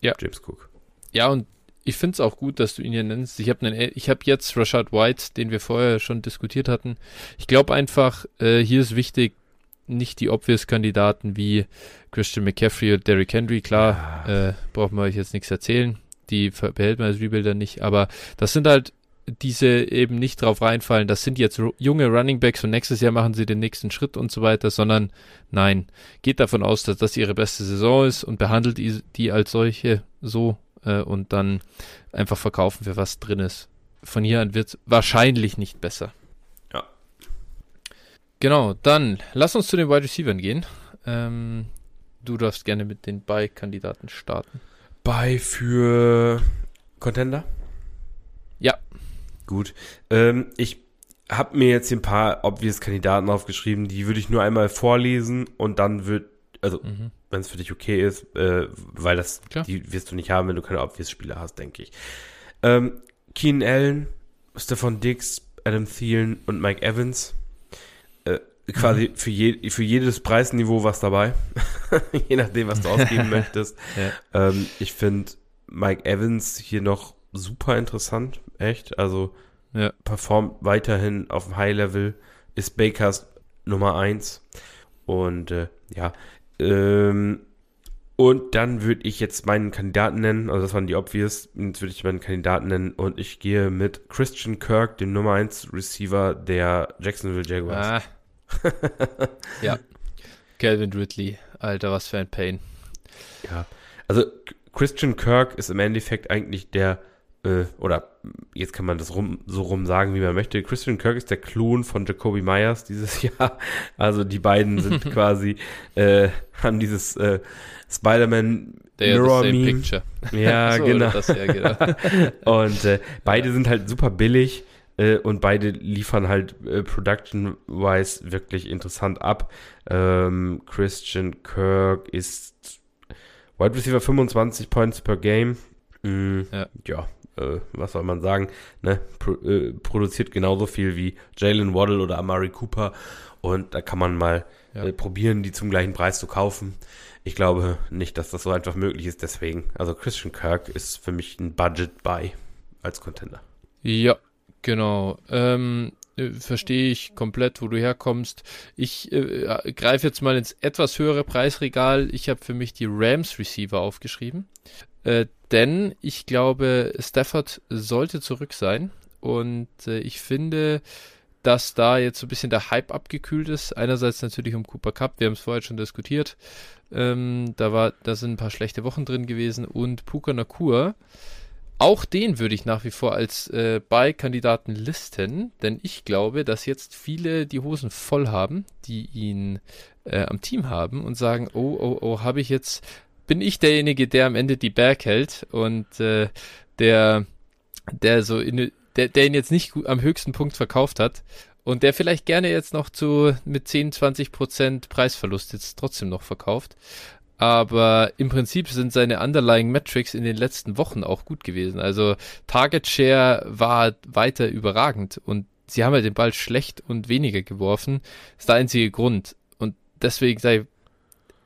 Ja. James Cook. Ja, und ich finde es auch gut, dass du ihn hier nennst. Ich habe ich hab jetzt Rashad White, den wir vorher schon diskutiert hatten. Ich glaube einfach, äh, hier ist wichtig, nicht die Obvious-Kandidaten wie Christian McCaffrey und Derrick Henry. Klar, Ja. äh, brauchen wir euch jetzt nichts erzählen. Die behält man als Rebuilder nicht. Aber das sind halt diese eben nicht drauf reinfallen, das sind jetzt junge Running Backs und nächstes Jahr machen sie den nächsten Schritt und so weiter, sondern nein, geht davon aus, dass das ihre beste Saison ist und behandelt die, die als solche so äh, und dann einfach verkaufen, für was drin ist. Von hier an wird es wahrscheinlich nicht besser. Ja. Genau, dann lass uns zu den Wide Receivers gehen. Ähm, du darfst gerne mit den Buy-Kandidaten starten. Bei für Contender? Ja. Gut. Ähm, ich habe mir jetzt hier ein paar obvious Kandidaten aufgeschrieben, die würde ich nur einmal vorlesen und dann wird, also Mhm. wenn es für dich okay ist, äh, weil das, Klar. die wirst du nicht haben, wenn du keine obvious Spieler hast, denke ich. Ähm, Keenan Allen, Stefan Dix, Adam Thielen und Mike Evans. Quasi für, je, für jedes Preisniveau was dabei. je nachdem, was du ausgeben möchtest. Ja. Ähm, ich finde Mike Evans hier noch super interessant, echt. Also ja. performt weiterhin auf dem High Level, ist Bakers Nummer 1. Und äh, ja, ähm, und dann würde ich jetzt meinen Kandidaten nennen, also das waren die Obvious, jetzt würde ich meinen Kandidaten nennen und ich gehe mit Christian Kirk, dem Nummer 1 Receiver der Jacksonville Jaguars. Ah. ja. Calvin Ridley, Alter, was für ein Pain. Ja, also Christian Kirk ist im Endeffekt eigentlich der, äh, oder jetzt kann man das rum, so rum sagen, wie man möchte. Christian Kirk ist der Klon von Jacoby Myers dieses Jahr. Also die beiden sind quasi, äh, haben dieses äh, Spider-Man Mirror Meme. Picture. Ja, so, genau. Das, ja, genau. und äh, beide ja. sind halt super billig äh, und beide liefern halt äh, production-wise wirklich interessant ab. Ähm, Christian Kirk ist Wide Receiver 25 Points per Game. Mhm, ja. ja äh, was soll man sagen, ne? Pro, äh, produziert genauso viel wie Jalen Waddle oder Amari Cooper. Und da kann man mal ja. äh, probieren, die zum gleichen Preis zu kaufen. Ich glaube nicht, dass das so einfach möglich ist. Deswegen, also Christian Kirk ist für mich ein Budget-Buy als Contender. Ja, genau. Ähm, äh, verstehe ich komplett, wo du herkommst. Ich äh, greife jetzt mal ins etwas höhere Preisregal. Ich habe für mich die Rams Receiver aufgeschrieben. Äh, denn ich glaube, Stafford sollte zurück sein. Und äh, ich finde, dass da jetzt so ein bisschen der Hype abgekühlt ist. Einerseits natürlich um Cooper Cup, wir haben es vorher schon diskutiert. Ähm, da, war, da sind ein paar schlechte Wochen drin gewesen. Und Puka Nakur, auch den würde ich nach wie vor als äh, Buy-Kandidaten listen, denn ich glaube, dass jetzt viele die Hosen voll haben, die ihn äh, am Team haben und sagen, oh, oh, oh, habe ich jetzt bin ich derjenige, der am Ende die Berg hält und äh, der, der so in, der, der ihn jetzt nicht am höchsten Punkt verkauft hat und der vielleicht gerne jetzt noch zu mit 10, 20 Prozent Preisverlust jetzt trotzdem noch verkauft. Aber im Prinzip sind seine underlying Metrics in den letzten Wochen auch gut gewesen. Also Target Share war weiter überragend und sie haben halt den Ball schlecht und weniger geworfen. Das ist der einzige Grund. Und deswegen sei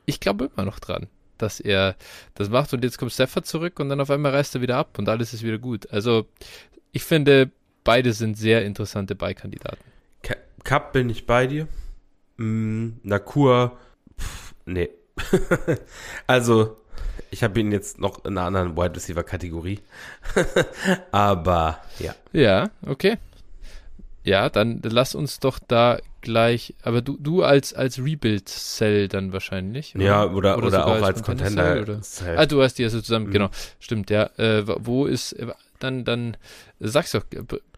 ich glaube immer noch dran dass er das macht und jetzt kommt Stafford zurück und dann auf einmal reißt er wieder ab und alles ist wieder gut. Also ich finde, beide sind sehr interessante Beikandidaten. Cup bin ich bei dir. Mm, Nakur, pff, nee. also, ich habe ihn jetzt noch in einer anderen Wide Receiver Kategorie. Aber ja. Ja, okay. Ja, dann lass uns doch da gleich, aber du, du als, als Rebuild-Cell dann wahrscheinlich. Oder? Ja, oder, oder, oder auch als Contender. Contender ah, du hast die also zusammen, mhm. genau. Stimmt, ja. Äh, wo ist, dann, dann sag's doch,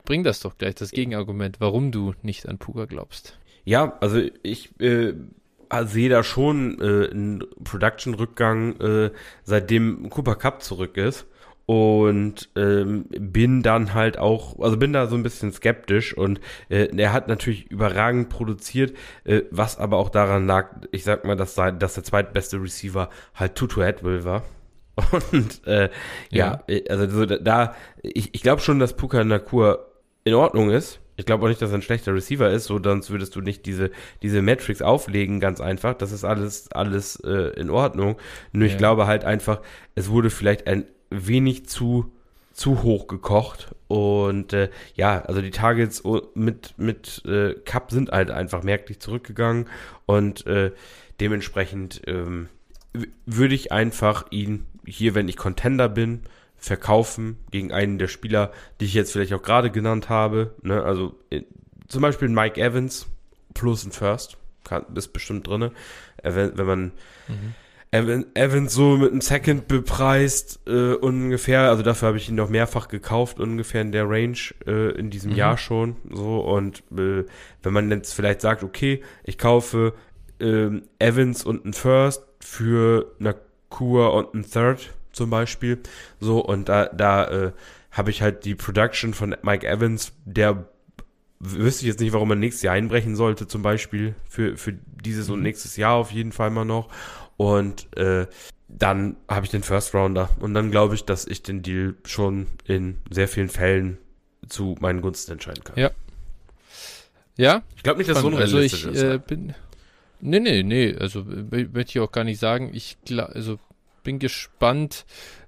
bring das doch gleich, das Gegenargument, warum du nicht an Puka glaubst. Ja, also ich äh, sehe da schon äh, einen Production-Rückgang, äh, seitdem Cooper Cup zurück ist und ähm, bin dann halt auch, also bin da so ein bisschen skeptisch und äh, er hat natürlich überragend produziert, äh, was aber auch daran lag, ich sag mal, dass, dass der zweitbeste Receiver halt Tutu Atwell war. Und äh, ja. ja, äh, also so, da, ich, ich glaube schon, dass Puka Nakur in Ordnung ist. Ich glaube auch nicht, dass er ein schlechter Receiver ist, so sonst würdest du nicht diese, diese Metrics auflegen, ganz einfach. Das ist alles, alles äh, in Ordnung. Nur ja. ich glaube halt einfach, es wurde vielleicht ein wenig zu, zu hoch gekocht. Und äh, ja, also die Targets mit, mit äh, Cup sind halt einfach merklich zurückgegangen. Und äh, dementsprechend ähm, würde ich einfach ihn hier, wenn ich Contender bin, verkaufen gegen einen der Spieler, die ich jetzt vielleicht auch gerade genannt habe. Ne? Also äh, zum Beispiel Mike Evans plus ein First. Kann, ist bestimmt drin. Wenn, man mhm. Evans so mit einem Second bepreist äh, ungefähr, also dafür habe ich ihn noch mehrfach gekauft, ungefähr in der Range äh, in diesem mhm. Jahr schon. So und äh, wenn man jetzt vielleicht sagt, okay, ich kaufe äh, Evans und einen First für eine Kur und einen Third zum Beispiel, so und da da äh, habe ich halt die Production von Mike Evans, der wüsste ich jetzt nicht, warum man nächstes Jahr einbrechen sollte, zum Beispiel für, für dieses mhm. und nächstes Jahr auf jeden Fall mal noch. Und äh, dann habe ich den First Rounder. Und dann glaube ich, dass ich den Deal schon in sehr vielen Fällen zu meinen Gunsten entscheiden kann. Ja. Ja? Ich glaube nicht, dass es unrealistisch also ich, ist. Äh, bin, Nee, nee, nee, also möchte ich auch gar nicht sagen. Ich also bin gespannt.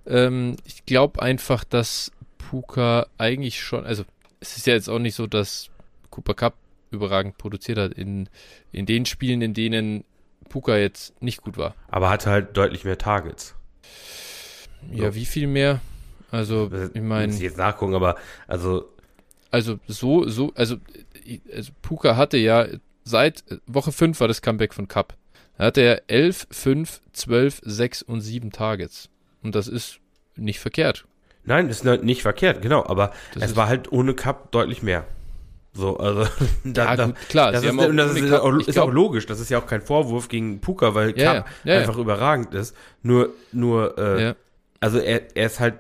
Ähm, ich glaube einfach, dass Puka eigentlich schon, also es ist ja jetzt auch nicht so, dass Cooper Cup überragend produziert hat in, in den Spielen, in denen Puka jetzt nicht gut war. Aber hatte halt deutlich mehr Targets. Ja, so. wie viel mehr? Also, ich meine. Muss ich jetzt nachgucken, aber also. Also, so, so, also, also Puka hatte ja seit Woche 5 war das Comeback von Cup. Da hatte er 11, 5, 12, 6 und 7 Targets. Und das ist nicht verkehrt. Nein, ist nicht verkehrt, genau, aber das es war halt ohne Cup deutlich mehr. So, also da, ja, gut, klar, das, ist, und das ist, auch, ist glaub, auch, logisch, das ist ja auch kein Vorwurf gegen Puka, weil ja, Cup ja, einfach überragend ist. Nur, nur, äh, also er, er ist halt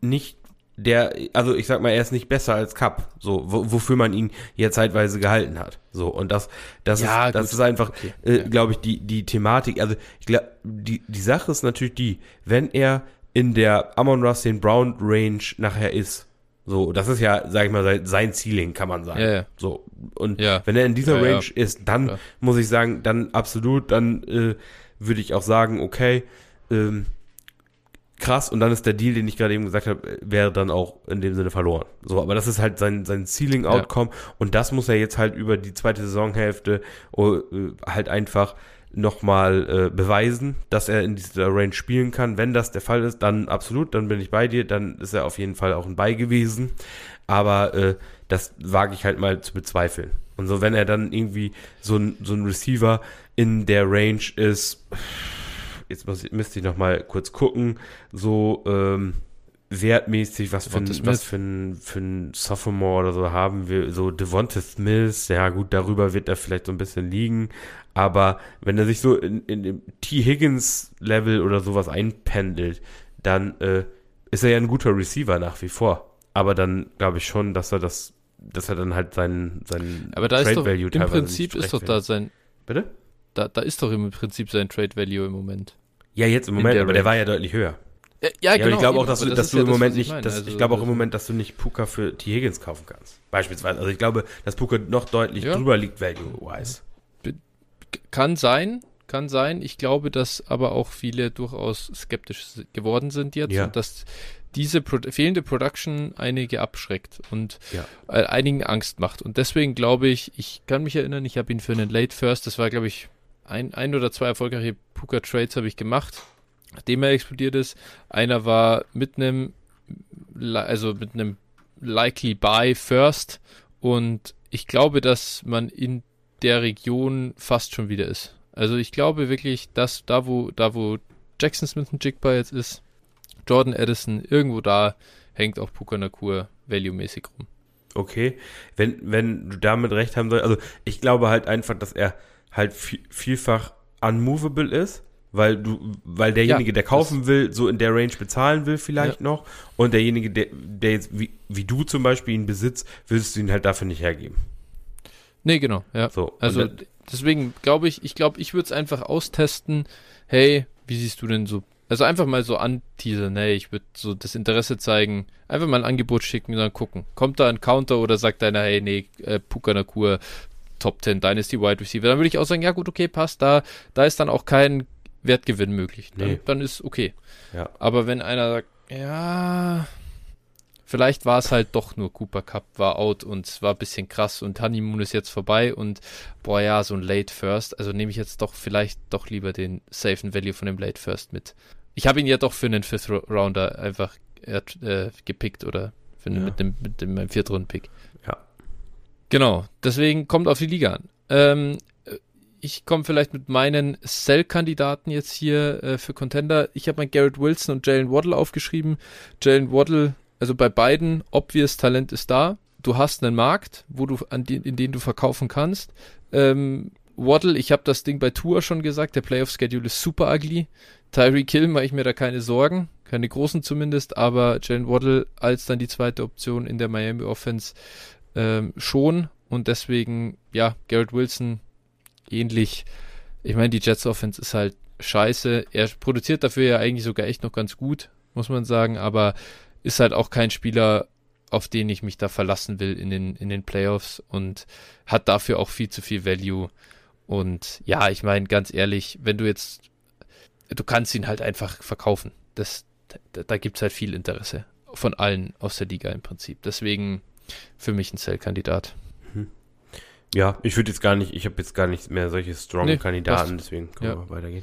nicht der, also ich sag mal, er ist nicht besser als Cup, so, wo, wofür man ihn ja zeitweise gehalten hat. So, und das, das ja, ist, das ist einfach, okay. äh, glaube ich, die, die Thematik. Also, ich glaube, die, die Sache ist natürlich die, wenn er in der Amon Rustin Brown Range nachher ist, so, das ist ja, sag ich mal, sein Ceiling, kann man sagen. Ja, ja. So, und ja. wenn er in dieser Range ist, dann muss ich sagen, dann absolut, dann äh, würde ich auch sagen, okay, ähm, krass und dann ist der Deal, den ich gerade eben gesagt habe, wäre dann auch in dem Sinne verloren. So, aber das ist halt sein, sein Ceiling-Outcome ja. und das muss er jetzt halt über die zweite Saisonhälfte uh, halt einfach nochmal äh, beweisen, dass er in dieser Range spielen kann. Wenn das der Fall ist, dann absolut, dann bin ich bei dir, dann ist er auf jeden Fall auch ein Bei gewesen. Aber äh, das wage ich halt mal zu bezweifeln. Und so, wenn er dann irgendwie so ein, so ein Receiver in der Range ist, jetzt muss, müsste ich noch mal kurz gucken, so ähm, wertmäßig, was für, ein, was für ein, für ein Sophomore oder so haben wir, so Devonta Smith, ja gut, darüber wird er vielleicht so ein bisschen liegen, aber wenn er sich so in, in dem T. Higgins Level oder sowas einpendelt, dann äh, ist er ja ein guter Receiver nach wie vor. Aber dann glaube ich schon, dass er das, dass er dann halt seinen, seinen aber da Trade ist doch, Value im Prinzip ist doch da sein. Bitte? Da, da ist doch im Prinzip sein Trade Value im Moment. Ja, jetzt im Moment, der aber der war ja deutlich höher. Ja, ja, genau. ich glaube auch, dass, du, dass du im Moment nicht, dass, also, ich glaube auch im Moment, dass du nicht Puka für T. Higgins kaufen kannst. Beispielsweise. Also ich glaube, dass Puka noch deutlich ja. drüber liegt, value-wise. Kann sein, kann sein. Ich glaube, dass aber auch viele durchaus skeptisch geworden sind jetzt ja. und dass diese Pro fehlende Production einige abschreckt und ja. äh, einigen Angst macht. Und deswegen glaube ich, ich kann mich erinnern, ich habe ihn für einen Late First, das war glaube ich ein, ein oder zwei erfolgreiche Puka Trades habe ich gemacht, nachdem er explodiert ist. Einer war mit einem, also mit einem likely buy first und ich glaube, dass man in der Region fast schon wieder ist. Also ich glaube wirklich, dass da wo, da wo Jackson Smith und Jigba jetzt ist, Jordan Addison, irgendwo da hängt auch Puka Nakur value-mäßig rum. Okay, wenn, wenn du damit recht haben sollst, also ich glaube halt einfach, dass er halt vielfach unmovable ist, weil du, weil derjenige, ja, der kaufen will, so in der Range bezahlen will vielleicht ja. noch und derjenige, der, der jetzt wie, wie du zum Beispiel ihn besitzt, willst du ihn halt dafür nicht hergeben. Nee, genau, ja. So, also deswegen glaube ich, ich glaube, ich würde es einfach austesten. Hey, wie siehst du denn so? Also einfach mal so anteasern, hey, ich würde so das Interesse zeigen, einfach mal ein Angebot schicken und dann gucken. Kommt da ein Counter oder sagt einer, hey, nee, äh, Puka Nakur, Top 10 Dynasty Wide Receiver, dann würde ich auch sagen, ja gut, okay, passt, da, da ist dann auch kein Wertgewinn möglich. Dann, nee. dann ist okay. Ja. Aber wenn einer sagt, ja, vielleicht war es halt doch nur Cooper Cup war out und es war ein bisschen krass und Honeymoon ist jetzt vorbei und boah ja, so ein Late First, also nehme ich jetzt doch vielleicht doch lieber den safen Value von dem Late First mit. Ich habe ihn ja doch für einen Fifth Rounder einfach äh, gepickt oder für ja. mit dem mit dem meinem Viertrunden-Pick. Genau, deswegen kommt auf die Liga an. Ähm, ich komme vielleicht mit meinen Sell-Kandidaten jetzt hier äh, für Contender. Ich habe mein Garrett Wilson und Jalen Waddle aufgeschrieben. Jalen Waddle, also bei beiden, obvious Talent ist da. Du hast einen Markt, wo du an den, in den du verkaufen kannst. Ähm, Waddle, ich habe das Ding bei Tour schon gesagt, der Playoff-Schedule ist super ugly. Tyree Kill mache ich mir da keine Sorgen, keine großen zumindest, aber Jalen Waddle als dann die zweite Option in der Miami Offense ähm, schon und deswegen, ja, Garrett Wilson ähnlich. Ich meine, die Jets Offense ist halt scheiße. Er produziert dafür ja eigentlich sogar echt noch ganz gut, muss man sagen, aber ist halt auch kein Spieler, auf den ich mich da verlassen will in den, in den Playoffs und hat dafür auch viel zu viel Value. Und ja, ich meine, ganz ehrlich, wenn du jetzt, du kannst ihn halt einfach verkaufen. Das, da, da gibt es halt viel Interesse von allen aus der Liga im Prinzip. Deswegen für mich ein Sell-Kandidat. Mhm. Ja, ich würde jetzt gar nicht, ich habe jetzt gar nicht mehr solche strong nee, deswegen können ja. wir weitergehen.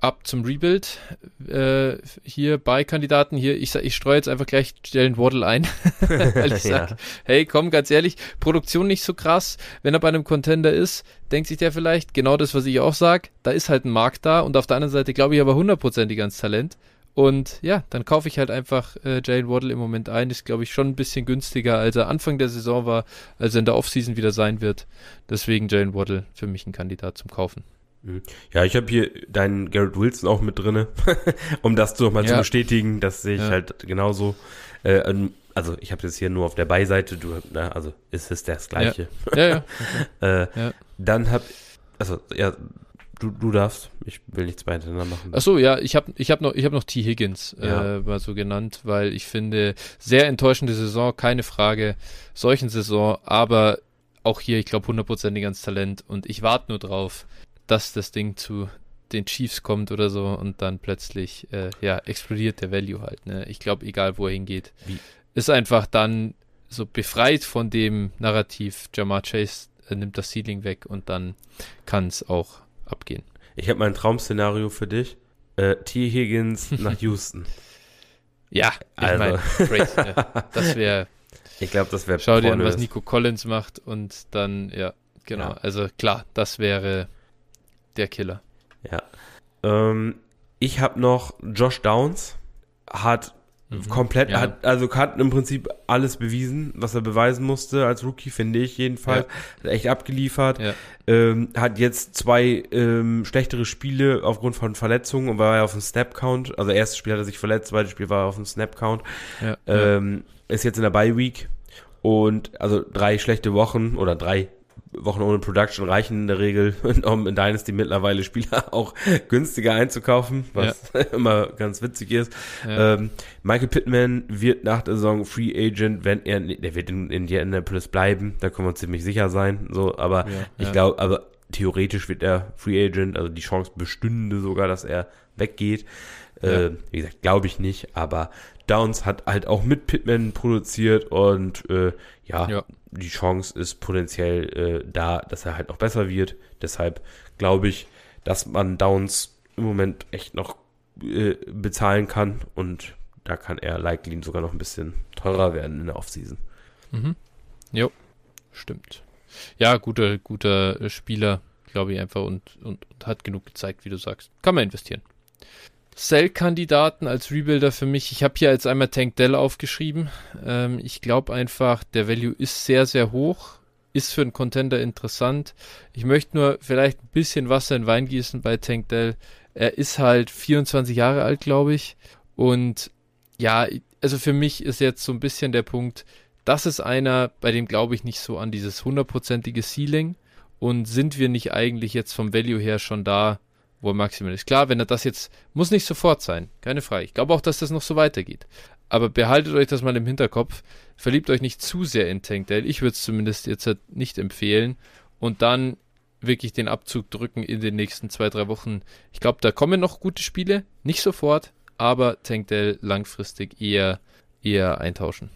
Ab zum Rebuild. Äh, hier bei Kandidaten hier, ich, ich streue jetzt einfach gleich Jalen Waddle ein, weil ich sage, ja. hey, komm, ganz ehrlich, Produktion nicht so krass. Wenn er bei einem Contender ist, denkt sich der vielleicht genau das, was ich auch sage. Da ist halt ein Markt da und auf der anderen Seite glaube ich aber hundertprozentig ans Talent. Und ja, dann kaufe ich halt einfach äh, Jalen Waddle im Moment ein. Ist, glaube ich, schon ein bisschen günstiger, als er Anfang der Saison war, als er in der Offseason wieder sein wird. Deswegen Jalen Waddle für mich ein Kandidat zum Kaufen. Mhm. Ja, ich habe hier deinen Garrett Wilson auch mit drinne, um das nochmal ja. zu bestätigen. Das sehe ich ja. halt genauso. Äh, also ich habe jetzt hier nur auf der Beiseite, du, na, also ist es das Gleiche. Ja, ja. ja. äh, Dann hab, also ja, Du, du darfst. Ich will nichts hintereinander machen. Achso, ja, ich habe ich hab noch, ich hab noch T. Higgins ja. äh, mal so genannt, weil ich finde, sehr enttäuschende Saison, keine Frage, solchen Saison, aber auch hier, ich glaube, hundertprozentig ans Talent und ich warte nur drauf, dass das Ding zu den Chiefs kommt oder so und dann plötzlich, äh, ja, explodiert der Value halt. Ne? Ich glaube, egal wo er hingeht, Wie? ist einfach dann so befreit von dem Narrativ, Jamar Chase äh, nimmt das Ceiling weg und dann kann es auch abgehen. Ich habe mein Traum-Szenario für dich. Äh, T. Higgins nach Houston. Ja, ich also. meine, das wäre. Ich glaube, das wäre. Schau dir an, was Nico Collins macht und dann, ja, genau. Ja. Also klar, das wäre der Killer. Ja. Ähm, ich habe noch Josh Downs. Hat Mhm. Komplett, ja. hat, also hat im Prinzip alles bewiesen, was er beweisen musste als Rookie, finde ich jedenfalls. Ja. Hat echt abgeliefert. Ja. Ähm, hat jetzt zwei ähm, schlechtere Spiele aufgrund von Verletzungen und war ja auf dem Snap-Count. Also erstes Spiel hat er sich verletzt, zweites Spiel war er auf dem Snap-Count. Ähm, ist jetzt in der Bye-Week und also drei schlechte Wochen oder drei Wochen ohne Production reichen in der Regel, um in Dynasty mittlerweile Spieler auch günstiger einzukaufen, was ja. immer ganz witzig ist. Ja. Ähm, Michael Pittman wird nach der Saison Free Agent, wenn er, der wird in Indianapolis bleiben, da können wir uns ziemlich sicher sein, so, aber ja, ich glaube, aber theoretisch wird er Free Agent, also die Chance bestünde sogar, dass er weggeht. Äh, wie gesagt, glaube ich nicht, aber Downs hat halt auch mit Pittman produziert und äh, ja, ja, die Chance ist potenziell äh, da, dass er halt noch besser wird. Deshalb glaube ich, dass man Downs im Moment echt noch äh, bezahlen kann und da kann er likely sogar noch ein bisschen teurer werden in der Offseason. Mhm. Jo, stimmt. Ja, guter, guter Spieler, glaube ich einfach und, und, und hat genug gezeigt, wie du sagst. Kann man investieren. Sell-Kandidaten als Rebuilder für mich. Ich habe hier jetzt einmal Tank Dell aufgeschrieben. Ähm, ich glaube einfach, der Value ist sehr, sehr hoch. Ist für einen Contender interessant. Ich möchte nur vielleicht ein bisschen Wasser in Wein gießen bei Tank Dell. Er ist halt 24 Jahre alt, glaube ich. Und ja, also für mich ist jetzt so ein bisschen der Punkt, das ist einer, bei dem glaube ich nicht so an dieses hundertprozentige Ceiling. Und sind wir nicht eigentlich jetzt vom Value her schon da, wo er maximal ist. Klar, wenn er das jetzt, muss nicht sofort sein, keine Frage. Ich glaube auch, dass das noch so weitergeht. Aber behaltet euch das mal im Hinterkopf. Verliebt euch nicht zu sehr in Tankdale. Ich würde es zumindest jetzt halt nicht empfehlen. Und dann wirklich den Abzug drücken in den nächsten zwei, drei Wochen. Ich glaube, da kommen noch gute Spiele. Nicht sofort, aber Tankdale langfristig eher, eher eintauschen.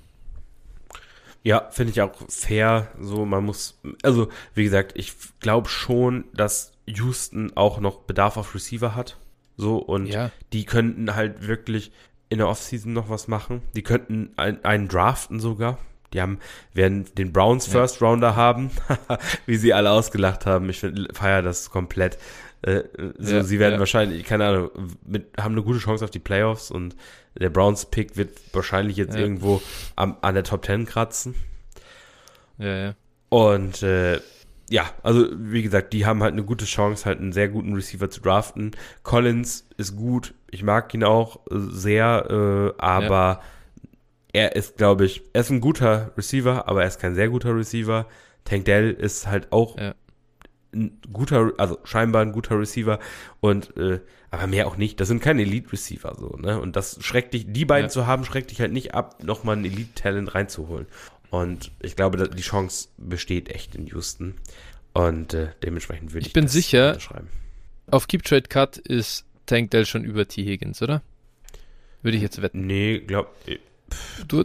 Ja, finde ich auch fair. So, man muss, also, wie gesagt, ich glaube schon, dass Houston auch noch Bedarf auf Receiver hat. So, und ja. die könnten halt wirklich in der Offseason noch was machen. Die könnten ein, einen draften sogar. Die haben, werden den Browns ja. First Rounder haben, wie sie alle ausgelacht haben. Ich feiere das komplett. Äh, so, ja, sie werden wahrscheinlich, keine Ahnung, mit, haben eine gute Chance auf die Playoffs und der Browns Pick wird wahrscheinlich jetzt irgendwo am, an der Top 10 kratzen. Ja, ja. Und äh, ja, also wie gesagt, die haben halt eine gute Chance, halt einen sehr guten Receiver zu draften. Collins ist gut, ich mag ihn auch sehr, äh, aber ja. er ist, glaube ich, er ist ein guter Receiver, aber er ist kein sehr guter Receiver. Tank Dell ist halt auch ja. ein guter, also scheinbar ein guter Receiver und äh, aber mehr auch nicht. Das sind keine Elite-Receiver so, ne? Und das schreckt dich, die beiden ja. zu haben, schreckt dich halt nicht ab, nochmal ein Elite-Talent reinzuholen. Und ich glaube, die Chance besteht echt in Houston. Und äh, dementsprechend würde ich, Ich bin das sicher- schreiben. Auf Keep Trade Cut ist Tank Dell schon über T. Higgins, oder? Würde ich jetzt wetten. Nee, glaub, Du,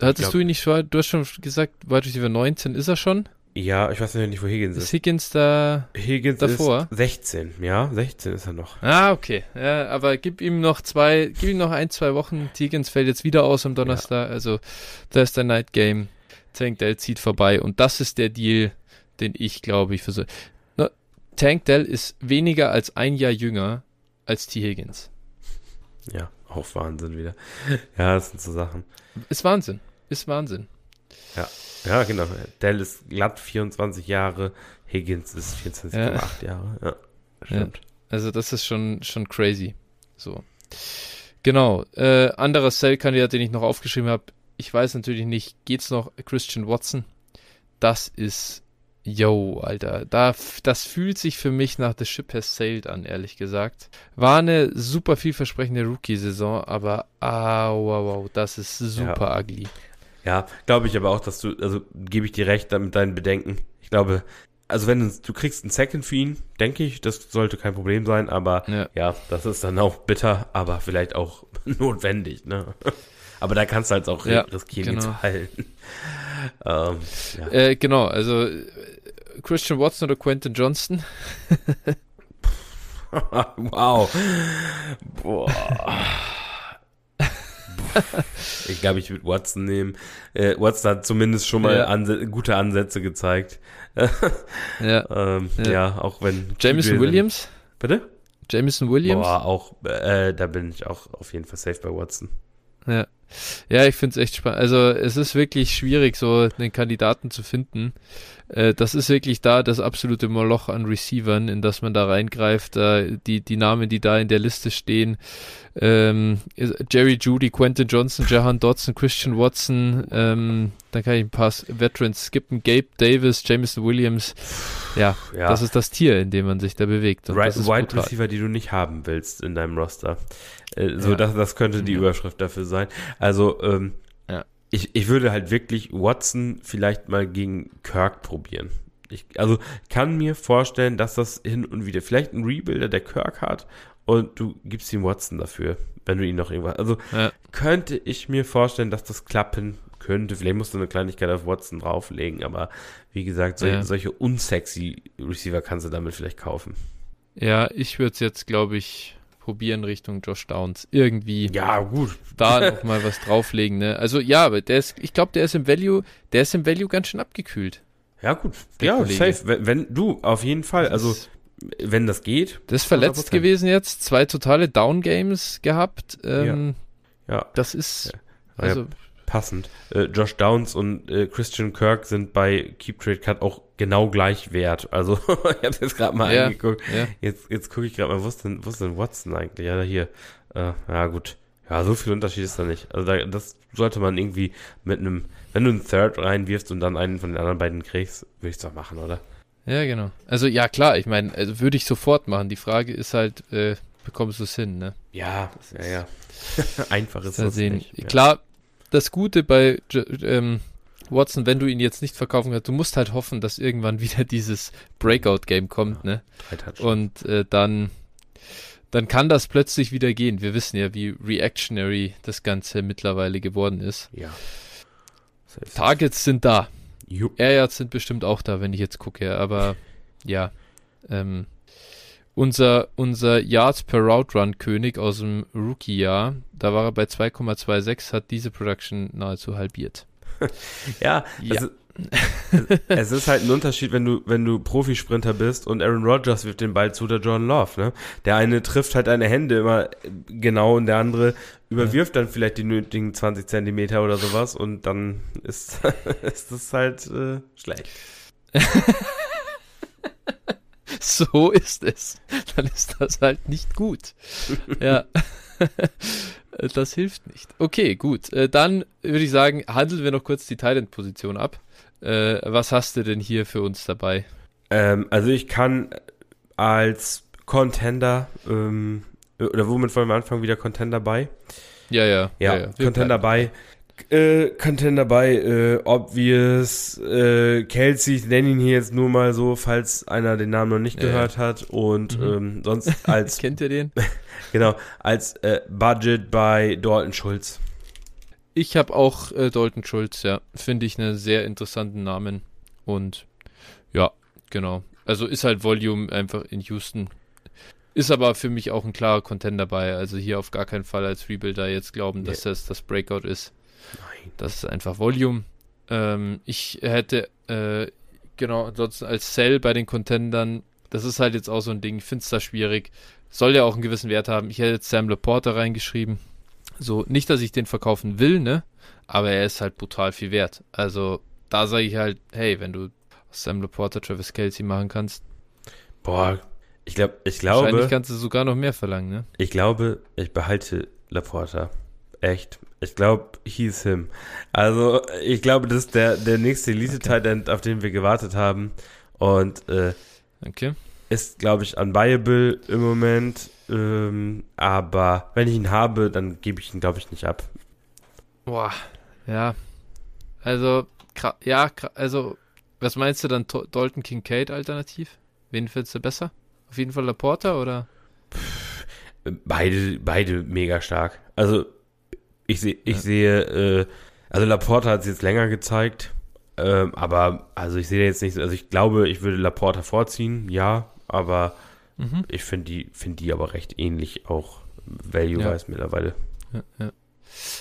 hattest glaub- du ihn nicht schon, du hast schon gesagt, Wide Receiver 19 ist er schon? ja, ich weiß nicht, wo Higgins Ist ist. Higgins da? Higgins davor? ist 16, ja, 16 ist er noch. Ah, okay. Ja, aber gib ihm noch zwei, gib ihm noch ein, zwei Wochen. T. Higgins fällt jetzt wieder aus am Donnerstag. Also, da ist der Night Game. Tank Dell zieht vorbei. Und das ist der Deal, den ich glaube ich versuche. Na, Tank Dell ist weniger als ein Jahr jünger als T. Higgins. Ja, auch Wahnsinn wieder. Ja, das sind so Sachen. Ist Wahnsinn. Ist Wahnsinn. Ja, genau. Dell ist glatt 24 Jahre, Higgins ist 24,8 Jahre. Ja, stimmt. Also das ist schon, schon crazy. So. Genau. Äh, anderer Cell-Kandidat, den ich noch aufgeschrieben habe, ich weiß natürlich nicht, geht's noch Christian Watson? Das ist, yo, Alter, da, das fühlt sich für mich nach The Ship Has Sailed an, ehrlich gesagt. War eine super vielversprechende Rookie-Saison, aber ah, wow, wow, das ist super ugly. Ja, glaube ich aber auch, dass du, also gebe ich dir recht mit deinen Bedenken. Ich glaube, also wenn du, du kriegst einen Second für ihn, denke ich, das sollte kein Problem sein, aber Ja. ja, das ist dann auch bitter, aber vielleicht auch notwendig, ne? Aber da kannst du halt auch Ja, riskieren, genau. zu halten. ähm, ja. Äh, genau, also äh, Christian Watson oder Quentin Johnston? wow. Boah. ich glaube, ich würde Watson nehmen. Äh, Watson hat zumindest schon mal Ja. Anse gute Ansätze gezeigt. Ja. Ähm, Ja. ja. auch wenn. Jameson Williams? Bitte? Jameson Williams? Boah, auch, äh, da bin ich auch auf jeden Fall safe bei Watson. Ja. Ja, ich finde es echt spannend. Also es ist wirklich schwierig, so einen Kandidaten zu finden. Äh, das ist wirklich da das absolute Moloch an Receivern, in das man da reingreift. Äh, die, die Namen, die da in der Liste stehen. Ähm, Jerry Judy, Quentin Johnson, Jahan Dodson, Christian Watson, ähm, dann kann ich ein paar Veterans skippen, Gabe Davis, Jameson Williams. Ja, Ja. das ist das Tier, in dem man sich da bewegt. Und Right, das ist Wide. Receiver, die du nicht haben willst in deinem Roster. Äh, so, Ja. das, das könnte die. Überschrift dafür sein. Also, ähm. Ich, ich würde halt wirklich Watson vielleicht mal gegen Kirk probieren. Ich, also kann mir vorstellen, dass das hin und wieder vielleicht ein Rebuilder, der Kirk hat und du gibst ihm Watson dafür, wenn du ihn noch irgendwas. Also Ja. könnte ich mir vorstellen, dass das klappen könnte. Vielleicht musst du eine Kleinigkeit auf Watson drauflegen, aber wie gesagt, sol Ja. solche unsexy Receiver kannst du damit vielleicht kaufen. Ja, ich würde es jetzt, glaube ich, probieren Richtung Josh Downs. Irgendwie Ja, gut. da noch mal was drauflegen, ne? Also ja, aber der ist, ich glaube, der ist im Value, der ist im Value ganz schön abgekühlt. Ja, gut. Ja, Kollege. safe. Wenn, wenn du, auf jeden Fall. Also, Das- wenn das geht. der ist verletzt 100%. gewesen jetzt, zwei totale Down-Games gehabt. Ähm, Ja, Das ist, Ja, also, passend. Äh, Josh Downs und äh, Christian Kirk sind bei Keep Trade Cut auch genau gleich wert. Also, ich habe jetzt gerade mal Ja. angeguckt. ja. Jetzt, jetzt gucke ich gerade mal, wo ist, denn, wo ist denn Watson eigentlich? Ja, hier. Äh, ja, gut. Ja, so viel Unterschied ist da nicht. Also, da, das sollte man irgendwie mit einem, wenn du einen Third reinwirfst und dann einen von den anderen beiden kriegst, würde ich es doch machen, oder? Ja, genau. Also ja, klar, ich meine, also würde ich sofort machen. Die Frage ist halt, äh, bekommst du es hin, ne? Ja, ja, ja. Einfach ist das sehen. nicht. Klar, das Gute bei ähm, Watson, wenn du ihn jetzt nicht verkaufen kannst, du musst halt hoffen, dass irgendwann wieder dieses Breakout-Game kommt, ne? Drei Touchdowns. Und äh, dann, dann kann das plötzlich wieder gehen. Wir wissen ja, wie reactionary das Ganze mittlerweile geworden ist. Ja. Safe. Targets sind da. Jupp. Air Yards sind bestimmt auch da, wenn ich jetzt gucke, aber ja. Ähm, unser, unser Yards per Route Run König aus dem Rookie-Jahr, da war er bei 2,26, hat diese Production nahezu halbiert. Ja, Ja. Also, es ist halt ein Unterschied, wenn du, wenn du Profisprinter bist und Aaron Rodgers wirft den Ball zu der John Love, ne? Der eine trifft halt deine Hände immer genau und der andere überwirft dann vielleicht die nötigen 20 Zentimeter oder sowas und dann ist, ist das halt äh, schlecht. So ist es. Dann ist das halt nicht gut. Ja. Das hilft nicht. Okay, gut. Äh, Dann würde ich sagen, handeln wir noch kurz die Thailand-Position ab. Äh, was hast du denn hier für uns dabei? Ähm, also ich kann als Contender, ähm, oder womit wollen wir anfangen? Wieder Contender bei? Ja, ja. Ja, ja, Wir Contender bei. Äh, Contender bei, äh, Obvious, äh, Kelsey, ich nenne ihn hier jetzt nur mal so, falls einer den Namen noch nicht Ja, gehört hat. Und Mhm. ähm, sonst als, Kennt ihr den? genau, als äh, Budget bei Dalton Schulz. Ich habe auch äh, Dalton Schulz, ja. Finde ich einen sehr interessanten Namen. Und ja, genau. Also ist halt Volume einfach in Houston. Ist aber für mich auch ein klarer Contender dabei. Also hier auf gar keinen Fall als Rebuilder jetzt glauben, dass das das Breakout ist. Das ist einfach Volume. Ähm, ich hätte, äh, genau, ansonsten als Sell bei den Contendern, das ist halt jetzt auch so ein Ding, ich finde es da schwierig. Soll ja auch einen gewissen Wert haben. Ich hätte jetzt Sam Laporta reingeschrieben. So, nicht, dass ich den verkaufen will, ne? Aber er ist halt brutal viel wert. Also, da sage ich halt, hey, wenn du Sam Laporta Travis Kelsey machen kannst, Boah, ich, glaub, ich wahrscheinlich glaube, kannst du sogar noch mehr verlangen, ne? ich glaube, ich behalte Laporta. Echt. Ich glaube, he's him. Also, ich glaube, das ist der, der nächste Elite-Tight auf den wir gewartet haben. Und äh, Okay. ist, glaube ich, unbuyable im Moment. Ähm, aber wenn ich ihn habe, dann gebe ich ihn, glaube ich, nicht ab. Boah, ja. Also, ja, also, was meinst du dann, To- Dalton Kincaid alternativ? Wen findest du besser? Auf jeden Fall Laporta oder? Beide, beide mega stark. Also, ich, seh, ich Ja. sehe, äh, also Laporta hat es jetzt länger gezeigt. Ähm, aber, also ich sehe jetzt nicht, so- also ich glaube, ich würde Laporta vorziehen, ja. Aber Mhm. ich finde die, finde die aber recht ähnlich auch value-wise mittlerweile. Ja, ja.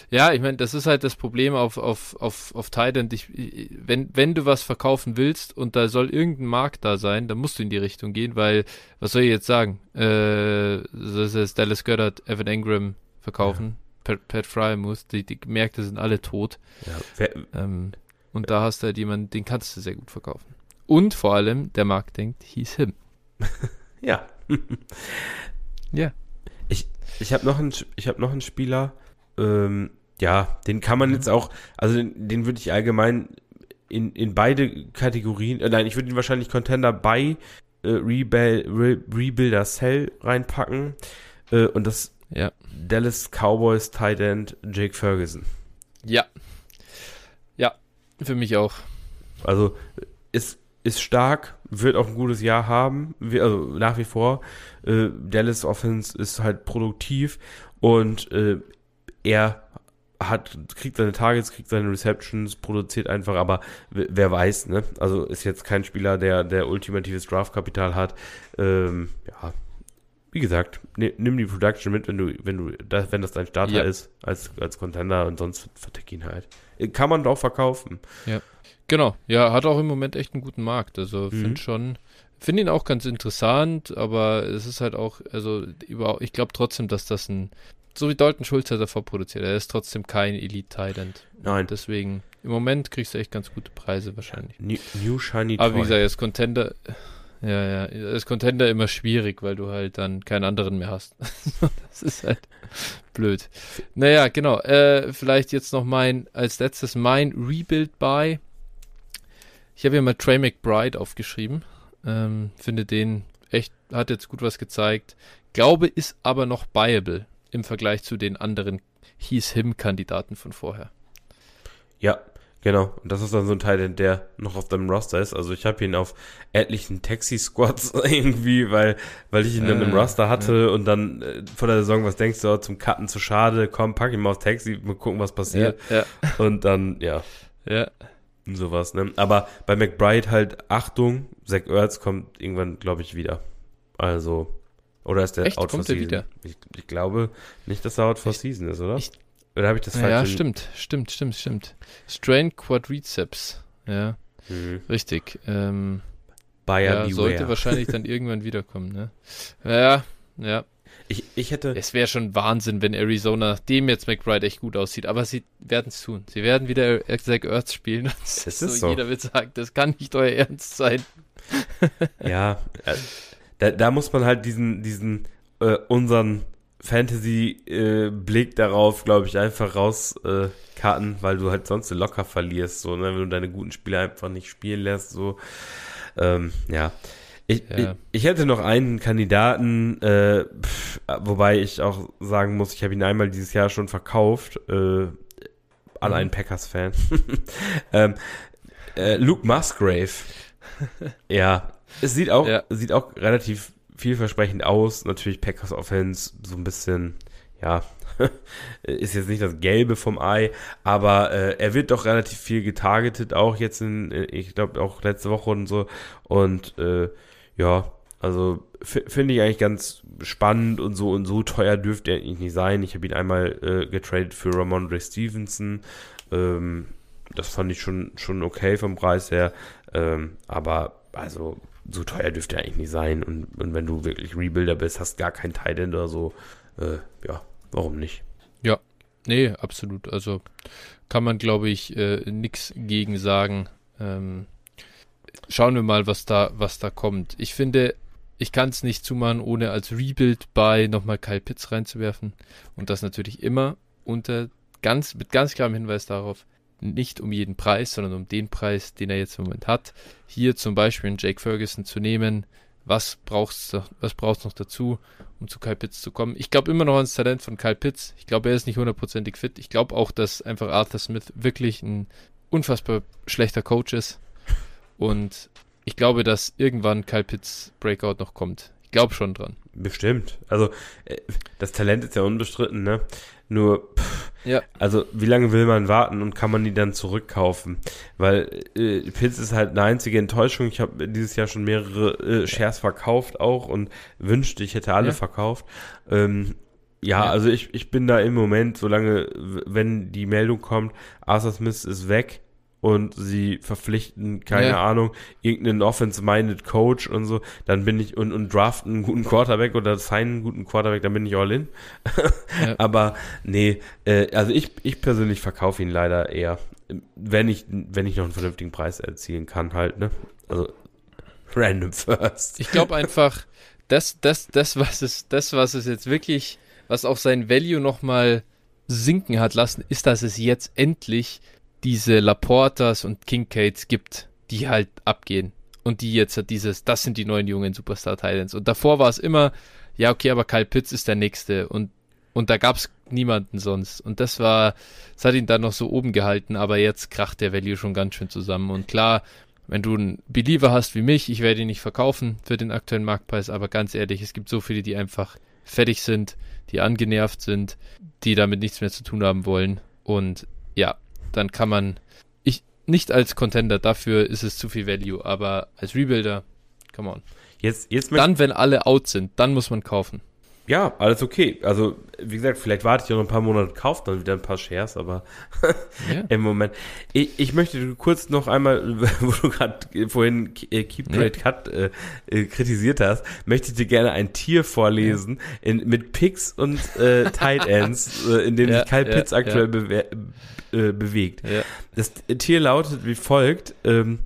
ja ich meine, das ist halt das Problem auf, auf, auf, auf. Ich, ich- wenn, wenn du was verkaufen willst und da soll irgendein Markt da sein, dann musst du in die Richtung gehen, weil, was soll ich jetzt sagen? Äh, das ist Dallas Goddard, Evan Ingram verkaufen, Pat, Pat Fry muss, die, die Märkte sind alle tot. Ja. Wer, Ähm, und da hast du halt jemanden, den kannst du sehr gut verkaufen. Und vor allem, der Markt denkt, he's him. ja. Ja. Ich, ich habe noch, einen ich hab noch einen Spieler, ähm, ja, den kann man jetzt auch, also den, den würde ich allgemein in, in beide Kategorien, äh, nein, ich würde ihn wahrscheinlich Contender bei äh, Rebuild, Re, Rebuilder Cell reinpacken äh, und das Ja. Dallas Cowboys Tight End Jake Ferguson. Ja. Ja, für mich auch. Also ist, ist stark, wird auch ein gutes Jahr haben, also nach wie vor. Äh, Dallas Offense ist halt produktiv und äh, er hat, kriegt seine Targets, kriegt seine Receptions, produziert einfach, aber wer weiß, ne? Also ist jetzt kein Spieler, der, der ultimatives Draftkapital hat. Ähm, ja, wie gesagt, ni- nimm die Production mit, wenn du, wenn du, das, wenn das dein Starter Ja. ist, als, als Contender und sonst vertick ihn halt. Äh, Kann man doch verkaufen. Genau, ja, hat auch im Moment echt einen guten Markt. Also Mhm. finde schon, finde ihn auch ganz interessant, aber es ist halt auch, also ich glaube trotzdem, dass das ein, so wie Dalton Schulz hat davor produziert, er ist trotzdem kein Elite-Tident. Nein. Deswegen, im Moment kriegst du echt ganz gute Preise wahrscheinlich. New, new Shiny Aber wie gesagt, als Contender, ja, ja, als Contender immer schwierig, weil du halt dann keinen anderen mehr hast. das ist halt blöd. Naja, genau. Äh, vielleicht jetzt noch mein, als letztes mein Rebuild by. Ich habe hier mal Trey McBride aufgeschrieben. Ähm, finde den echt, hat jetzt gut was gezeigt. Glaube, ist aber noch buyable im Vergleich zu den anderen He's-Him-Kandidaten von vorher. Ja, genau. Und das ist dann so ein Teil, der noch auf deinem Roster ist. Also ich habe ihn auf etlichen Taxi-Squads irgendwie, weil, weil ich ihn dann Äh, im Roster hatte und dann äh, vor der Saison, was denkst du, oh, zum Cutten zu schade, komm, pack ihn mal auf Taxi, mal gucken, was passiert. ja, Und dann, ja, ja. sowas, ne? Aber bei McBride halt, Achtung, Zach Ertz kommt irgendwann, glaube ich, wieder. Also, oder ist der Echt? out for Kommt der season? wieder? Ich, ich glaube nicht, dass er out for Ich- season ist, oder? ich- oder habe ich das falsch? Ja, stimmt, stimmt, stimmt, stimmt. Strain Quadriceps. Ja, Mhm. richtig. Ähm, Buyer ja, sollte wahrscheinlich dann irgendwann wiederkommen, ne? Ja, ja. Ich, ich hätte, Es wäre schon Wahnsinn, wenn Arizona, nachdem jetzt McBride echt gut aussieht, aber sie werden es tun. Sie werden wieder Zach Ertz spielen. Das ist so, so. Jeder wird sagen, das kann nicht euer Ernst sein. Ja, äh, da, da muss man halt diesen, diesen, äh, unseren Fantasy-Blick darauf, glaube ich, einfach rauskarten, äh, weil du halt sonst locker verlierst, so, ne? wenn du deine guten Spieler einfach nicht spielen lässt, so. Ähm, ja. Ich, Ja. ich, ich hätte noch einen Kandidaten, äh, pff, wobei ich auch sagen muss, ich habe ihn einmal dieses Jahr schon verkauft, äh, an einen Packers-Fan. ähm, äh, Luke Musgrave. ja, es sieht auch, ja. sieht auch relativ vielversprechend aus. Natürlich Packers Offense so ein bisschen, ja, ist jetzt nicht das Gelbe vom Ei, aber äh, er wird doch relativ viel getargetet, auch jetzt in, äh, ich glaube auch letzte Woche und so. Und äh, ja, also finde ich eigentlich ganz spannend und so und so teuer dürfte er eigentlich nicht sein. Ich habe ihn einmal äh, getradet für Ramondre Stevenson. Ähm, das fand ich schon, schon okay vom Preis her. Ähm, aber also so teuer dürfte er eigentlich nicht sein. Und, und wenn du wirklich Rebuilder bist, hast gar kein Titan oder so, äh, ja, warum nicht? Ja, nee, absolut. Also kann man, glaube ich, äh, nichts gegen sagen. Ähm, schauen wir mal, was da, was da kommt. Ich finde, ich kann es nicht zumachen, ohne als Rebuild bei nochmal Kyle Pitts reinzuwerfen. Und das natürlich immer unter ganz, mit ganz klarem Hinweis darauf, nicht um jeden Preis, sondern um den Preis, den er jetzt im Moment hat. Hier zum Beispiel einen Jake Ferguson zu nehmen. Was brauchst was brauchst noch dazu, um zu Kyle Pitts zu kommen? Ich glaube immer noch ans Talent von Kyle Pitts. Ich glaube, er ist nicht hundertprozentig fit. Ich glaube auch, dass einfach Arthur Smith wirklich ein unfassbar schlechter Coach ist. Und ich glaube, dass irgendwann Kyle Pitts Breakout noch kommt. Ich glaube schon dran. Bestimmt. Also, äh, das Talent ist ja unbestritten, ne? Nur, pff, ja. also, wie lange will man warten und kann man die dann zurückkaufen? Weil äh, Pitts ist halt eine einzige Enttäuschung. Ich habe dieses Jahr schon mehrere äh, Shares verkauft auch und wünschte, ich hätte alle ja. verkauft. Ähm, ja, ja, also ich, ich bin da im Moment, solange, wenn die Meldung kommt, Arthur Smith ist weg, und sie verpflichten, keine ja. Ahnung, irgendeinen Offense-minded Coach und so, dann bin ich und, und draften einen guten Quarterback oder signen einen guten Quarterback, dann bin ich all in. ja. Aber nee, äh, also ich, ich persönlich verkaufe ihn leider eher, wenn ich, wenn ich noch einen vernünftigen Preis erzielen kann, halt, ne? Also random first. Ich glaube einfach, das, das, das, was es, das, was es jetzt wirklich, was auch sein Value nochmal sinken hat lassen, ist, dass es jetzt endlich diese Laportas und Kincaids gibt, die halt abgehen. Und die jetzt hat dieses, das sind die neuen jungen Superstar Titans. Und davor war es immer, ja, okay, aber Kyle Pitts ist der nächste. Und, und da gab es niemanden sonst. Und das war, das hat ihn dann noch so oben gehalten, aber jetzt kracht der Value schon ganz schön zusammen. Und klar, wenn du einen Believer hast wie mich, ich werde ihn nicht verkaufen für den aktuellen Marktpreis, aber ganz ehrlich, es gibt so viele, die einfach fertig sind, die angenervt sind, die damit nichts mehr zu tun haben wollen. Und ja, dann kann man, ich, nicht als Contender, dafür ist es zu viel Value, aber als Rebuilder, come on. Jetzt, jetzt dann, wenn alle out sind, dann muss man kaufen. Ja, alles okay. Also, wie gesagt, vielleicht warte ich noch ein paar Monate, kaufe dann wieder ein paar Shares, aber ja. im Moment. Ich, ich, möchte kurz noch einmal, wo du gerade vorhin äh, Keep Trade ja. Cut äh, äh, kritisiert hast, möchte ich dir gerne ein Tier vorlesen ja. in, mit Picks und äh, Tight Ends, äh, in dem sich Kyle Pitts aktuell äh, bewegt. Das Tier lautet wie folgt: ähm,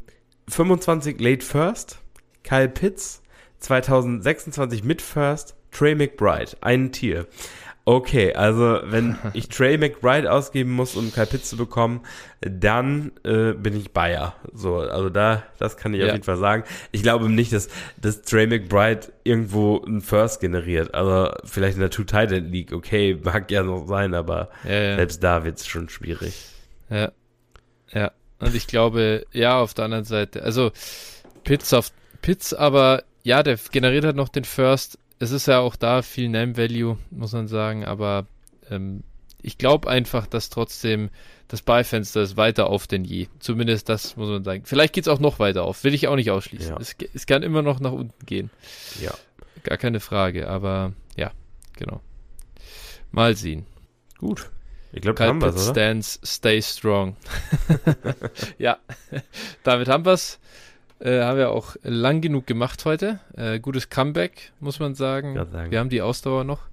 25 Late First, Kyle Pitts, 2026 Mid First, Trey McBride, ein Tier. Okay, also wenn ich Trey McBride ausgeben muss, um Kyle Pitts zu bekommen, dann äh, bin ich Bayer. So, also da, das kann ich ja. auf jeden Fall sagen. Ich glaube nicht, dass, dass Trey McBride irgendwo ein First generiert. Also vielleicht in der Two Titan League, okay, mag ja noch sein, aber ja, ja. selbst da wird es schon schwierig. Ja. Ja. Und ich glaube, ja, auf der anderen Seite, also Pitts auf Pitts, aber ja, der generiert halt noch den First es ist ja auch da viel Name Value, muss man sagen, aber ähm, ich glaube einfach, dass trotzdem das Beifenster ist weiter auf denn je. Zumindest das muss man sagen. Vielleicht geht es auch noch weiter auf, will ich auch nicht ausschließen. Ja. Es, es, kann immer noch nach unten gehen. Ja. Gar keine Frage, aber ja, genau. Mal sehen. Gut. Ich glaube, haben wir? Stance, stay strong. ja, damit haben wir es. Äh, haben wir auch lang genug gemacht heute. Äh, gutes Comeback, muss man sagen. sagen. Wir haben die Ausdauer noch.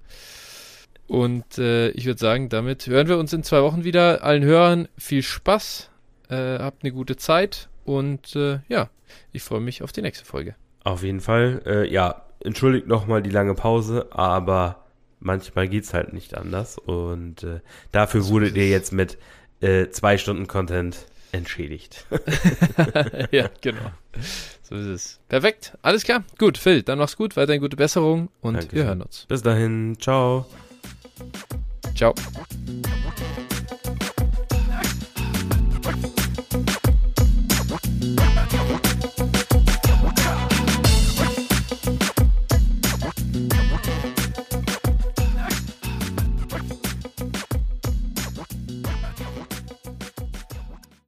Und äh, ich würde sagen, damit hören wir uns in zwei Wochen wieder. Allen Hörern viel Spaß, äh, habt eine gute Zeit und äh, ja, ich freue mich auf die nächste Folge. Auf jeden Fall. Äh, ja, entschuldigt nochmal die lange Pause, aber manchmal geht es halt nicht anders. Und dafür wurdet ihr jetzt mit zwei Stunden Content entschädigt. ja, genau. So ist es. Perfekt. Alles klar. Gut, Phil, dann mach's gut. Weiterhin gute Besserung und Danke wir hören uns. Bis dahin. Ciao. Ciao.